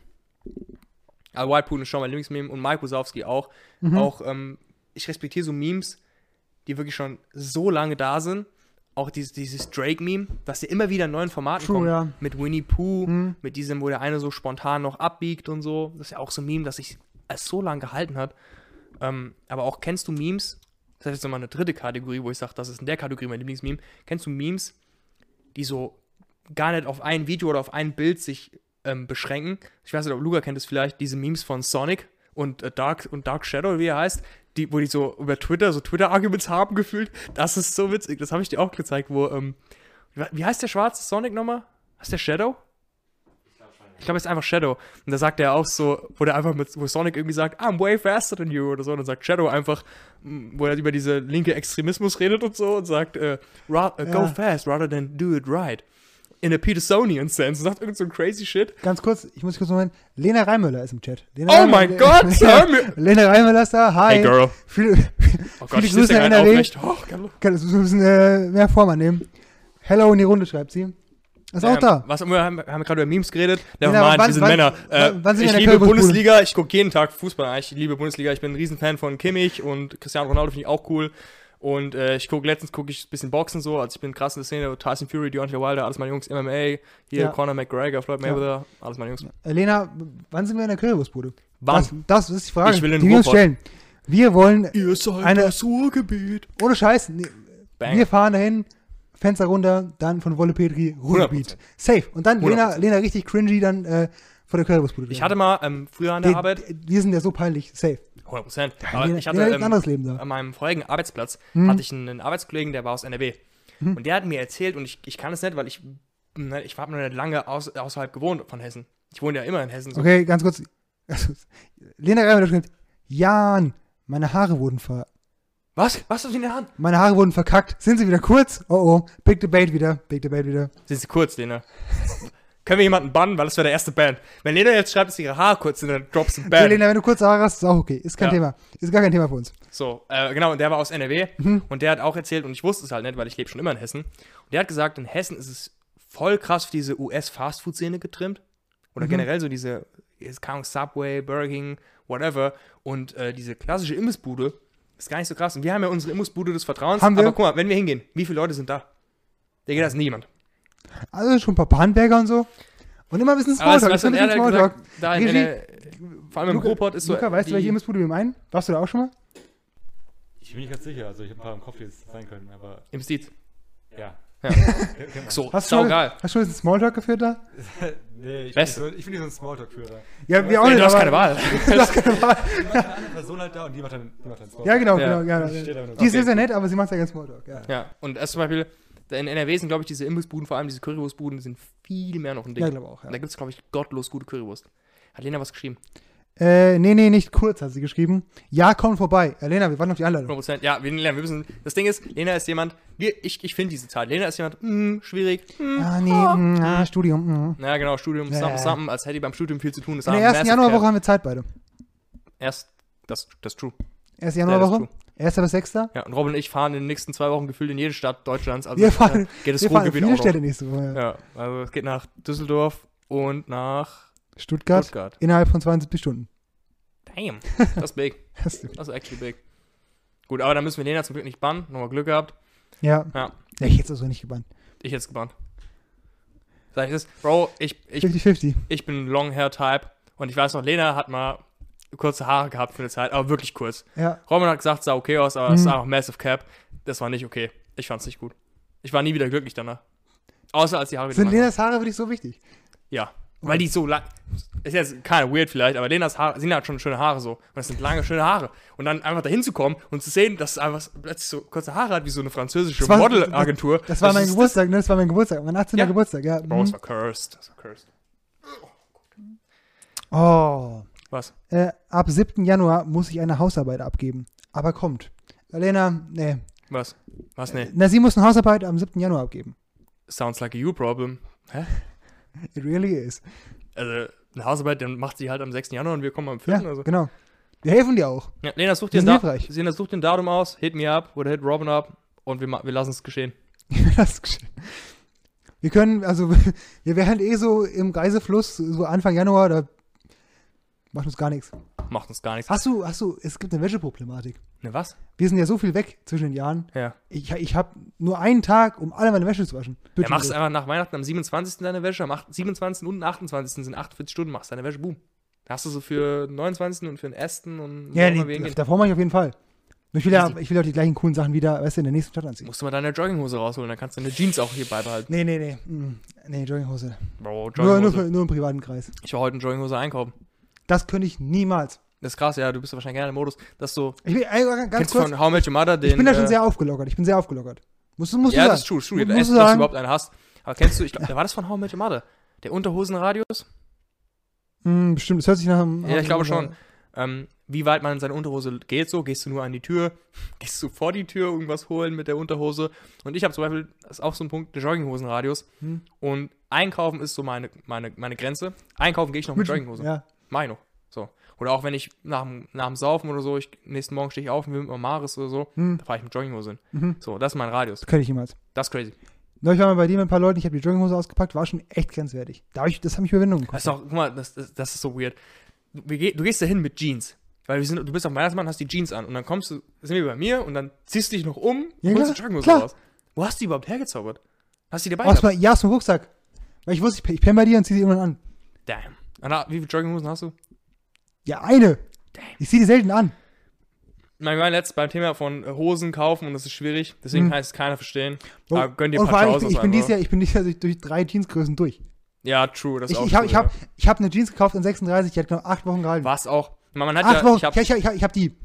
Aber White Putin ist schon mein Lieblingsmeme und Mike Wazowski auch. Mhm. Auch, ähm, ich respektiere so Memes, die wirklich schon so lange da sind. Auch dieses, dieses Drake-Meme, dass der immer wieder in neuen Formaten True, kommt. ja. Mit Winnie Pooh, Mhm. mit diesem, wo der eine so spontan noch abbiegt und so. Das ist ja auch so ein Meme, das sich als so lange gehalten hat. Ähm, aber auch kennst du Memes? Das ist jetzt nochmal eine dritte Kategorie, wo ich sage, das ist in der Kategorie mein Lieblingsmeme. Kennst du Memes, die so gar nicht auf ein Video oder auf ein Bild sich ähm, beschränken? Ich weiß nicht, ob Luca kennt es vielleicht, diese Memes von Sonic und äh, Dark und Dark Shadow, wie er heißt, die, wo die so über Twitter so Twitter-Arguments haben gefühlt. Das ist so witzig. Das habe ich dir auch gezeigt, wo, ähm, wie, heißt der schwarze Sonic nochmal? Heißt der Shadow? Ich glaube, es ist einfach Shadow. Und da sagt er auch so, wo der einfach mit, wo Sonic irgendwie sagt, I'm way faster than you oder so. Und dann sagt Shadow einfach, m, wo er über diese linke Extremismus redet und so und sagt, äh, ra äh, go Ja. fast rather than do it right. In a Petersonian sense. Sagt irgend so ein crazy shit. Ganz kurz, ich muss kurz mal. Lena Reimüller ist im Chat. Lena Oh Reimüller- mein Gott, hör mir. Lena Reimüller ist da. Hi. Hey girl. Viele, Oh Gott, Viele Grüße ja in NRW. aufrecht. Oh, kann das bisschen äh, mehr Form nehmen. Hello in die Runde schreibt sie. Ist auch Ähm, da. Was, wir haben, haben gerade über Memes geredet. Ja, Never aber mind, wir sind wann- Männer. Äh, wann- sind wir ich der liebe? Bundesliga. Ich gucke jeden Tag Fußball. Ich liebe Bundesliga. Ich bin ein Riesenfan von Kimmich und Cristiano Ronaldo finde ich auch cool. Und äh, ich gucke letztens gucke ich ein bisschen Boxen so, also ich bin krass in der Szene, Tyson Fury, Deontay Wilder, alles meine Jungs, MMA, hier Ja. Conor McGregor, Floyd Ja. Mayweather, alles meine Jungs. Äh, Lena, wann sind wir in der Currywurstbude? Wann? Das, das ist die Frage, Ich will in die wir uns stellen. Wir wollen, Ihr seid Eine- das Ruhrgebiet. ohne Scheiß, nee, wir fahren dahin, Fenster runter, dann von Wolle Petri, Ruhrgebiet. 100%. Safe. Und dann Lena, 100%. Lena richtig cringy dann äh, vor der Currywurstbude. Ich hatte mal ähm, früher an der Die- Arbeit, die- Wir sind ja so peinlich. Safe. 100 Prozent, aber ich hatte ein ähm, anderes Leben da. an meinem vorigen Arbeitsplatz Mhm. hatte ich einen Arbeitskollegen, der war aus NRW. Mhm. Und der hat mir erzählt, und ich, ich kann es nicht, weil ich, ne, ich habe noch nicht lange aus, außerhalb gewohnt von Hessen. Ich wohne ja immer in Hessen. So. Okay, ganz kurz. Lena Reimer schreibt, Jan, meine Haare wurden ver... Was? Was hast du in der Hand? Meine Haare wurden verkackt. Sind sie wieder kurz? Oh oh. Big Debate wieder. Big Debate wieder. Sind sie kurz, Lena? Können wir jemanden bannen, weil das wäre der erste Band. Wenn Lena jetzt schreibt, dass ihre Haare kurz sind, dann drops ein Okay, Band. Lena, wenn du kurze Haare hast, ist auch okay. Ist kein Ja. Thema. Ist gar kein Thema für uns. So, äh, genau, und der war aus NRW Mhm. und der hat auch erzählt, und ich wusste es halt nicht, weil ich lebe schon immer in Hessen. Und der hat gesagt, in Hessen ist es voll krass für diese US-Fastfood-Szene getrimmt. Oder Mhm. generell so diese, keine Subway, Burger King, whatever. Und äh, diese klassische Imbissbude ist gar nicht so krass. Und wir haben ja unsere Imbissbude des Vertrauens. Haben wir? Aber guck mal, wenn wir hingehen, wie viele Leute sind da? Digga, da ist niemand. Also schon ein paar Handwerker und so. Und immer ein bisschen Aber es- Smalltalk. weißt Ich du, finde ein er bisschen Smalltalk. gesagt, da Regie, in, vor allem im Ruhrpott ist so. Luca, weißt du, welche Imbissbude wir meinen? Warst du da auch schon mal? Ich bin nicht ganz sicher, also ich habe ein paar im Kopf, die es sein können, aber Im Stiz. ja. Ja. So, Hast du, schon, hast du schon ein bisschen Smalltalk geführt da? nee, ich bin, nicht Beste. so, ich bin nicht so ein Smalltalk-Führer. Ja, wir auch Nee, nicht. du hast aber- keine Wahl. du hast keine Wahl. Eine andere Person halt da und die macht dann, die macht dann Smalltalk. Ja, genau, Ja. genau. Ja, Die ist sehr, Okay. sehr nett, aber sie macht ja keinen Smalltalk. Ja, Ja, und erst zum Beispiel, in NRW sind, glaube ich, diese Imbissbuden, vor allem diese Currywurstbuden, sind viel mehr noch ein Ding. ja glaube auch. Da Ja. gibt es, glaube ich, gottlos gute Currywurst. Hat Lena was geschrieben? Äh, nee, nee, nicht kurz, hat sie geschrieben. Ja, komm vorbei. Äh, Lena, wir warten auf die Einladung. 100%. Ja, wir, Lena, wir müssen. Das Ding ist, Lena ist jemand, ich, ich finde diese Zeit. Lena ist jemand, hm, schwierig. Hm, Ah, nee, mm, ah, Studium. Mm. Na genau, Studium, Ja, something, ja. something, als hätte ich beim Studium viel zu tun. Das In der ersten Januarwoche haben wir Zeit beide. Erst, das, das ist true. Erste Ja, das ist Januarwoche, true. erster bis sechster. Ja, und Robin und ich fahren in den nächsten zwei Wochen gefühlt in jede Stadt Deutschlands. Also Wir fahren, geht das wir fahren in viele Städte nächste Woche. Ja. Ja, also es geht nach Düsseldorf und nach Stuttgart, Stuttgart. innerhalb von 72 Stunden. Damn, das ist big. Das ist actually big. Gut, aber dann müssen wir Lena zum Glück nicht bannen. Nochmal Glück gehabt. Ja. Ja. ja ich hätte es auch nicht gebannt. Ich jetzt gebannt. Sag ich das? Bro, ich, ich, 50-50. ich bin Long Hair Type und ich weiß noch, Lena hat mal kurze Haare gehabt für eine Zeit, aber wirklich kurz. Ja. Roman hat gesagt, sah okay aus, aber es Mhm. sah auch Massive Cap. Das war nicht okay. Ich fand's nicht gut. Ich war nie wieder glücklich danach. Außer als die Haare wieder Sind. Lenas Haare wirklich so wichtig? Ja. Weil die so lang. Ist jetzt of weird vielleicht, aber Lenas Haare, Lena hat schon schöne Haare so. Und das sind lange, schöne Haare. Und dann einfach dahin zu kommen und zu sehen, dass es einfach plötzlich so kurze Haare hat, wie so eine französische Das Modelagentur. Das war mein Geburtstag, ne? Das war mein Geburtstag. Mein 18. Ja. Geburtstag, ja. Bro, es Mhm. war cursed. Das war cursed. Oh. Was? Äh, ab 7. Januar muss ich eine Hausarbeit abgeben. Aber kommt. Lena, nee. Was? Was? Nee. Na, sie muss eine Hausarbeit am 7. Januar abgeben. Sounds like a you problem. It really is. Also, eine Hausarbeit, dann macht sie halt am 6. Januar und wir kommen am 4. Ja, Also. genau. Wir helfen dir auch. Ja, Lena, such Wir dir, Da-. Lena, such dir ein Datum aus, hit me up oder hit Robin up und wir, wir lassen es geschehen. das ist geschehen. Wir können, also, wir wären eh so im Reisefluss, so Anfang Januar, da macht uns gar nichts. Macht uns gar nichts. Hast du, hast du, es gibt eine Wäscheproblematik. Ne, was? Wir sind ja so viel weg zwischen den Jahren. Ja. Ich, ich habe nur einen Tag, um alle meine Wäsche zu waschen. Ja, machst einfach nach Weihnachten am 27. deine Wäsche, am 8 27. und 28. sind 48 Stunden, machst deine Wäsche, boom. Da hast du so für den 29. und für den 1. und Ja, nee, hingehen. davor mache ich auf jeden Fall. Nur Ich will, ja, ich will auch die gleichen coolen Sachen wieder, weißt du, in der nächsten Stadt anziehen. musst du mal deine Jogginghose rausholen, dann kannst du deine Jeans auch hier beibehalten. Nee, nee, nee. mm, Nee, Jogginghose. Bro, Nur, Jogginghose. nur, für, nur im privaten Kreis. ich war heute in Jogginghose einkaufen. Das könnte ich niemals. Das ist krass, ja, du bist ja wahrscheinlich gerne im Modus, dass du, Ich bin, ey, ganz du kurz, von How Met Your Mother den, ich bin da schon äh, sehr aufgelockert. Ich bin sehr aufgelockert. Musst, du- musst ja, du das sagen. ist true, ist true. Musst Dass du du sagen. überhaupt einen hast. Aber kennst du, ich glaube, war das von How Met Your Mother? Der Unterhosenradius? Hm, bestimmt, das hört sich nach einem. Ja, ich glaube schon. Ähm, wie weit man in seine Unterhose geht, so, gehst du nur an die Tür, gehst du vor die Tür irgendwas holen mit der Unterhose. Und ich habe zum Beispiel, das ist auch so ein Punkt, der Jogginghosenradius. Hm. Und einkaufen ist so meine, meine, meine Grenze. Einkaufen gehe ich noch mit, Jogginghosen. Ja. Noch. So. Oder auch wenn ich nach, dem- nach dem Saufen oder so, ich, nächsten Morgen stehe ich auf und will mit Maris oder so, Hm. da fahre ich mit Jogginghose hin. Mhm. So, das ist mein Radius. Das könnte ich niemals. Das ist crazy. Neulich war mal bei dir mit ein paar Leuten, ich habe die Jogginghose ausgepackt, war schon echt grenzwertig. Da hab ich, das hat mich Überwindung Das gekostet. ist auch, guck mal, das, das, das ist so weird. Du, wir du gehst da hin mit Jeans. Weil wir sind, du bist auf Weihnachtsmann, hast die Jeans an und dann kommst du, sind wir bei mir und dann ziehst du dich noch um Ja, und holst die Jogginghose raus. Wo hast du die überhaupt hergezaubert? Hast du die dabei Aus ja, aus dem Rucksack. Weil ich wusste, ich, ich penne bei dir und zieh sie irgendwann an. Damn. Anna, wie viele Jogginghosen hast du? Ja, eine. Damn. Ich zieh die selten an. Wir waren letzt beim Thema von äh, Hosen kaufen und das ist schwierig, deswegen Hm. kann es keiner verstehen. Und, Aber gönn dir ein paar vor allem, ich, bin dieses Jahr, ich bin dieses Jahr durch, durch drei Jeansgrößen durch. Ja, true, das ist Ich, auch ich habe hab, ich hab eine Jeans gekauft in 36, die hat genau acht Wochen gehalten. Was auch. Man, hat Acht ja, Wochen. ich hab, Ich, ich, ich, habe die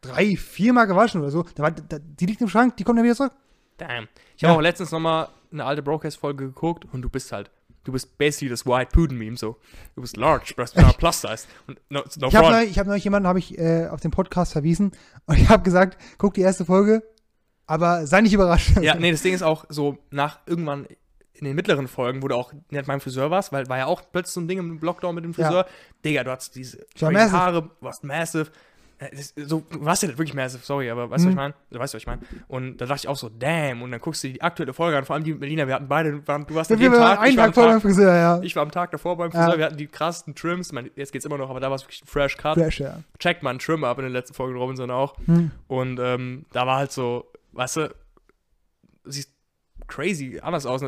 drei, viermal gewaschen oder so. Da war, da, die liegt im Schrank, die kommt dann wieder zurück. damn. Ich Ja. habe auch letztens nochmal eine alte Broadcast-Folge geguckt und du bist halt, du bist basically das White Pudding-Meme so. Du bist large, bist plus size. Und no, no Ich habe neulich, ich hab neulich jemanden hab ich, äh, auf den Podcast verwiesen und ich habe gesagt, guck die erste Folge, aber sei nicht überrascht. Ja, nee, das Ding ist auch so, nach irgendwann in den mittleren Folgen, wo du auch nicht beim Friseur warst, weil war ja auch plötzlich so ein Ding im Lockdown mit dem Ja. Friseur. Digga, du hast diese. Haare, du warst massive. Äh, das- So, du warst ja wirklich massive, sorry, aber weißt du, was ich Mhm. meine? Du weißt, was ich meine. Und da dachte ich auch so, damn, und dann guckst du die aktuelle Folge an, vor allem die Berliner, wir hatten beide, waren, du warst an waren Tag, einen ich war, am Tag vor beim Friseur, ja. ich war am Tag davor beim Friseur, Ja. wir hatten die krassesten Trims, man, jetzt geht's immer noch, aber da war es wirklich ein Fresh Cut. Fresh, ja. Checkt mal einen Trim ab in der letzten Folge Robinson auch. Hm. Und ähm, da war halt so, weißt du, siehst crazy anders aus.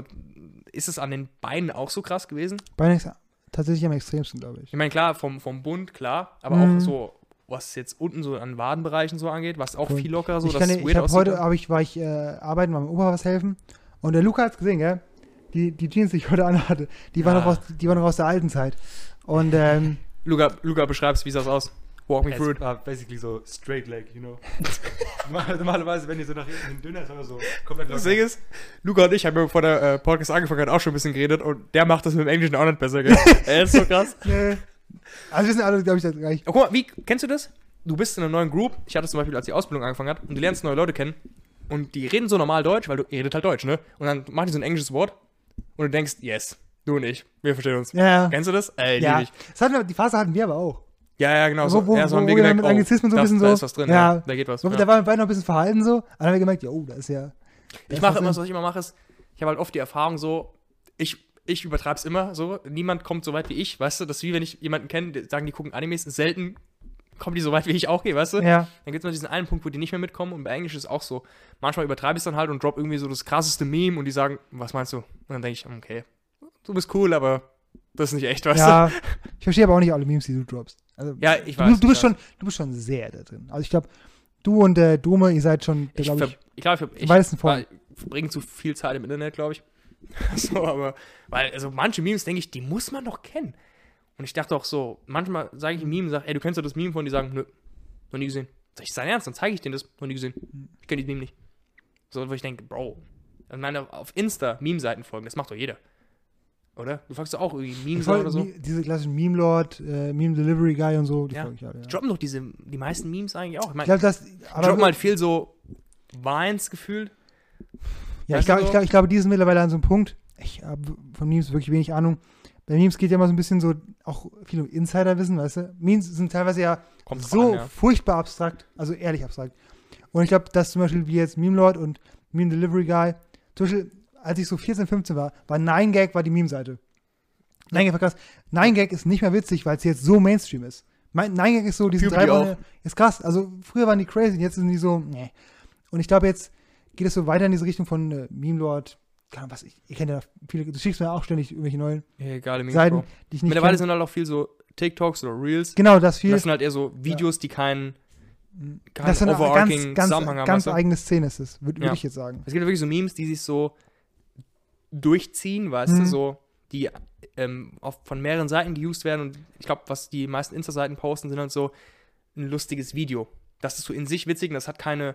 Ist es an den Beinen auch so krass gewesen? Beine ist tatsächlich am extremsten, glaube ich. Ich meine, klar, vom, vom Bund, klar, aber Mhm. auch so, was jetzt unten so an Wadenbereichen so angeht, was auch Cool. viel lockerer so, ich dass kann, ich habe aussieht. heute, hab ich, war ich äh, arbeiten, war meinem Opa was helfen und der Luca hat's gesehen, gell? Die, die Jeans, die ich heute anhatte, die waren, Ja. noch aus, die waren noch aus der alten Zeit. Und ähm, Luca, Luca beschreib's, wie sah es aus? Walk me through it. war basically so straight leg, you know. Normal- Normalerweise, wenn ihr so nach hinten dünner ist, aber so komplett Das locker. Ding ist, Luca und ich haben ja vor der äh, Podcast angefangen, hat auch schon ein bisschen geredet und der macht das mit dem Englischen auch nicht besser, gell? er ist so krass. Also wir sind alle, glaube ich, das gleich. Oh, guck mal, wie, kennst du das? Du bist in einer neuen Group. Ich hatte es zum Beispiel, als die Ausbildung angefangen hat, und du lernst neue Leute kennen. Und die reden so normal Deutsch, weil du ihr redet halt Deutsch, ne? Und dann machen die so ein englisches Wort. Und du denkst, yes, du und ich, wir verstehen uns. Ja, ja. Kennst du das? Ey, ja. lieb ich. Das hatten wir, die Phase hatten wir aber auch. Ja, ja, genau. So, Wo- wo- ja, so wo haben wir gemerkt, mit oh, Anglizismen so ein das, bisschen da so- ist was drin, Ja. ja. Da geht was. So, Ja. Da waren wir beide noch ein bisschen verhalten so. Dann haben wir gemerkt, oh, das ist ja. Ich mache immer, was ich immer mache, ist, ich habe halt oft die Erfahrung so, ich, ich übertreibe es immer so, niemand kommt so weit wie ich, weißt du, das ist wie wenn ich jemanden kenne, die sagen, die gucken Animes, selten kommen die so weit wie ich auch gehe, weißt du? Ja. Dann gibt es mal diesen einen Punkt, wo die nicht mehr mitkommen und bei Englisch ist es auch so. Manchmal übertreibe ich es dann halt und drop irgendwie so das krasseste Meme und die sagen, was meinst du? Und dann denke ich, okay, du bist cool, aber das ist nicht echt, weißt Ja. Ich verstehe aber auch nicht alle Memes, die du droppst. Also, du? Ja, ich du, weiß. du, bist ich weiß. schon, du bist schon sehr da drin. Also ich glaube, du und der Dome, ihr seid schon, Ich, glaube ich, ich glaube, ich, am weitesten vor. weil ich verbringe zu viel Zeit im Internet, glaube ich. so, aber, weil, also manche Memes, denke ich, die muss man doch kennen. Und ich dachte auch so, manchmal sage ich ein Meme, sage, ey, du kennst doch das Meme von, die sagen, nö, noch nie gesehen. Sag ich, sein Ernst, dann zeige ich denen das, noch nie gesehen. Ich kenne die Meme nicht. So, wo ich denke, Bro, ich meine, auf Insta Meme-Seiten folgen, das macht doch jeder. Oder? Du folgst doch auch irgendwie Memes oder so. Diese klassischen Meme-Lord, äh, Meme-Delivery-Guy und so, die Ja. folge ich alle. Ja. Droppen doch diese, die meisten Memes eigentlich auch. Ich Ich meine, glaube, das. Aber, droppen halt viel so Vines gefühlt. Ja, weißt ich, du glaub, so? ich, glaub, ich glaube, die sind mittlerweile an so einem Punkt. Ich habe von Memes wirklich wenig Ahnung. Bei Memes geht ja immer so ein bisschen so, auch viel um Insiderwissen, weißt du? Memes sind teilweise ja Kommt so an, ja. furchtbar abstrakt, also ehrlich abstrakt. Und ich glaube, dass zum Beispiel wie jetzt Meme Lord und Meme Delivery Guy, zum Beispiel, als ich so 14, 15 war, war 9gag war die Meme-Seite. 9gag war krass. 9gag ist nicht mehr witzig, weil es jetzt so Mainstream ist. Mein- 9gag ist so, diese drei. Wochen, ist krass. Also früher waren die crazy, jetzt sind die so, nee. Und ich glaube, jetzt geht es so weiter in diese Richtung von äh, Meme Lord. Keine was ich, ihr kennt ja viele, du schickst mir auch ständig irgendwelche neuen Ja, egal, Seiten, die ich nicht Mittlerweile kenne. sind halt auch viel so TikToks oder Reels. Genau, das viel. das sind halt eher so Videos, die keinen, keinen Das eine overarching ganz, ganz, haben. ganz du? eigene Szene, ist es, würde würd Ja. ich jetzt sagen. Es gibt ja wirklich so Memes, die sich so durchziehen, weißt du, Mhm. so, die ähm, auf, von mehreren Seiten geused werden. Und ich glaube, was die meisten Insta-Seiten posten, sind halt so ein lustiges Video. Das ist so in sich witzig und das hat keine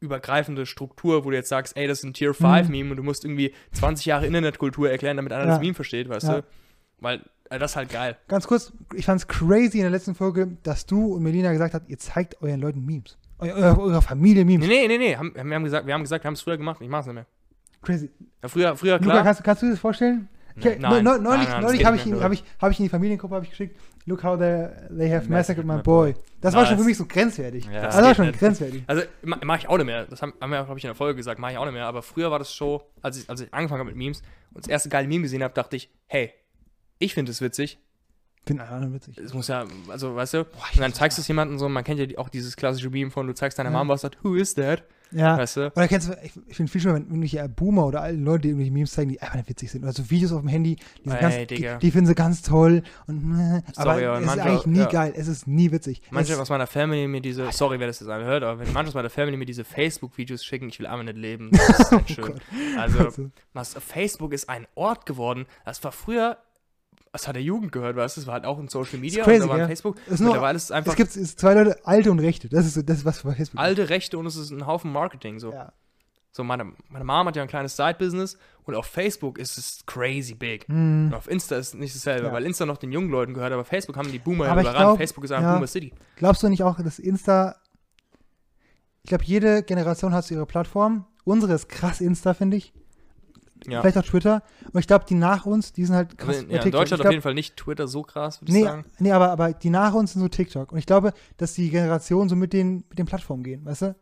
übergreifende Struktur, wo du jetzt sagst, ey, das ist ein Tier 5 Mhm. Und du musst irgendwie 20 Jahre Internetkultur erklären, damit einer Ja. das Meme versteht, weißt Ja. du? Weil äh, das ist halt geil. Ganz kurz, ich fand es crazy in der letzten Folge, dass du und Melina gesagt habt, ihr zeigt euren Leuten Memes. Eu eurer, Familie Memes. Nee, nee, nee, nee. Haben, wir haben gesagt, wir haben gesagt, wir haben es früher gemacht, ich mach's nicht mehr. Crazy. Ja, früher, früher, Luca, klar. kannst, kannst du dir das vorstellen? Nein, neulich habe nicht ich, ihn- hab ich, hab ich in die Familiengruppe ich geschickt, look how they, they have massacred my boy. Das war schon für mich so grenzwertig. Ja, das das war schon nicht. grenzwertig. Also ma- mache ich auch nicht mehr. Das haben, haben wir, glaube ich, in der Folge gesagt, mache ich auch nicht mehr. Aber früher war das schon, als ich, als ich angefangen habe mit Memes und das erste geile Meme gesehen habe, dachte ich, hey, ich finde es witzig. Finden alle witzig. Es muss ja, also weißt du, und dann zeigst du es jemandem so, man kennt ja auch dieses klassische Meme von, du zeigst deiner Ja. Mom was, sagt, who is that? Ja. Weißt du? Oder kennst du, ich, ich finde viel schlimmer, wenn irgendwelche Boomer oder alle Leute, die irgendwelche Memes zeigen, die einfach nicht witzig sind. Oder so Videos auf dem Handy, die, sind Ey, ganz, die, die finden sie ganz toll. Und, äh, aber Sorry, aber es ist manche- eigentlich nie ja. geil. Es ist nie witzig. Manche es, aus meiner Family mir diese, sorry, wer das jetzt anhört, aber wenn manche aus meiner Family mir diese Facebook-Videos schicken, ich will einfach nicht leben. Das ist nicht schön. Oh Gott. Also, also, was, Facebook ist ein Ort geworden, das war früher, das hat der Jugend gehört, weißt du, es war halt auch in Social Media crazy, und da war gell? Facebook. es ist nur, Mittlerweile ist es einfach es gibt zwei Leute, alte und rechte. Das ist, so, das ist was für Facebook. alte Rechte und es ist ein Haufen Marketing. So, Ja. so meine, meine Mom hat ja ein kleines Side-Business und auf Facebook ist es crazy big. Hm. Und auf Insta ist es nicht dasselbe, Ja. weil Insta noch den jungen Leuten gehört, aber Facebook haben die Boomer Aber überrannt. glaub, Facebook ist ja. Boomer City. Glaubst du nicht auch, dass Insta. Ich glaube, jede Generation hat so ihre Plattform. Unsere ist krass Insta, finde ich. Ja. Vielleicht auch Twitter. Und ich glaube, die nach uns, die sind halt krass. Also ja, in. Deutschland ich auf glaub, jeden Fall nicht Twitter so krass, würde ich Nee, sagen. nee aber, aber die nach uns sind so TikTok. Und ich glaube, dass die Generation so mit den, mit den Plattformen gehen, weißt du?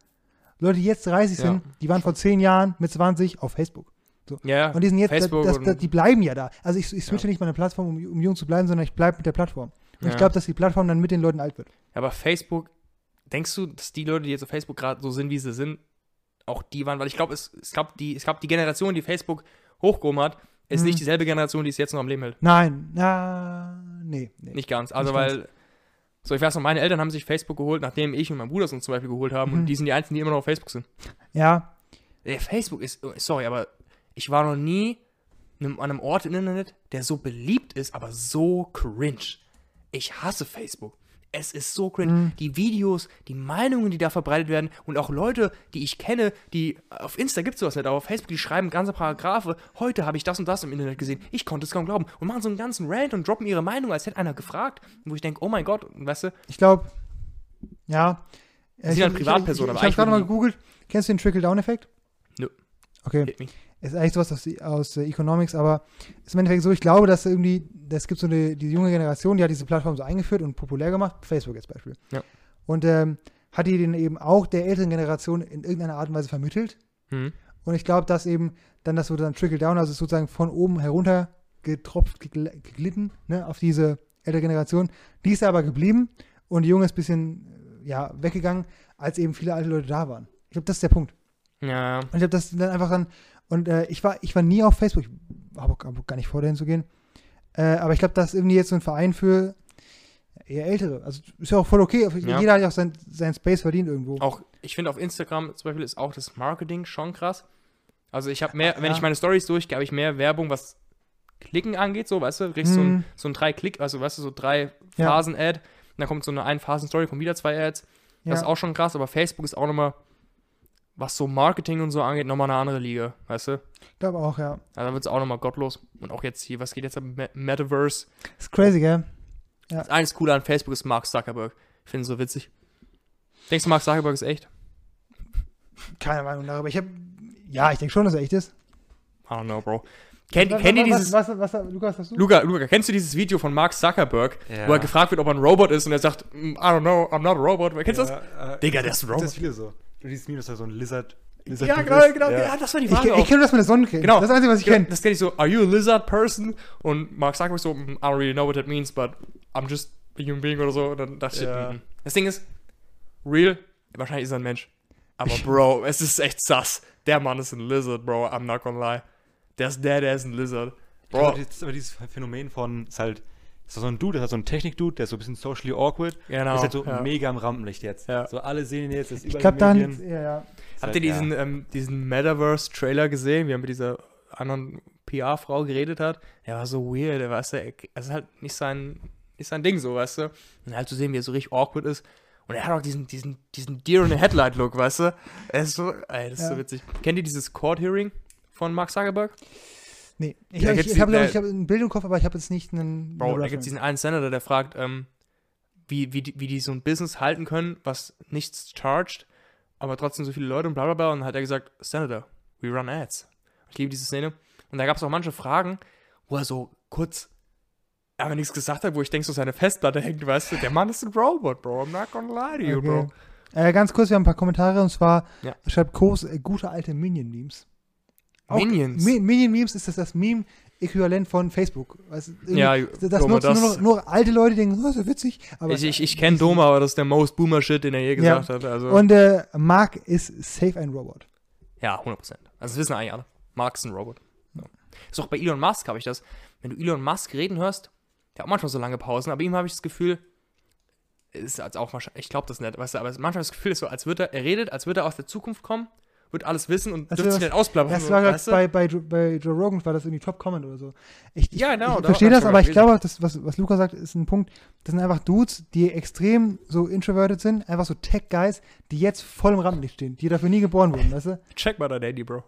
Leute, die jetzt 30 Ja. sind, die waren vor 10 Jahren mit 20 auf Facebook. Ja, Und die sind jetzt, Facebook das, und- das, die bleiben ja da. Also ich, ich switche Ja. nicht meine Plattform, um, um jung zu bleiben, sondern ich bleibe mit der Plattform. Und Ja. ich glaube, dass die Plattform dann mit den Leuten alt wird. aber Facebook, denkst du, dass die Leute, die jetzt auf Facebook gerade so sind, wie sie sind, auch die waren, weil ich glaube, es, es gab die, es gab die Generation, die Facebook hochgehoben hat, ist Mhm. nicht dieselbe Generation, die es jetzt noch am Leben hält. Nein, na, nee, nee. Nicht ganz. Also, Nicht weil, so ich weiß noch, meine Eltern haben sich Facebook geholt, nachdem ich und mein Bruder es uns zum Beispiel geholt haben Mhm. und die sind die einzigen, die immer noch auf Facebook sind. Ja, Ey, Facebook ist, oh, sorry, aber ich war noch nie an einem Ort im Internet, der so beliebt ist, aber so cringe. Ich hasse Facebook. Es ist so cringe. Mhm. Die Videos, die Meinungen, die da verbreitet werden und auch Leute, die ich kenne, die auf Insta gibt es sowas nicht, aber auf Facebook, die schreiben ganze Paragraphe. Heute habe ich das und das im Internet gesehen. Ich konnte es kaum glauben. Und machen so einen ganzen Rant und droppen ihre Meinung, als hätte einer gefragt. Wo ich denke, oh mein Gott, weißt du, ich glaube, ja. Sie sind ich, halt ich, Privatpersonen, ich, aber ich, ich habe gerade mal gegoogelt. Kennst du den Trickle-Down-Effekt? Nö. Okay. Ist eigentlich sowas aus, aus Economics, aber ist im Endeffekt so, ich glaube, dass irgendwie, es gibt so eine, die junge Generation, die hat diese Plattform so eingeführt und populär gemacht, Facebook jetzt Beispiel. Ja. Und ähm, hat die den eben auch der älteren Generation in irgendeiner Art und Weise vermittelt. Hm. Und ich glaube, dass eben dann das so dann trickle down, also sozusagen von oben herunter getropft, gegl- geglitten, ne, auf diese ältere Generation. Die ist aber geblieben und die Junge ist ein bisschen, äh, ja, weggegangen, als eben viele alte Leute da waren. Ich glaube, das ist der Punkt. Ja, Und ich habe das dann einfach dann, und äh, ich war, ich war nie auf Facebook, ich habe hab gar nicht vor, dahin zu gehen. Äh, aber ich glaube, das ist irgendwie jetzt so ein Verein für eher Ältere. Also ist ja auch voll okay. Ja. Jeder hat ja auch sein, sein Space verdient irgendwo. auch, ich finde auf Instagram zum Beispiel ist auch das Marketing schon krass. Also ich habe mehr, wenn Ja. ich meine Stories durchgehe, habe ich mehr Werbung, was Klicken angeht, so, weißt du, kriegst so ein, Hm. so ein drei Klick, also weißt du, so drei Ja. Phasen-Ad, und dann kommt so eine Ein-Phasen-Story, kommen wieder zwei Ads. ja. Das ist auch schon krass, aber Facebook ist auch nochmal, was so Marketing und so angeht, nochmal eine andere Liga, weißt du? Ich glaube auch, ja. Also da wird es auch nochmal gottlos. Und auch jetzt hier, was geht jetzt am Me- Metaverse? Ist crazy, gell? Das eines Coole an Facebook ist Mark Zuckerberg. Ich finde es so witzig. Denkst du, Mark Zuckerberg ist echt? Keine Meinung darüber. Ich habe, ja, ich denke schon, dass er echt ist. I don't know, Bro. Kennt, Was- kennt ihr dieses, Was, was, was, Lukas, hast du? Luca, Luca, kennst du dieses Video von Mark Zuckerberg, Ja. wo er gefragt wird, ob er ein Robot ist und er sagt, "Mm, I don't know, I'm not a robot. Kennst du das? äh, Digga, der ist ein Das ist Robot. viele so. Du siehst mir, dass er so ein Lizard. Lizard Ja, genau, genau, Ja. ja, das war die ich Frage ich auch. kenne das mit der Sonnencreme. Genau. Das ist das Einzige, was ich Genau, kenne. Das kenne ich so, are you a lizard person? Und Mark Zuckerberg so, "Mm, I don't really know what that means, but I'm just a human being oder so. Und dann dachte Ja. ich, mm. das Ding ist, real, wahrscheinlich ist er ein Mensch. Aber Bro, es ist echt sass. Der Mann ist ein Lizard, Bro, I'm not gonna lie. Der ist der, der ist ein Lizard. Bro. Bro, Aber dieses, aber dieses Phänomen von, ist halt, ist so ein Dude, das ist halt so ein Technik-Dude, der ist so ein bisschen socially awkward. genau. ist halt so ja. mega am Rampenlicht jetzt. Ja. So alle sehen ihn jetzt, das ist Ich glaube, dann, ja, ja. Habt halt, ihr diesen, ja. ähm, diesen Metaverse-Trailer gesehen, wie er mit dieser anderen PR-Frau geredet hat? Der war so weird, der weißt du, er- es ist halt nicht sein, nicht sein Ding so, weißt du? Und halt zu sehen, wie er so richtig awkward ist. Und er hat auch diesen, diesen, diesen Deer in the Headlight-Look, weißt du? Er ist so, ey, das ist Ja. so witzig. Kennt ihr dieses Court-Hearing von Mark Zuckerberg? Nee, ich, ich, ich habe hab ein Bild im Kopf, aber ich habe jetzt nicht einen. Bro, da gibt es diesen einen Senator, der fragt, ähm, wie, wie, die, wie die so ein Business halten können, was nichts charged, aber trotzdem so viele Leute und bla bla bla. Und dann hat er gesagt, Senator, we run ads. Ich liebe diese Szene. Und da gab es auch manche Fragen, wo er so kurz aber nichts gesagt hat, wo ich denke, so seine Festplatte hängt, weißt du, der Mann ist ein Robot, Bro. I'm not gonna lie to you, Okay. Bro. Äh, ganz kurz, wir haben ein paar Kommentare und zwar Ja. schreibt Kos äh, gute alte Minion-Memes. Auch- Minions. Mi Minion-Memes ist das das Meme Äquivalent von Facebook. Ja, das Doma, nutzen nur, das- noch, nur alte Leute, die denken, oh, so witzig. Aber ich ich, ich kenne Doma, aber das ist der most Boomer-Shit, den er je Ja. gesagt hat. Also, Und äh, Mark ist safe ein Robot. ja, 100%. Also das wissen eigentlich alle. Mark ist ein Robot. Ja. Ist auch bei Elon Musk habe ich das. Wenn du Elon Musk reden hörst, der hat auch manchmal so lange Pausen, aber ihm habe ich das Gefühl, ist als auch wahrscheinlich, ich glaube das nicht, weißt du, aber manchmal das Gefühl ist so, als würde er, er redet, als würde er aus der Zukunft kommen, wird alles wissen und Also dürfte sich nicht ausplappern. Das war weißt du? bei, bei, bei Joe Rogan, war das irgendwie Top Comment oder so. Ich, ich, Ja, genau, Ich verstehe das, aber ich glaube, das, was, was Luca sagt, ist ein Punkt. Das sind einfach Dudes, die extrem so introverted sind, einfach so Tech-Guys, die jetzt voll im Rampenlicht stehen, die dafür nie geboren wurden, weißt du? Check mal dein Handy, Bro.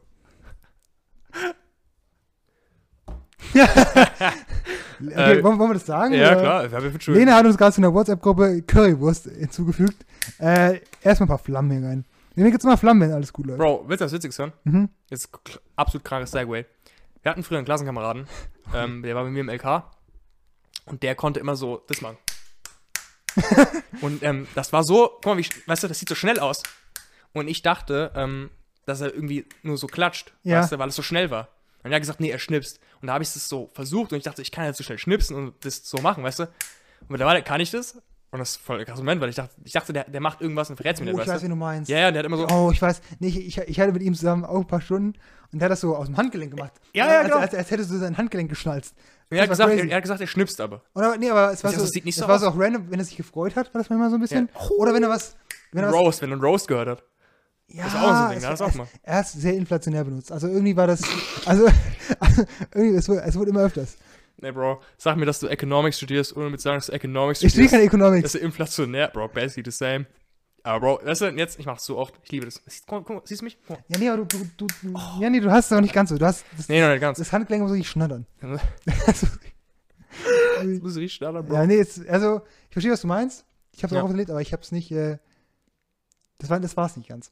Okay, Äh, wollen, wollen wir das sagen? Ja, oder? klar. Lena hat uns gerade zu einer WhatsApp-Gruppe Currywurst hinzugefügt. Äh, erstmal ein paar Flammen hier rein. Mir gibt's immer Flammen, wenn alles gut läuft. Bro, willst du das Witzigste hören? Mhm. Jetzt absolut krankes Segway. Wir hatten früher einen Klassenkameraden, ähm, der war bei mir im LK und der konnte immer so das machen. und ähm, das war so, guck mal, wie, weißt du, das sieht so schnell aus. Und ich dachte, ähm, dass er irgendwie nur so klatscht, Ja. weißt du, weil es so schnell war. Und er hat gesagt, nee, er schnipst. Und da habe ich das so versucht und ich dachte, ich kann jetzt so schnell schnipsen und das so machen, weißt du. Und mittlerweile kann ich das. Und das ist voll ein krasser Moment, weil ich dachte, ich dachte der, der macht irgendwas und verrät mir Oh, ich weiß, wie du. du meinst. Ja, ja, der hat immer so, Oh, ich weiß. Nee, ich, ich, hatte mit ihm zusammen auch ein paar Stunden und der hat das so aus dem Handgelenk gemacht. Ja, ja, als, genau. als, als hättest du sein Handgelenk geschnalzt. er, hat war gesagt, er, er hat gesagt, er schnipst aber. Oder, nee, aber es war so, dachte, das sieht nicht es so war aus. so auch random, wenn er sich gefreut hat, war das manchmal so ein bisschen. Oder wenn er was, wenn er was, Roast, wenn er einen Roast gehört hat. ja, das ist auch so ein Ding, es, ja, das auch es, mal. er hat es sehr inflationär benutzt. Also irgendwie war das, also, also irgendwie, es wurde, es wurde immer öfters. Nee, Bro, sag mir, dass du Economics studierst, ohne mit zu sagen, dass du Economics Ich studiere studierst. keine Economics. Das ist inflationär, Bro, basically the same. Aber Bro, weißt du, jetzt, ich mach's so oft, ich liebe das. Siehst, guck, guck, siehst du mich? Guck. Ja, nee, aber du, du, du ja, nee, du hast es aber nicht ganz so. Du hast das, Nee, noch nicht ganz. das Handgelenk muss richtig schnattern. Das muss richtig schneller, Bro. ja, nee, es, also, ich verstehe, was du meinst. Ich habe es Ja. auch aufgelegt, aber ich habe es nicht, äh, das war, das war's nicht ganz.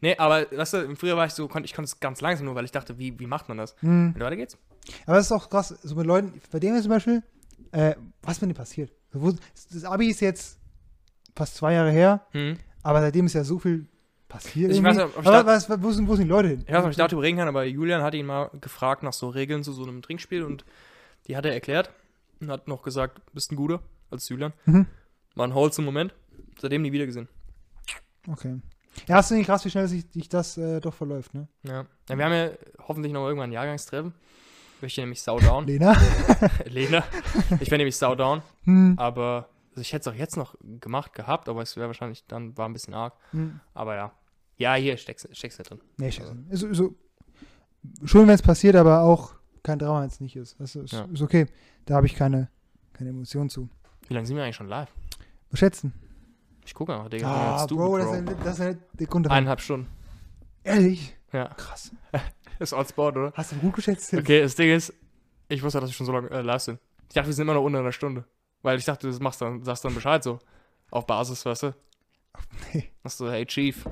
Nee, aber, weißt du, früher war ich so, ich konnte es ganz langsam nur, weil ich dachte, wie, wie macht man das? Hm. Und weiter geht's? Aber das ist auch krass, so mit Leuten, bei dem ist zum Beispiel, äh, was mit dem passiert? Das Abi ist jetzt fast zwei Jahre her, Hm. aber seitdem ist ja so viel passiert. Ich irgendwie. weiß nicht, ob ich aber was, wo, sind, wo sind die Leute hin? Ich weiß nicht, ob ich darüber reden kann, aber Julian hatte ihn mal gefragt nach so Regeln zu so einem Trinkspiel und die hat er erklärt und hat noch gesagt, bist ein guter als Julian. Mhm. War ein wholesome Moment. Seitdem nie wieder gesehen. Okay. Ja, hast du nicht krass, wie schnell sich, sich das äh, doch verläuft, ne? Ja. ja. Wir haben ja hoffentlich noch irgendwann ein Jahrgangstreffen. Ich möchte nämlich saudown. Lena? Lena. Ich wäre nämlich saudown, Hm. aber also ich hätte es auch jetzt noch gemacht gehabt, aber es wäre wahrscheinlich dann war ein bisschen arg. Hm. Aber ja. Ja, hier steckst du drin. Nee, scheiße. Ist, so, schön, wenn es passiert, aber auch kein Drama, wenn es nicht ist. Das ist, Ja. ist okay. Da habe ich keine, keine Emotionen zu. Wie lange sind wir eigentlich schon live? Was schätzen? Ich gucke noch, Digga. Ah, jetzt du, Bro, das Bro. ist, eine, das ist eine dafür. Eineinhalb Stunden. Ehrlich? Ja. Krass. Ist on spot, oder? Hast du gut geschätzt? Okay, das Ding ist, ich wusste, dass wir schon so lange äh, live sind. Ich dachte, wir sind immer noch unter einer Stunde. Weil ich dachte, du machst dann, sagst dann Bescheid so. Auf Basis, weißt du? Nee. Hast du, hey Chief,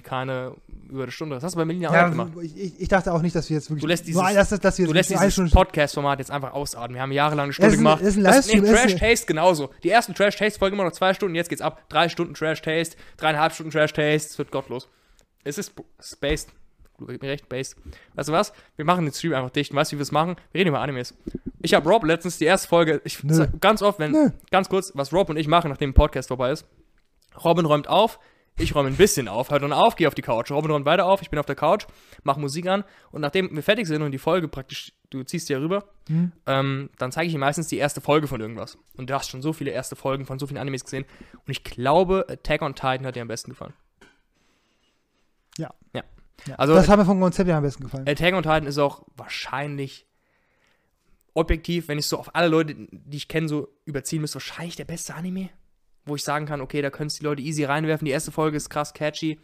keine über eine Stunde. Das hast du bei Millennium Ja, auch gemacht. ich, ich, dachte auch nicht, dass wir jetzt wirklich. Du lässt dieses- ein- dass, wir Du lässt dieses Podcast-Format jetzt einfach ausatmen. Wir haben jahrelang eine Stunde ist gemacht. ist ein Das- Livestream, Nee, Trash Taste genauso. Die ersten Trash Taste folgen immer noch zwei Stunden, jetzt geht's ab. Drei Stunden Trash Taste, dreieinhalb Stunden Trash Taste. Es wird gottlos. Es ist spaced. Du gibst mir recht, based. Weißt du was? Wir machen den Stream einfach dicht. Weißt du, wie wir es machen? Wir reden über Animes. Ich habe Rob letztens die erste Folge, ich ganz oft, wenn, Nö. ganz kurz, was Rob und ich machen, nachdem ein Podcast vorbei ist. Robin räumt auf, ich räume ein bisschen auf, hör dann auf, gehe auf die Couch. Robin räumt weiter auf, ich bin auf der Couch, mach Musik an und nachdem wir fertig sind und die Folge praktisch, du ziehst die ja rüber, Hm. ähm, dann zeige ich ihm meistens die erste Folge von irgendwas. Und du hast schon so viele erste Folgen von so vielen Animes gesehen. Und ich glaube, Attack on Titan hat dir am besten gefallen. Ja. Ja. Ja. Also, das hat mir vom Konzept ja am besten gefallen. Attack on Titan ist auch wahrscheinlich objektiv, wenn ich so auf alle Leute, die ich kenne, so überziehen müsste, wahrscheinlich der beste Anime. Wo ich sagen kann, okay, da können es die Leute easy reinwerfen. Die erste Folge ist krass catchy.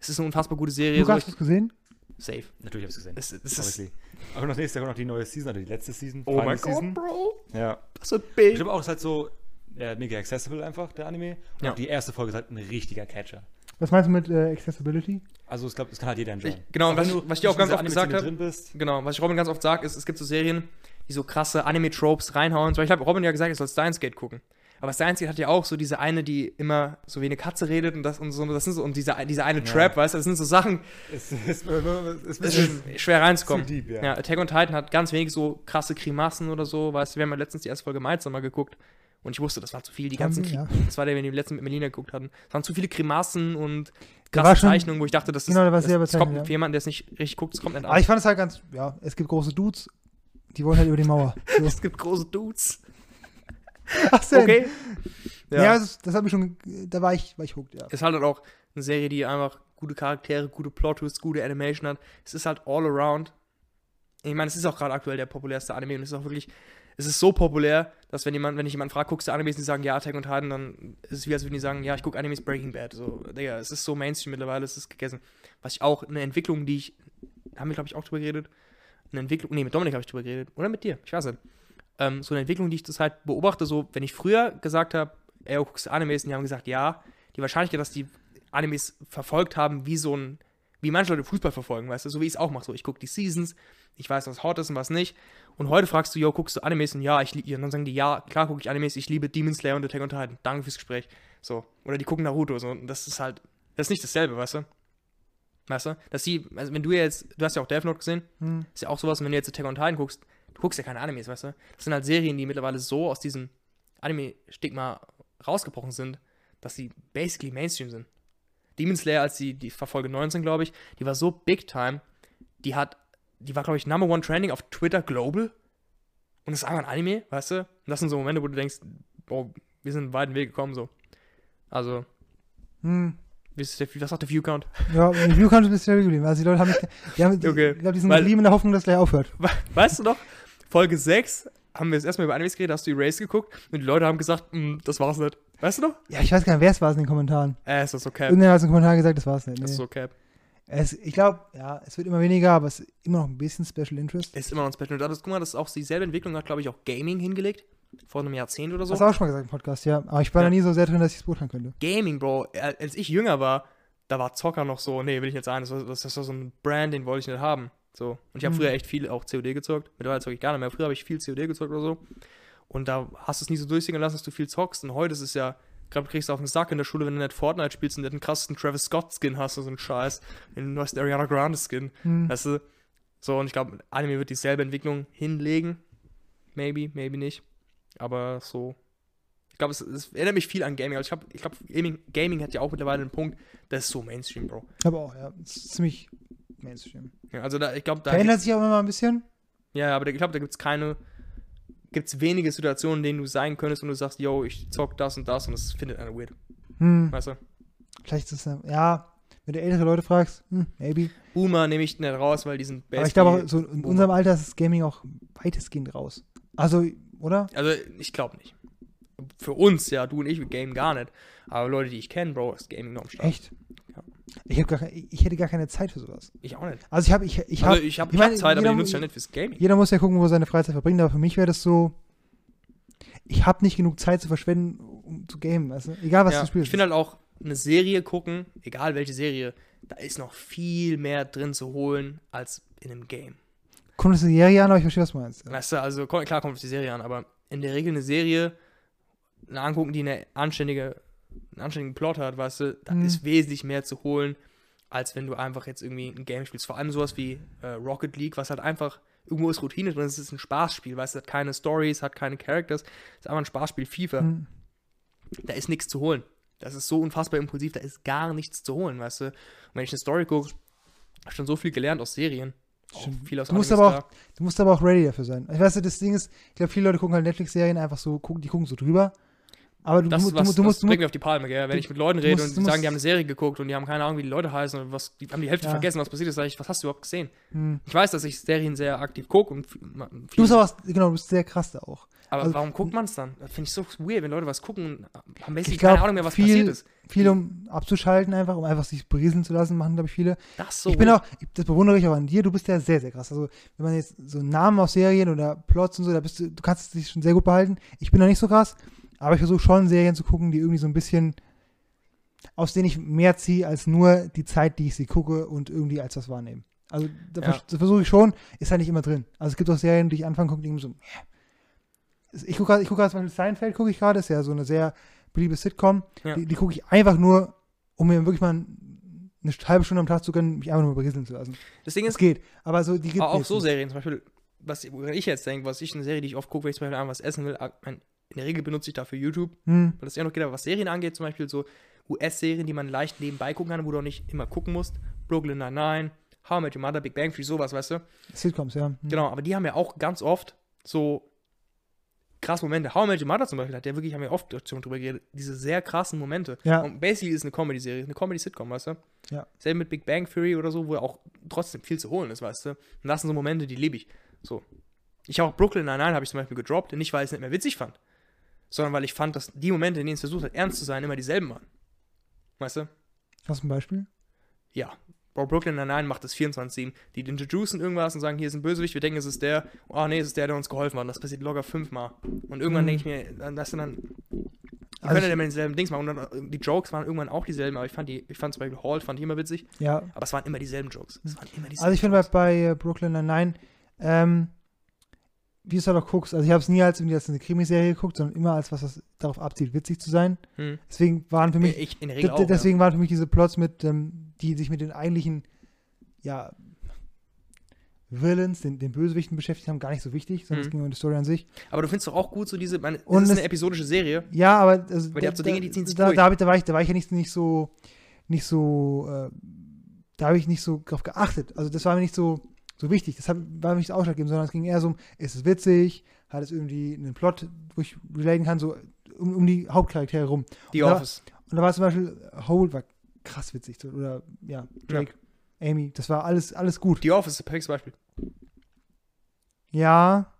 Es ist eine unfassbar gute Serie. Lukas, so hast du es gesehen? ich, safe. Natürlich habe ich es gesehen. Es, es ist. Aber noch nächstes Jahr kommt noch die neue Season, oder die letzte Season. oh mein. Gott, Bro. Ja. Das wird Ich big. glaube auch, es ist halt so ja, mega accessible einfach, der Anime. Und Ja. auch die erste Folge ist halt ein richtiger Catcher. Was meinst du mit äh, Accessibility? Also ich glaube, das kann halt jeder enjoyen. Ich- genau, was ich- was ich dir auch ganz oft gesagt Anime-Szene hab- drin bist. Genau, was ich Robin ganz oft sage, ist, es gibt so Serien, die so krasse Anime-Tropes reinhauen. Zum Beispiel, ich habe Robin ja gesagt, er soll Steins Gate gucken. Aber Gate hat ja auch so diese eine, die immer so wie eine Katze redet und das und so, das sind so, und diese, diese eine Trap, weißt du, das sind so Sachen, Es ist, es es ist schwer reinzukommen. zu deep, ja. Ja, Attack on Titan hat ganz wenig so krasse Grimassen oder so, weißt du, wir haben ja letztens die erste Folge Milestone mal geguckt und ich wusste, das war zu viel, die ganzen, Kri- das war der, wenn wir letzten mit Melina geguckt hatten, es waren zu viele Grimassen und krasse schon- Zeichnungen, wo ich dachte, das, Genau, der war das, sehr das kommt ja. für jemanden, der es nicht richtig guckt, das kommt nicht Aber an. ich fand es halt ganz, ja, es gibt große Dudes, die wollen halt über die Mauer. So. Es gibt große Dudes. Was denn? Okay. Ja, das, das hat mich schon, da war ich, war ich hooked, ja. ist halt auch eine Serie, die einfach gute Charaktere, gute Plot-Twists, gute Animation hat. Es ist halt all around. Ich meine, es ist auch gerade aktuell der populärste Anime und es ist auch wirklich, es ist so populär, dass wenn jemand, wenn ich jemanden frage, guckst du Animes und die sagen, ja, Attack on Titan, dann ist es wie, als würden die sagen, ja, ich gucke Animes Breaking Bad. So, Digga, es ist so Mainstream mittlerweile, es ist gegessen. Was ich auch, eine Entwicklung, die ich, haben wir, glaube ich, auch drüber geredet, eine Entwicklung, nee, mit Dominik habe ich drüber geredet, oder mit dir, ich weiß nicht. Ähm, so eine Entwicklung, die ich das halt beobachte, so, wenn ich früher gesagt habe, ey, guckst du Animes, und die haben gesagt, ja, die Wahrscheinlichkeit, dass die Animes verfolgt haben, wie so ein, wie manche Leute Fußball verfolgen, weißt du, so wie ich es auch mache. So, ich gucke die Seasons, ich weiß, was hot ist und was nicht. Und heute fragst du, yo, guckst du Animes? Und ja, ich liebe, und dann sagen die, ja, klar gucke ich Animes, ich liebe Demon Slayer und Attack on Titan. Danke fürs Gespräch. So. Oder die gucken Naruto, so. Und das ist halt, das ist nicht dasselbe, weißt du? Weißt du? Dass sie, also wenn du jetzt, du hast ja auch Death Note gesehen, Hm. ist ja auch sowas, wenn du jetzt Attack on Titan guckst, du guckst ja keine Animes, weißt du? Das sind halt Serien, die mittlerweile so aus diesem Anime-Stigma rausgebrochen sind, dass sie basically Mainstream sind. Demon Slayer, als die, die war Folge 19, glaube ich, die war so big time, die hat, die war, glaube ich, Number One Trending auf Twitter Global. Und das ist einfach ein Anime, weißt du? Und das sind so Momente, wo du denkst, oh, wir sind einen weiten Weg gekommen, so. Also, Hm. ist der, was sagt der Viewcount? Ja, die View kann ein bisschen geblieben. Also die Leute haben nicht, die haben, Okay, ich glaube, die sind weil- geblieben in der Hoffnung, dass gleich aufhört. Weißt du noch, Folge 6 haben wir jetzt erstmal über Animes geredet, hast du Erase geguckt und die Leute haben gesagt, "Mm, das war's nicht. Weißt du noch? Ja, ich weiß gar nicht, wer es war in den Kommentaren. Äh, ist das so cap. Irgendjemand hat in den Kommentaren gesagt, das war es nicht. Das ist Nee. so cap. Es, ich glaube, ja, es wird immer weniger, aber es ist immer noch ein bisschen Special Interest. Ist immer noch ein Special. Das, guck mal, das ist auch dieselbe Entwicklung, hat, glaube ich, auch Gaming hingelegt. Vor einem Jahrzehnt oder so. Hast du auch schon mal gesagt im Podcast, ja. Aber ich war Ja. da nie so sehr drin, dass ich es beurteilen könnte. Gaming, Bro. äh, Als ich jünger war, da war Zocker noch so, nee, will ich nicht sein. Das war, das war so ein Brand, den wollte ich nicht haben. So. Und ich habe Mhm. früher echt viel auch COD gezockt. Mittlerweile zocke ich gar nicht mehr. Früher habe ich viel COD gezockt oder so. Und da hast du es nie so durchsehen lassen, dass du viel zockst. Und heute ist es ja, gerade kriegst du auf den Sack in der Schule, wenn du nicht Fortnite spielst und nicht den krassesten Travis Scott-Skin hast, oder so einen Scheiß. Den neuesten Ariana Grande-Skin. Hm. Weißt du? So, und ich glaube, Anime wird dieselbe Entwicklung hinlegen. Maybe, maybe nicht. Aber so. Ich glaube, es, es erinnert mich viel an Gaming. Also ich glaube, ich glaub, Gaming, Gaming hat ja auch mittlerweile einen Punkt, das ist so Mainstream, Bro. Aber auch, ja. Es ist ziemlich Mainstream. Ja, also da, ich glaube, da. Verändert sich auch immer ein bisschen. Ja, aber ich glaube, da gibt es keine. Gibt es wenige Situationen, in denen du sein könntest und du sagst, yo, ich zock das und das und das findet einer weird. Hm. Weißt du? Vielleicht ist es, ja, wenn du ältere Leute fragst, hm, maybe. Boomer nehme ich nicht raus, weil die sind Aber ich glaube, so in Boomer. unserem Alter ist das Gaming auch weitestgehend raus. Also, oder? Also, ich glaube nicht. Für uns, ja, du und ich, wir gamen gar nicht. Aber Leute, die ich kenne, Bro, ist Gaming noch am Start. Echt? Ich, hab gar, ich hätte gar keine Zeit für sowas. Ich auch nicht. Also ich habe, ich, ich also habe, ich habe ich meine, hab Zeit, aber jeder- die nutze ich ja nicht fürs Gaming. jeder muss ja gucken, wo er seine Freizeit verbringt, aber für mich wäre das so, ich habe nicht genug Zeit zu verschwenden, um zu gamen, weißt du? Egal was Ja, du spielst. ich finde halt auch, eine Serie gucken, egal welche Serie, da ist noch viel mehr drin zu holen als in einem Game. Kommt es eine Serie an, aber ich verstehe, was du meinst. Ja. Weißt du, also klar kommt auf die Serie an, aber in der Regel eine Serie eine angucken, die eine anständige, einen anständigen Plot hat, weißt du, da Mhm. ist wesentlich mehr zu holen, als wenn du einfach jetzt irgendwie ein Game spielst. Vor allem sowas wie äh, Rocket League, was halt einfach irgendwo ist Routine drin, es ist ein Spaßspiel, weißt du, hat keine Stories, hat keine Characters, ist einfach ein Spaßspiel FIFA. Hm. da ist nichts zu holen. Das ist so unfassbar impulsiv, da ist gar nichts zu holen, weißt du. Und wenn ich eine Story gucke, habe ich schon so viel gelernt aus Serien. Viel aus Du musst aber auch- Du musst aber auch ready dafür sein. Ich weiß, das Ding ist, ich glaube, viele Leute gucken halt Netflix-Serien einfach so, gucken, die gucken so drüber. Aber du, Das, du, was, du das musst, du bringt mich auf die Palme, gell? Wenn ich mit Leuten rede musst- und die sagen, die haben eine Serie geguckt und die haben keine Ahnung, wie die Leute heißen und was, die haben die Hälfte Ja. vergessen, was passiert ist. Sag ich, was hast du überhaupt gesehen? hm. Ich weiß, dass ich Serien sehr aktiv gucke und viel, Du bist aber, genau, du bist sehr krass da auch. aber also- warum guckt man es dann? Das finde ich so weird, wenn Leute was gucken und haben basically glaub, keine Ahnung mehr, was viel- passiert ist. Viel, um abzuschalten einfach, um einfach sich berieseln zu lassen, machen, glaube ich, viele. Das so ich bin auch, das bewundere ich auch an dir, du bist ja sehr, sehr krass. Also, wenn man jetzt so Namen aus Serien oder Plots und so, da bist du, du kannst dich schon sehr gut behalten. Ich bin noch nicht so krass, aber ich versuche schon Serien zu gucken, die irgendwie so ein bisschen, aus denen ich mehr ziehe, als nur die Zeit, die ich sie gucke und irgendwie als was wahrnehme. Also, da Ja. vers- das versuche ich schon, ist halt nicht immer drin. Also, es gibt auch Serien, die ich anfange, gucke, die irgendwie so, ich gucke ich guck gerade zum Beispiel Seinfeld, gucke ich gerade, ist ja so eine sehr beliebte Sitcom. Ja. Die, die gucke ich einfach nur, um mir wirklich mal eine halbe Stunde am Tag zu gönnen, mich einfach nur berieseln zu lassen. Das Ding Es ist, geht. Aber so, die gibt auch, auch so. Serien, zum Beispiel, was woran ich jetzt denke, was ich eine Serie, die ich oft gucke, wenn ich zum Beispiel was essen will, mein, in der Regel benutze ich dafür YouTube, Hm. weil das ja noch geht, aber was Serien angeht, zum Beispiel so US-Serien, die man leicht nebenbei gucken kann, wo du auch nicht immer gucken musst. Brooklyn Nine-Nine, How I Met Your Mother, Big Bang Theory, sowas, weißt du? Sitcoms, ja. Hm. Genau, aber die haben ja auch ganz oft so krasse Momente. How I Met Your Mother zum Beispiel hat ja wirklich, haben wir oft schon drüber geredet, diese sehr krassen Momente. Ja. Und basically ist eine Comedy-Serie, eine Comedy-Sitcom, weißt du? Ja. Selben mit Big Bang Theory oder so, wo auch trotzdem viel zu holen ist, weißt du? Und das sind so Momente, die lebe ich. So. Ich habe auch Brooklyn Nine-Nine habe ich zum Beispiel gedroppt, nicht weil ich es nicht mehr witzig fand, sondern weil ich fand, dass die Momente, in denen es versucht hat, ernst zu sein, immer dieselben waren. Weißt du? Hast du ein Beispiel? Ja. Bro, Brooklyn Nine-Nine macht das 24-7. Die introducen irgendwas und sagen, hier ist ein Bösewicht, wir denken, es ist der. Oh, nee, es ist der, der uns geholfen hat. Und das passiert locker fünfmal. Und irgendwann Mhm. denke ich mir, dann- das sind dann. Die Also können ja immer dieselben Dings machen. Und dann, äh, die Jokes waren irgendwann auch dieselben, aber ich fand die, ich fand zum Beispiel Hall, fand ich immer witzig. Ja. Aber es waren immer dieselben Jokes. Es waren immer dieselben Also ich finde bei, bei äh, Brooklyn Nine-Nine, ähm, wie du es halt auch guckst, also ich habe es nie als irgendwie als eine Krimiserie geguckt, sondern immer als was, was darauf abzielt, witzig zu sein. Hm. Deswegen waren für mich, Ich in der Regel d- auch. deswegen waren für mich diese Plots mit, ähm, die sich mit den eigentlichen, ja, Villains, den, den Bösewichten beschäftigt haben, gar nicht so wichtig, sondern es Mhm. ging um die Story an sich. Ja. Aber du findest doch auch gut so diese. Und das ist es- eine episodische Serie. Ja, aber also, Aber die hat so Dinge, die ziehen sich da, durch. da, ich- da, war ich, da war ich ja nicht, nicht so, nicht so, äh, da habe ich nicht so drauf geachtet. Also das war mir nicht so, so wichtig. Das war mir nicht so ausschlaggebend, sondern es ging eher so um, ist es witzig, hat es irgendwie einen Plot, wo ich relaten kann, so um, um die Hauptcharaktere rum. Die Ja. Office. Und da war zum Beispiel Hole war krass witzig. So, oder ja, Drake, Amy, das war alles, alles gut. Die Office ist ein perfektes Beispiel. Ja,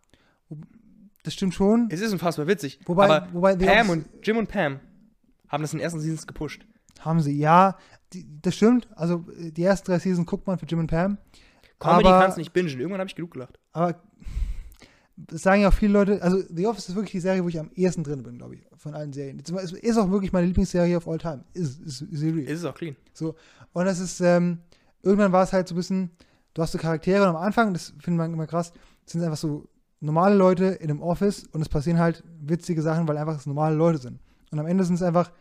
das stimmt schon. Es ist unfassbar witzig. Wobei, aber wobei Pam und Jim und Pam haben das in den ersten Seasons gepusht. Haben sie, ja, die, das stimmt. Also die ersten drei Seasons guckt man für Jim und Pam. Comedy aber, kannst du nicht bingen. Irgendwann habe ich genug gelacht. aber das sagen ja auch viele Leute, also The Office ist wirklich die Serie, wo ich am ehesten drin bin, glaube ich, von allen Serien. Es ist auch wirklich meine Lieblingsserie of all time. Ist, ist, ist real. Ist es auch clean. Und das ist, ähm, irgendwann war es halt so ein bisschen, du hast so Charaktere und am Anfang, das findet man immer krass, sind einfach so normale Leute in einem Office und es passieren halt witzige Sachen, weil einfach es normale Leute sind. Und am Ende sind es einfach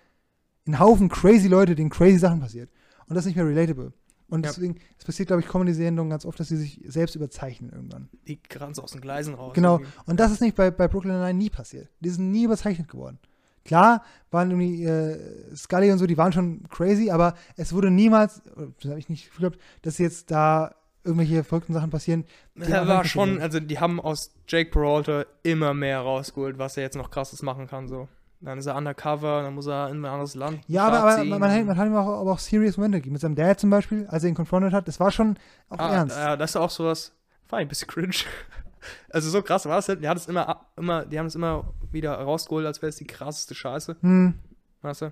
ein Haufen crazy Leute, denen crazy Sachen passiert. Und das ist nicht mehr relatable. Und Ja. deswegen, es passiert, glaube ich, Comedy-Serien ganz oft, dass sie sich selbst überzeichnen irgendwann. Die so aus den Gleisen raus. Genau. irgendwie. Und das ist nicht bei, bei Brooklyn Nine nie passiert. Die sind nie überzeichnet geworden. Klar waren irgendwie äh, Scully und so, die waren schon crazy, aber es wurde niemals, das habe ich nicht geglaubt, dass jetzt da irgendwelche verrückten Sachen passieren. einfach war schon, also die haben aus Jake Peralta immer mehr rausgeholt, was er jetzt noch krasses machen kann. So. Dann ist er undercover, dann muss er in ein anderes Land. Ja, aber, aber man, hat, man hat ihm auch, aber auch serious Momente gegeben. Mit seinem Dad zum Beispiel, als er ihn confronted hat, das war schon auch ah, ernst. Ja, das ist auch sowas, war ein bisschen cringe. Also so krass war es halt. Die, hat es immer, immer, die haben es immer wieder rausgeholt, als wäre es die krasseste Scheiße. Hm, Weißt du?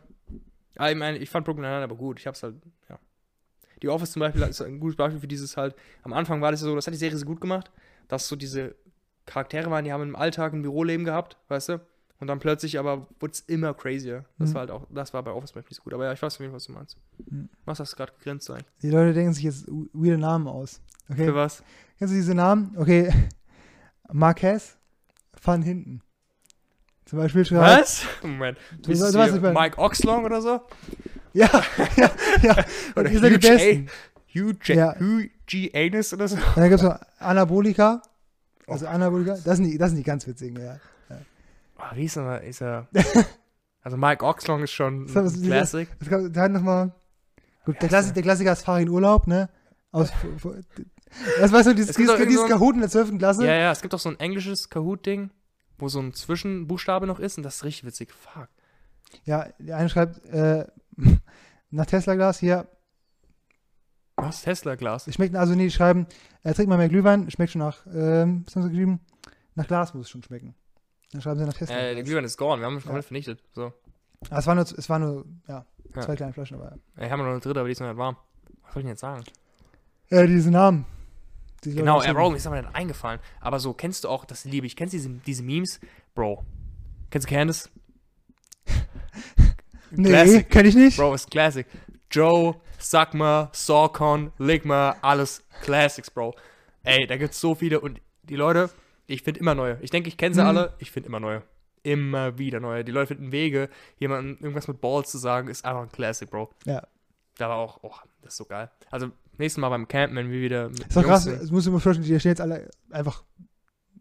Ja, ich meine, ich fand Brooklyn Nine-Nine aber gut. Ich hab's halt, ja. Die Office zum Beispiel ist ein gutes Beispiel für dieses halt. Am Anfang war das ja so, das hat die Serie so gut gemacht, dass so diese Charaktere waren, die haben im Alltag ein Büroleben gehabt, weißt du? Und dann plötzlich aber wurde es immer crazier. Das Mhm. war halt auch, das war bei Office Beispiel nicht so gut. Aber ja, ich weiß auf jeden Fall, was du meinst. Mhm. Was hast du gerade gegrinst eigentlich? die Leute denken sich jetzt weirde Namen aus. Okay. Für was? Kennst du diese Namen? Okay. Marquez van Hinten. Zum Beispiel schreibt. Was? Moment. Du, Ist du weißt Mike Oxlong oder so? Ja, ja, ja. Oder Ihr seid die J. Ja. Hugh G. Anus oder so? Dann gibt es noch Anabolika. Also Oh. Anabolika. Das sind die, das sind die ganz witzigen, ja. Oh, wie ist er? Ist er also Mike Oxlong ist schon Das ein Classic. Es gab, da hat noch mal. Gut, der, Klassi der Klassiker ist Farin Urlaub, ne? Aus, das weißt du, dieses, dieses, dieses so ein- Kahoot in der 12. Klasse. Ja, ja, es gibt auch so ein englisches Kahoot-Ding, wo so ein Zwischenbuchstabe noch ist und das ist richtig witzig. Fuck. Ja, der eine schreibt, äh, nach Tesla-Glas hier, Was? Tesla-Glas? schmeckt, also nee, die schreiben, äh, trink mal mehr Glühwein, schmeckt schon nach, ähm, was haben sie geschrieben? Nach Glas muss es schon schmecken. Dann schreiben sie nach Tesla. Äh, der Glühwein ist gone, wir haben ihn Ja. komplett vernichtet. So. Ah, es war nur, es war nur, ja, Ja. zwei kleine Flaschen, aber Äh, haben wir noch eine dritte, aber die ist noch nicht warm. Was soll ich denn jetzt sagen? äh, diese Namen. Die Genau, äh, Bro, mir ist aber nicht eingefallen. Aber so, kennst du auch, das liebe ich, kennst du diese, diese Memes? Bro. Kennst du Candice? Nee, kenn ich nicht. Bro, ist Classic. Joe, Sagma, Sawcon, Ligma, alles Classics, Bro. Ey, da gibt's so viele und die Leute, Ich finde immer neue. Ich denke, ich kenne sie Mhm. alle. Ich finde immer neue. Immer wieder neue. Die Leute finden Wege, jemandem irgendwas mit Balls zu sagen, ist einfach ein Classic, Bro. Ja. Da war auch, oh, das ist so geil. Also, nächstes Mal beim Campen, wenn wir wieder mit Ist doch krass, musst du mir vorstellen, die stehen jetzt alle einfach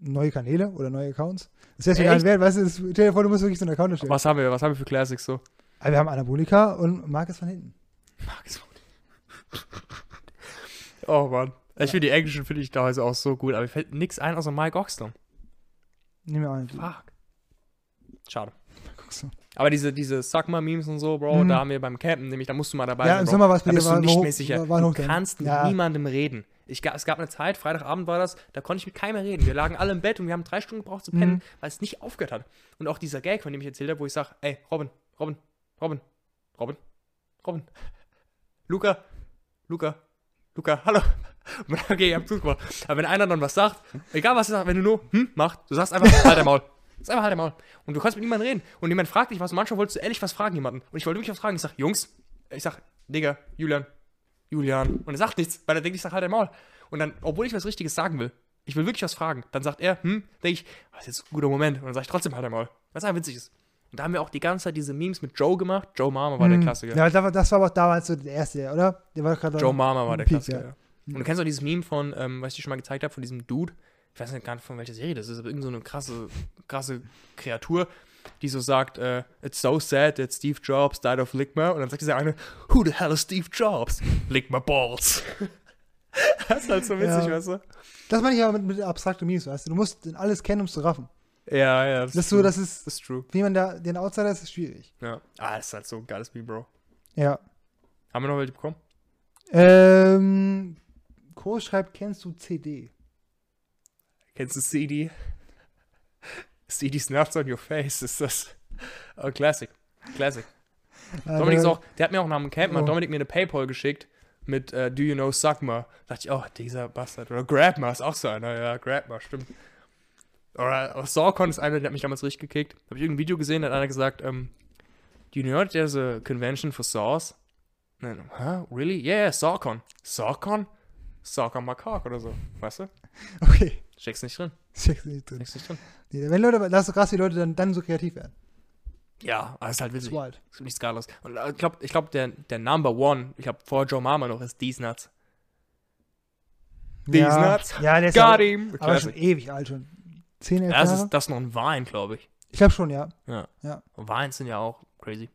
neue Kanäle oder neue Accounts. Das wäre ja gar Echt? nicht wert, weißt du, stell dir vor, du musst wirklich so einen Account erstellen. Was haben wir, was haben wir für Classics so? Aber wir haben Anabolika und Marcus von hinten. Marcus Oh Mann. Ich finde die englischen finde ich teilweise auch so gut, aber mir fällt nichts ein außer Mike Oxlong. Nehmen wir auch nicht. Fuck. Schade. Aber diese, diese Suckma-Memes und so, Bro, Mhm. da haben wir beim Campen, nämlich, da musst du mal dabei Ja, sein. im Bro. Sommer war es bei dir war, nicht war, mehr sicher. war, du hoch kannst mit ja. niemandem reden. Ich, es gab eine Zeit, Freitagabend war das, da konnte ich mit keinem mehr reden. Wir lagen alle im Bett und wir haben drei Stunden gebraucht zu pennen, Mhm. weil es nicht aufgehört hat. Und auch dieser Gag, von dem ich erzählt habe, wo ich sage, ey, Robin, Robin, Robin, Robin, Robin, Luca, Luca, Luca, hallo. Und dann, okay, ich hab zugemacht. Aber wenn einer dann was sagt, egal was er sagt, wenn du nur hm macht, du sagst einfach, halt der Maul. Du sagst einfach halt der Maul. Und du kannst mit niemandem reden. Und jemand fragt dich was und manchmal wolltest du ehrlich was fragen jemanden. Und ich wollte mich was fragen. Ich sag, Jungs, ich sag, Digga, Julian, Julian. Und er sagt nichts, weil er denkt, ich sag halt der Maul. Und dann, obwohl ich was Richtiges sagen will, ich will wirklich was fragen, dann sagt er, hm, denke ich, was ist jetzt ein guter Moment. Und dann sage ich trotzdem halt der Maul. Was einfach witzig ist. Und da haben wir auch die ganze Zeit diese Memes mit Joe gemacht. Joe Mama war der Mhm. Klassiker. Ja, das war, das aber damals so der erste, oder? Der war gerade Joe Mama war der Peak, Klassiker, ja. Und du kennst auch dieses Meme von, ähm, was ich dir schon mal gezeigt habe, von diesem Dude. Ich weiß nicht gar nicht von welcher Serie das ist, aber irgend so eine krasse, krasse Kreatur, die so sagt, äh, it's so sad that Steve Jobs died of Ligma. Und dann sagt dieser eine, who the hell is Steve Jobs? Ligma Balls. das ist halt so witzig, Ja. weißt du? Das meine ich aber mit, mit abstrakten Memes, weißt du? Du musst alles kennen, um es zu raffen. Ja, ja. Das ist so, das ist, das ist true. wie man da, den Outsider ist, ist schwierig. Ja. Ah, das ist halt so ein geiles Meme, Bro. Ja. Haben wir noch welche bekommen? Ähm, Kuro schreibt, kennst du CD? Kennst du CD? CD snaps on your face, ist das. Oh, Classic. Classic. Dominik ist auch, der hat mir auch nach dem Camp, hat Oh. Dominik mir eine Paypal geschickt mit äh, Do you know Suckma? Da dachte ich, oh, dieser Bastard. Oder Grabma ist auch so einer, ja, Grabma, stimmt. Oder auch Sawcon ist einer, der hat mich damals richtig gekickt. Habe ich irgendein Video gesehen, da hat einer gesagt, ähm, Do you know that there's a convention for saws? Huh? Really? Yeah, yeah, Sawcon. Sawcon? Sawcon Makak oder so, weißt du? Okay. Steckst nicht drin. Steckst nicht drin. Steckst nicht drin. Nee, wenn Leute, das ist so krass, wie Leute dann, dann so kreativ werden. Ja, aber ist halt ist witzig. wild. Es gibt nichts Geiles. Und äh, ich glaube, ich glaub, der, der Number One, ich glaube, vor Joe Mama noch, ist These Nuts. These ja, Nuts. Ja, der ist Got aber, him. aber schon ewig alt schon. Zehn, elf Das Jahre? ist, das ist noch ein Wein, glaube ich. ich glaube schon, ja. Ja. Ja. Und Weins sind ja auch crazy.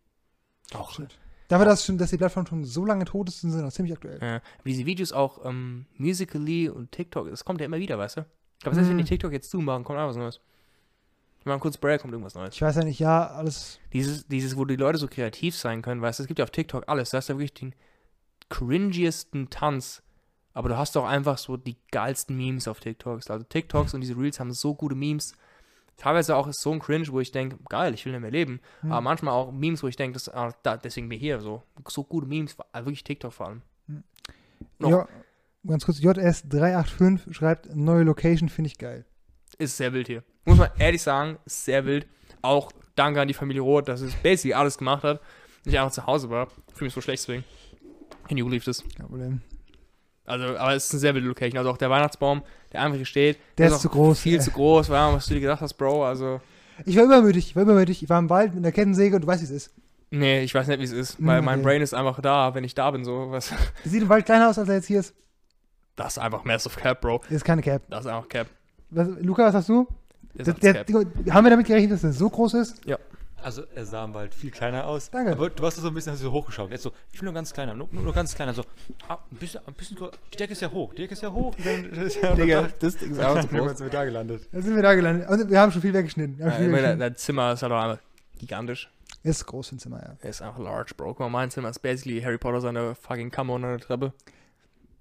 Auch. Shit. Dafür, dass, schon, dass die Plattform schon so lange tot ist, sind sie noch ziemlich aktuell. Ja. Wie diese Videos auch ähm, Musically und TikTok, das kommt ja immer wieder, weißt du? Ich glaube, selbst wenn die Mhm. TikTok jetzt zumachen, kommt auch was Neues. Wir machen kurz Break, kommt irgendwas Neues. Ich weiß ja nicht, ja, alles. Dieses, dieses, wo die Leute so kreativ sein können, weißt du, es gibt ja auf TikTok alles. Da hast du ja wirklich den cringiesten Tanz. Aber du hast doch einfach so die geilsten Memes auf TikToks. Also TikToks und diese Reels haben so gute Memes. Teilweise auch so ein Cringe, wo ich denke, geil, ich will nicht mehr leben. Hm. Aber manchmal auch Memes, wo ich denke, das, ah, da, deswegen bin ich hier so. So gute Memes, also wirklich TikTok vor allem. noch. Ja, ganz kurz, JS385 schreibt, neue Location finde ich geil. Ist sehr wild hier. Muss man ehrlich sagen, ist sehr wild. Auch danke an die Familie Roth, dass es basically alles gemacht hat. Ich einfach zu Hause war. Fühle mich so schlecht deswegen. In Juli lief das. Kein Problem. Also, aber es ist eine sehr wilde Location. Also auch der Weihnachtsbaum, der einfach hier steht. Der ist auch zu groß. Viel ey. zu groß, war, was du dir gedacht hast, Bro. Also, Ich war übermütig, ich war übermütig. Ich war im Wald mit einer Kettensäge und du weißt, wie es ist. nee, ich weiß nicht, wie es ist. Weil Hm, mein okay. Brain ist einfach da, wenn ich da bin. So, was. Es sieht im Wald kleiner aus, als er jetzt hier ist. Das ist einfach Massive Cap, Bro. Das ist keine Cap. Das ist einfach Cap. Was, Luca, was hast du? Das Der, ist der, haben wir damit gerechnet, dass er so groß ist? Also er sah im Wald viel kleiner aus. Danke. Aber du hast so ein bisschen hast du so hochgeschaut. Jetzt so, ich will nur ganz kleiner, nur, nur, ganz kleiner. So, ah, ein bisschen, ein bisschen, die Decke ist ja hoch, die Decke ist ja hoch. Dann, das ist ja Digga, das Ding ist einfach zu dann groß. sind wir da gelandet. Da sind wir da gelandet. Und wir haben schon viel weggeschnitten. Ja, viel weggeschnitten. dein Zimmer ist halt auch einfach gigantisch. ist groß im Zimmer, ja. Er ist einfach large, Bro. Guck mal, mein Zimmer ist basically Harry Potter seine fucking Kammer unter der Treppe.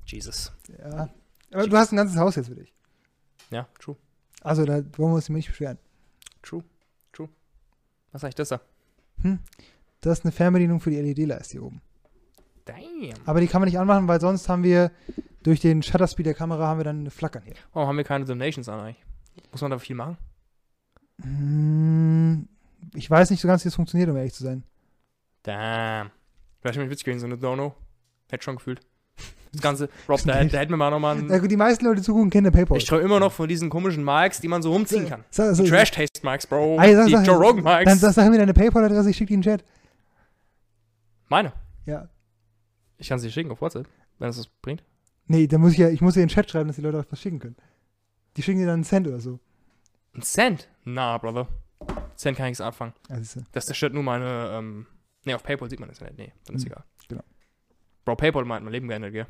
Jesus. ja. Aber du hast ein ganzes Haus jetzt für dich. Ja, true. Also da wollen wir uns nicht beschweren. True. Was ist eigentlich das da? Das ist eine Fernbedienung für die LED-Leiste hier oben. Damn. Aber die kann man nicht anmachen, weil sonst haben wir durch den Shutterspeed der Kamera haben wir dann eine Flackern hier. Warum haben wir keine Donations an eigentlich? Muss man da viel machen? Hm, ich weiß nicht so ganz, wie es funktioniert, um ehrlich zu sein. Damn. Vielleicht mich witzig gewesen, so eine Dono. Hätte schon gefühlt. Das Ganze, Rob, da, da hätten wir mal nochmal einen. gut, die meisten Leute, die zugucken, kennen PayPal. Ich träume immer noch von diesen komischen Mics, die man so rumziehen kann. Sag- sag- Die Trash-Taste-Mics, Bro. Ey, sag- die sag- Joe Rogan Dann Mics. sag, sag mir deine PayPal-Adresse, ich schicke die in den Chat. Meine. Ja. Ich kann sie schicken auf WhatsApp, wenn es das bringt. Nee, dann muss ich ja, ich muss ja in den Chat schreiben, dass die Leute auch was schicken können. Die schicken dir dann einen Cent oder so. Ein Cent? Na, Brother. Cent kann ich nichts anfangen. Ja, siehste. Das zerstört nur meine, ähm, nee, auf PayPal sieht man das ja nicht. Nee, dann ist Hm, egal. genau. Bro, PayPal meint mein Leben geändert, gell?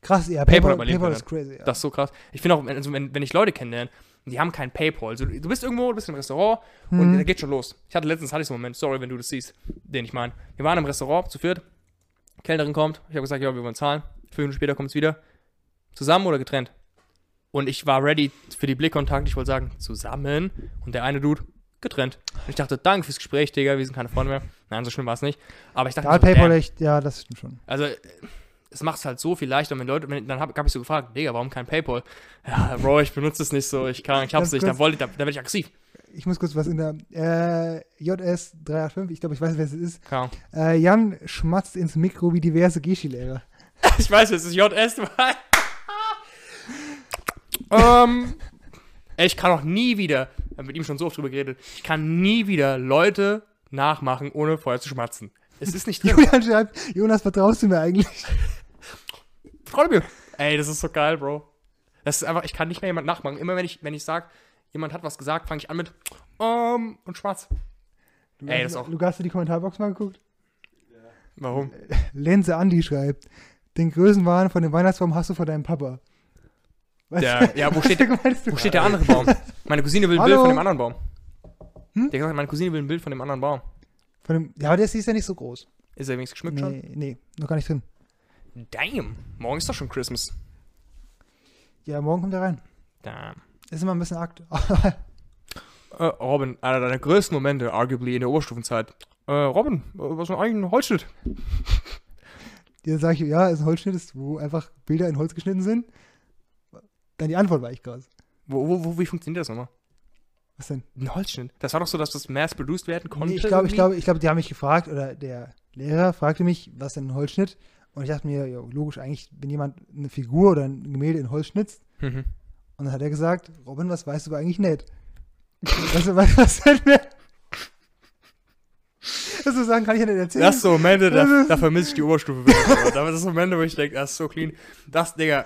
Krass, ja, PayPal PayPal, PayPal ist crazy. Ja. Das ist so krass. Ich finde auch, wenn- also wenn, wenn ich Leute kennenlerne, die haben kein PayPal. Also, du bist irgendwo, du bist im Restaurant und Mhm. da geht schon los. Ich hatte letztens hatte ich so einen Moment, sorry, wenn du das siehst, den ich meine. Wir waren im Restaurant zu viert, Kellnerin kommt, ich habe gesagt, ja, wir wollen zahlen. Fünf Minuten später kommt es wieder. Zusammen oder getrennt? Und ich war ready für die Blickkontakt, ich wollte sagen, zusammen. Und der eine Dude, getrennt. Und ich dachte, danke fürs Gespräch, Digga, wir sind keine Freunde mehr. Nein, so schlimm war es nicht. Aber ich dachte, Da so, PayPal echt, ja, das stimmt schon. Also, es macht es halt so viel leichter, wenn Leute, wenn, dann habe hab ich so gefragt, Digga, warum kein PayPal? Ja, Bro, ich benutze es nicht so, ich kann, ich hab's nicht, kurz. da wollte ich, da, da werde ich aggressiv. Ich muss kurz was in der äh, JS385, ich glaube, ich weiß, wer es ist. Ahnung. Äh, Jan schmatzt ins Mikro wie diverse Geschi-Lehrer. Ich weiß, es ist JS, ähm, ey, ich kann auch nie wieder, mit ihm schon so oft drüber geredet, ich kann nie wieder Leute nachmachen, ohne vorher zu schmatzen. Es ist nicht drin. Julian schreibt, Jonas, vertraust du mir eigentlich? Freunde mir. Ey, das ist so geil, Bro. Das ist einfach, ich kann nicht mehr jemand nachmachen. Immer wenn ich, wenn ich sage, jemand hat was gesagt, fange ich an mit, ähm, und schmatz. Du, Ey, das auch- Lukas, hast du die Kommentarbox mal geguckt? Warum? Lenze Andi schreibt, den Größenwahn von dem Weihnachtsbaum hast du von deinem Papa. Weißt Der, ja, wo was steht, du? wo steht der andere Baum? Meine Cousine will ein Bild Hallo? von dem anderen Baum. Hm? Der hat gesagt, meine Cousine will ein Bild von dem anderen Baum. Von dem, ja, aber der ist ja nicht so groß. Ist er wenigstens geschmückt schon? Nee, nee, noch gar nicht drin. Damn. Morgen ist doch schon Christmas. Ja, morgen kommt er rein. Damn. Ist immer ein bisschen akt. Äh, Robin, einer deiner größten Momente, arguably in der Oberstufenzeit. Äh, Robin, was ist denn eigentlich ein Holzschnitt? Dir sage ich, ja, ist ein Holzschnitt, ist, wo einfach Bilder in Holz geschnitten sind. Dann die Antwort war ich krass. Wo, wo, wo, wie funktioniert das nochmal? Was denn? Ein Holzschnitt. Das war doch so, dass das mass-produced werden konnte. Nee, ich glaube, ich glaube, ich glaube, die haben mich gefragt, oder der Lehrer fragte mich, was denn ein Holzschnitt? Und ich dachte mir, ja, logisch, eigentlich, wenn jemand eine Figur oder ein Gemälde in Holz schnitzt, Mhm. und dann hat er gesagt, Robin, was weißt du eigentlich nicht? was, was, was fällt mir? Das sagen kann ich ja nicht erzählen. Das ist so Momente, da, ist- da vermisse ich die Oberstufe. wirklich, Das ist so Momente, wo ich denke, das ist so clean. Das, Digga,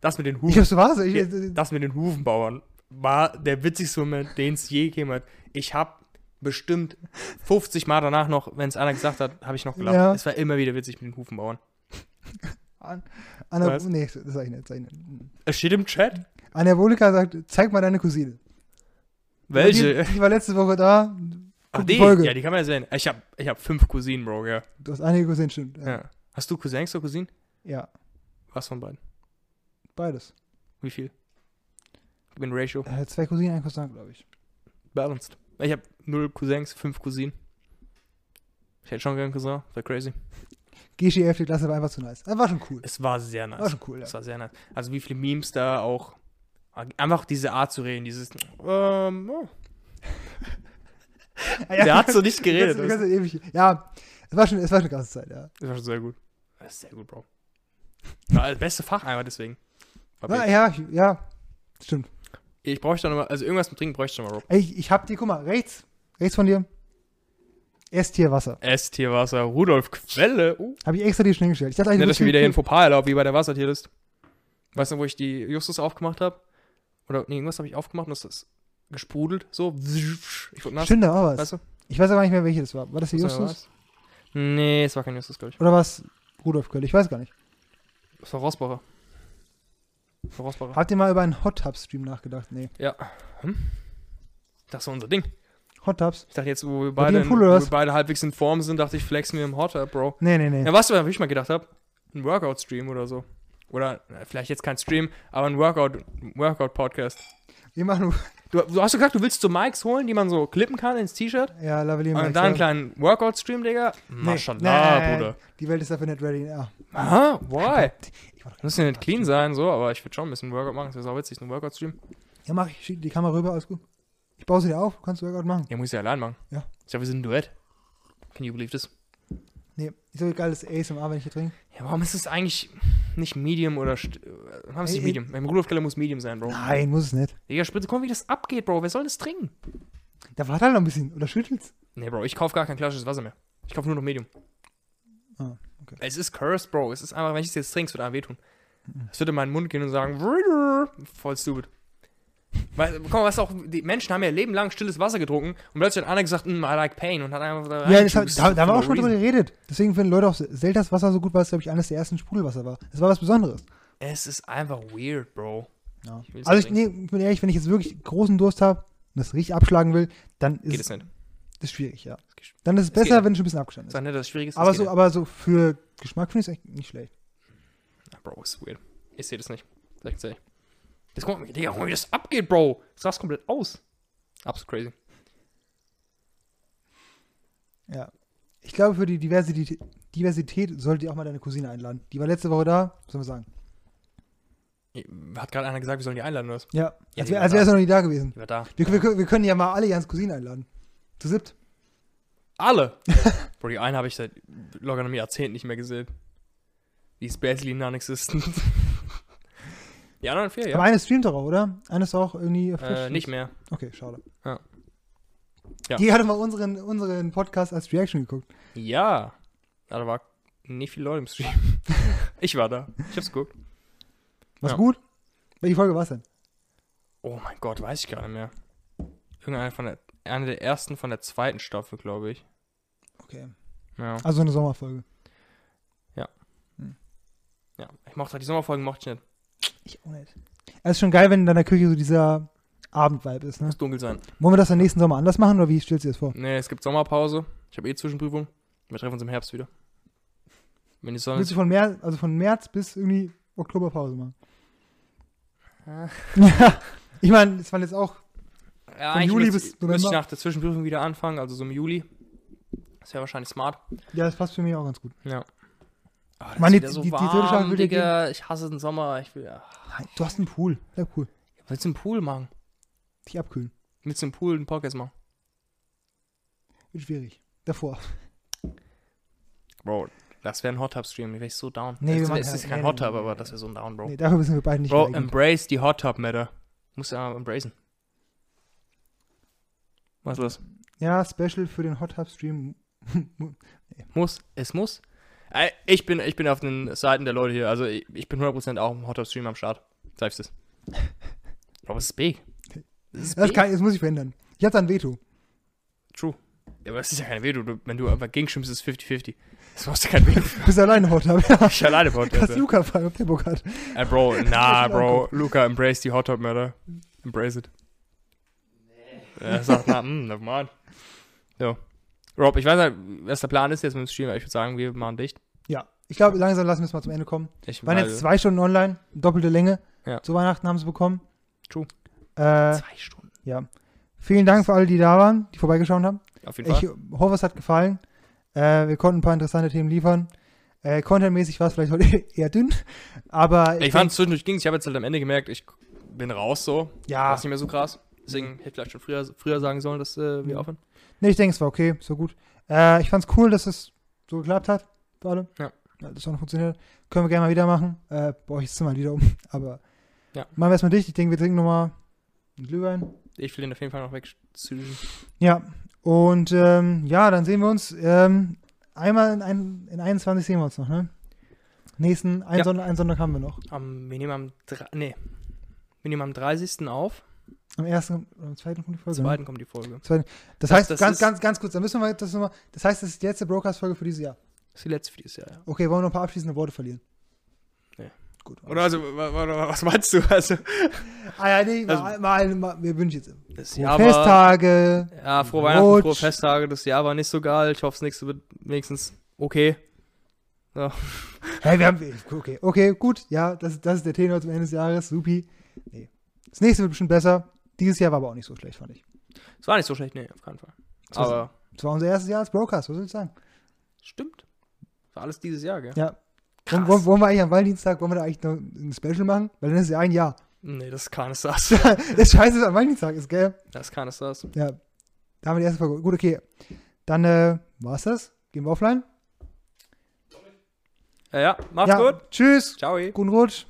das mit den ich Hufen, hab's so was. Ich, das mit den Hufenbauern war der witzigste Moment, den es je gegeben hat. Ich habe bestimmt 50 Mal danach noch, wenn es einer gesagt hat, habe ich noch gelacht. Ja. Es war immer wieder witzig mit den Hufenbauern. An, Ana, Was? nee, das sag ich nicht. Sag ich nicht. Es steht im Chat. Anabolika sagt, zeig mal deine Cousine. Welche? Die, die war letzte Woche da. Ach, die? Folge. Ja, die kann man ja sehen. Ich habe ich hab fünf Cousinen, Bro, ja. Du hast einige Cousinen, stimmt. ja. Hast du Cousins oder Cousinen? ja, Was von beiden? beides. Wie viel? Gib mir ein Ratio. Äh, zwei Cousinen, ein Cousin, glaube ich. Balanced. Ich habe null Cousins, fünf Cousinen. Ich hätte schon gern Cousin. Wäre crazy. Geschi 11. Klasse war einfach zu nice. Das war schon cool. Es war sehr nice. War schon cool, ja. Das war sehr nice. Also wie viele Memes da auch. Einfach diese Art zu reden, dieses. Ähm, oh. Der hat so nicht geredet. Das, kannst ewig, ja, es war schon, es war schon eine krasse Zeit, ja. das war schon sehr gut. Das ist sehr gut, Bro. War das beste Fach einfach deswegen. Ja, ich- ja, stimmt. Ich bräuchte noch mal, also irgendwas mit Trinken bräuchte ich noch mal, Rob. Ey, ich, ich hab die, guck mal, rechts, rechts von dir, Esstierwasser. Esstierwasser, Rudolf Quelle. Uh. Habe ich extra dir schnell gestellt. Ich dachte Nicht, eigentlich, dass mir wieder hier ein Fauxpas erlaubt, wie bei der Wassertierlist. Weißt du, wo ich die Justus aufgemacht habe? Oder, nee, irgendwas habe ich aufgemacht und das ist gesprudelt, so. Ich wurde nass. Stimmt, da war was. Weißt du? Ich weiß aber nicht mehr, welche das war. War das die Justus? das? Nee, es war kein Justus, glaube ich. Oder war es Rudolf Köll? Ich weiß gar nicht. Es war Rossbacher. Rossbacher. Habt ihr mal über einen Hot Tub Stream nachgedacht? Nee. Ja. Hm? Das war unser Ding. Hot Tubs? Ich dachte jetzt, wo wir Bei beide, Pool, wo wir beide halbwegs in Form sind, dachte ich, flex mir im Hot Tub, Bro. Nee, nee, nee. Ja, weißt du, was ich mal gedacht habe? Ein Workout-Stream oder so. Oder äh, vielleicht jetzt kein Stream, aber ein Workout- Workout-Podcast. Wir machen, du, du hast gesagt, du willst so Mics holen, die man so klippen kann ins T-Shirt? ja, Lavalier Und dann einen kleinen Workout-Stream, Digga? Maschallah, Bruder. Die Welt ist dafür nicht ready. Ja. Aha, why? Muss ja nicht clean sein, so, aber ich würde schon ein bisschen Workout machen. Das wäre auch witzig, ein Workout-Stream. Ja, mach ich. Schieb die Kamera rüber, alles gut. Ich baue sie dir auf, kannst du Workout machen. Ja, muss ich ja allein machen. Ja. Ich glaube, wir sind ein Duett. Can you believe this? Nee, so geil ist ASMR, wenn ich hier trinke. Ja, warum ist es eigentlich nicht Medium oder. äh, Warum ist es nicht Medium? Beim Rudolf Keller muss Medium sein, Bro. Nein, muss es nicht. Digga, Spritze, guck mal, wie das abgeht, Bro. Wer soll das trinken? Da warte halt noch ein bisschen. Oder schüttelt's. Nee, Bro, ich kaufe gar kein klassisches Wasser mehr. Ich kaufe nur noch Medium. Ah, okay. Es ist cursed, Bro. Es ist einfach, wenn ich es jetzt trinke, es wird einem wehtun. Mhm. Es wird in meinen Mund gehen und sagen, voll stupid. Weil, guck mal, was auch, die Menschen haben ja Leben lang stilles Wasser getrunken und plötzlich hat einer gesagt, "Mm, I like pain und hat einfach da Ja, das hat, da, da haben wir auch schon drüber geredet. Deswegen finden Leute auch Selters Wasser so gut, weil es, glaube ich, eines der ersten Sprudelwasser war. Es war was Besonderes. Es ist einfach weird, Bro. Ja. Ich Also, ich, nicht nee, ich bin ehrlich, wenn ich jetzt wirklich großen Durst habe und das richtig abschlagen will, dann ist Geht es nicht. das ist schwierig, ja. Das Dann ist es besser, nicht. wenn es schon ein bisschen abgestanden ist. nicht, dass es schwierig ist. Aber das so, aber so für Geschmack finde ich es echt nicht schlecht. nicht. Bro, ist weird. Ich sehe das nicht. Sag ich Jetzt guck mal, Digga, wie das abgeht, Bro. Das rast komplett aus. Absolut crazy. Ja. Ich glaube, für die Diversität, Diversität solltet ihr auch mal deine Cousine einladen. Die war letzte Woche da, was soll man sagen? Hat gerade einer gesagt, wir sollen die einladen, oder was? Ja, Ja, als wäre als da. wär sie noch nie da gewesen. Die war da. Wir, wir, wir können ja mal alle Jans Cousine einladen. Zu siebt. Alle. Bro, die eine habe ich seit locker einem Jahrzehnt nicht mehr gesehen. Die ist basically non-existent. Die anderen vier, Aber ja. eine streamt doch auch, oder? Eine ist auch irgendwie. Äh, nicht mehr. Okay, schade. Ja. Ja. Die hatte mal unseren, unseren Podcast als Reaction geguckt. Ja. Ja, da war nicht viele Leute im Stream. ich war da. Ich hab's geguckt. Was Ja. gut? Welche Folge war es denn? Oh mein Gott, weiß ich gar nicht mehr. Irgendeine von der, eine der ersten von der zweiten Staffel, glaube ich. Okay. Ja. Also eine Sommerfolge. ja. Ich mochte die Sommerfolgen mochte ich nicht. Ich auch nicht. Es ist schon geil, wenn in deiner Küche so dieser Abendvibe ist, ne? Muss dunkel sein. Wollen wir das dann nächsten Sommer anders machen oder wie stellst du dir das vor? Nee, es gibt Sommerpause. Ich habe eh Zwischenprüfung. Wir treffen uns im Herbst wieder. Wenn die Sonne Willst du von März, also von März bis irgendwie Oktober Pause machen? Ja. Ich meine, das waren jetzt auch. Ja, Von Juli bis müsste ich November? nach der Zwischenprüfung wieder anfangen, also so im Juli. Das wäre wahrscheinlich smart. Ja, das passt für mich auch ganz gut. Ja. Aber Mann, die- wieder die- die dir Digga. Ich hasse den Sommer. Ich will. Nein, du hast einen Pool. Ja, cool. Willst du einen Pool machen? Dich abkühlen. Willst du im Pool einen Podcast machen? Wird schwierig. Davor. Bro, das wäre ein Hot Tub Stream. Ich wäre so down. Nee, wir es, machen es ist kein- kein nee, Hot nee, Tub, nee, aber nee. das wäre so ein Down, Bro. Nee, dafür sind wir beide nicht Bro, embrace die Hot Tub Matter. Muss ja embracen. Was ist los? Ja, Special für den Hot Tub Stream. Muss. Es muss. Ey, Ich bin, ich bin auf den Seiten der Leute hier. Also ich, ich bin 100% auch im Hot Tub Stream am Start. Sagst du es. Bro, das ist big. Das ist Das, kann, das muss ich verändern. Ich hab da ein Veto. True. Ja, aber es ist ja kein Veto. Du, wenn du einfach gegenstimmst, ist es 50-50. Das musst du kein Veto. Du bist alleine Hot Tub. Ja. Ich alleine Hot Kannst Tub. Luca fragen, ob der Bock hat. Ey, Bro, na, Das Bro. Luca, embrace die Hot Tub Matter. Embrace it. Nee. Er sagt, na, hm, never mind. So. Rob, ich weiß nicht, was der Plan ist jetzt mit dem Stream, aber ich würde sagen, wir machen dicht. Ja. Ich glaube, langsam lassen wir es mal zum Ende kommen. Ich Waren jetzt zwei Stunden online, doppelte Länge. Ja. Zu Weihnachten haben sie bekommen. True. Äh, zwei Stunden. ja. Vielen Dank für alle, die da waren, die vorbeigeschaut haben. Auf jeden Ich Fall. hoffe, es hat gefallen. Äh, wir konnten ein paar interessante Themen liefern. Äh, Contentmäßig war es vielleicht heute eher dünn, aber Ich, fand, zwischendurch ging Ich habe jetzt halt am Ende gemerkt, ich bin raus so. ja, War nicht mehr so krass. Deswegen hätte ich vielleicht schon früher, früher sagen sollen, dass äh, wir Mhm. aufhören. Nee, ich denke, es war okay, so gut. Äh, ich fand es cool, dass es so geklappt hat für alle. Ja. das auch noch funktioniert. Können wir gerne mal wieder machen. Äh, brauche ich mal wieder um, aber Ja. machen wir erstmal dicht. Ich denke, wir trinken nochmal einen Glühwein. Ich will den auf jeden Fall noch weg. Ja, und ähm, ja, dann sehen wir uns. Ähm, einmal in, ein, in 21 sehen wir uns noch, ne? Nächsten, einen, Ja. Sonntag, einen Sonntag haben wir noch. Am, wir nehmen am, nee. wir nehmen am 30. auf. Am ersten oder am zweiten kommt die Am Folge. ne? zweiten kommt die Folge. Das, Das- heißt, das ganz, ist- ganz, ganz kurz, da müssen wir das nochmal. Das heißt, das ist die letzte Broadcast-Folge für dieses Jahr. Das ist die letzte für dieses Jahr, ja. Okay, wollen wir noch ein paar abschließende Worte verlieren? Nee. Gut. Oder also, wa- wa- was meinst du? Also, Ah ja, nee, Also- mal, mal, mal, wir wünschen jetzt. das Frohe Jahr war, Festtage. Ja, frohe Weihnachten, Rutsch. frohe Festtage. Das Jahr war nicht so geil. Ich hoffe, das nächste wird wenigstens okay. Hey, wir haben. Okay, okay, gut. Ja, das, das ist der Tenor zum Ende des Jahres. Supi. Nee. Das nächste wird bestimmt besser. Dieses Jahr war aber auch nicht so schlecht, fand ich. Es war nicht so schlecht, nee, auf keinen Fall. Das war's. Aber Das war unser erstes Jahr als Broadcast, was soll ich sagen? stimmt. War alles dieses Jahr, gell? Ja. Krass. Wollen, wir eigentlich am Valentinstag, wollen wir da eigentlich noch ein Special machen? Weil dann ist es ja ein Jahr. Nee, das ist keines das. das Scheiße ist am Valentinstag ist, gell? Das ist keines das. Ja. Da haben wir die erste Folge. Gut, okay. Dann äh, war's das. Gehen wir offline. Ja, ja, macht's ja, gut. Tschüss. Ciao. Guten Rutsch.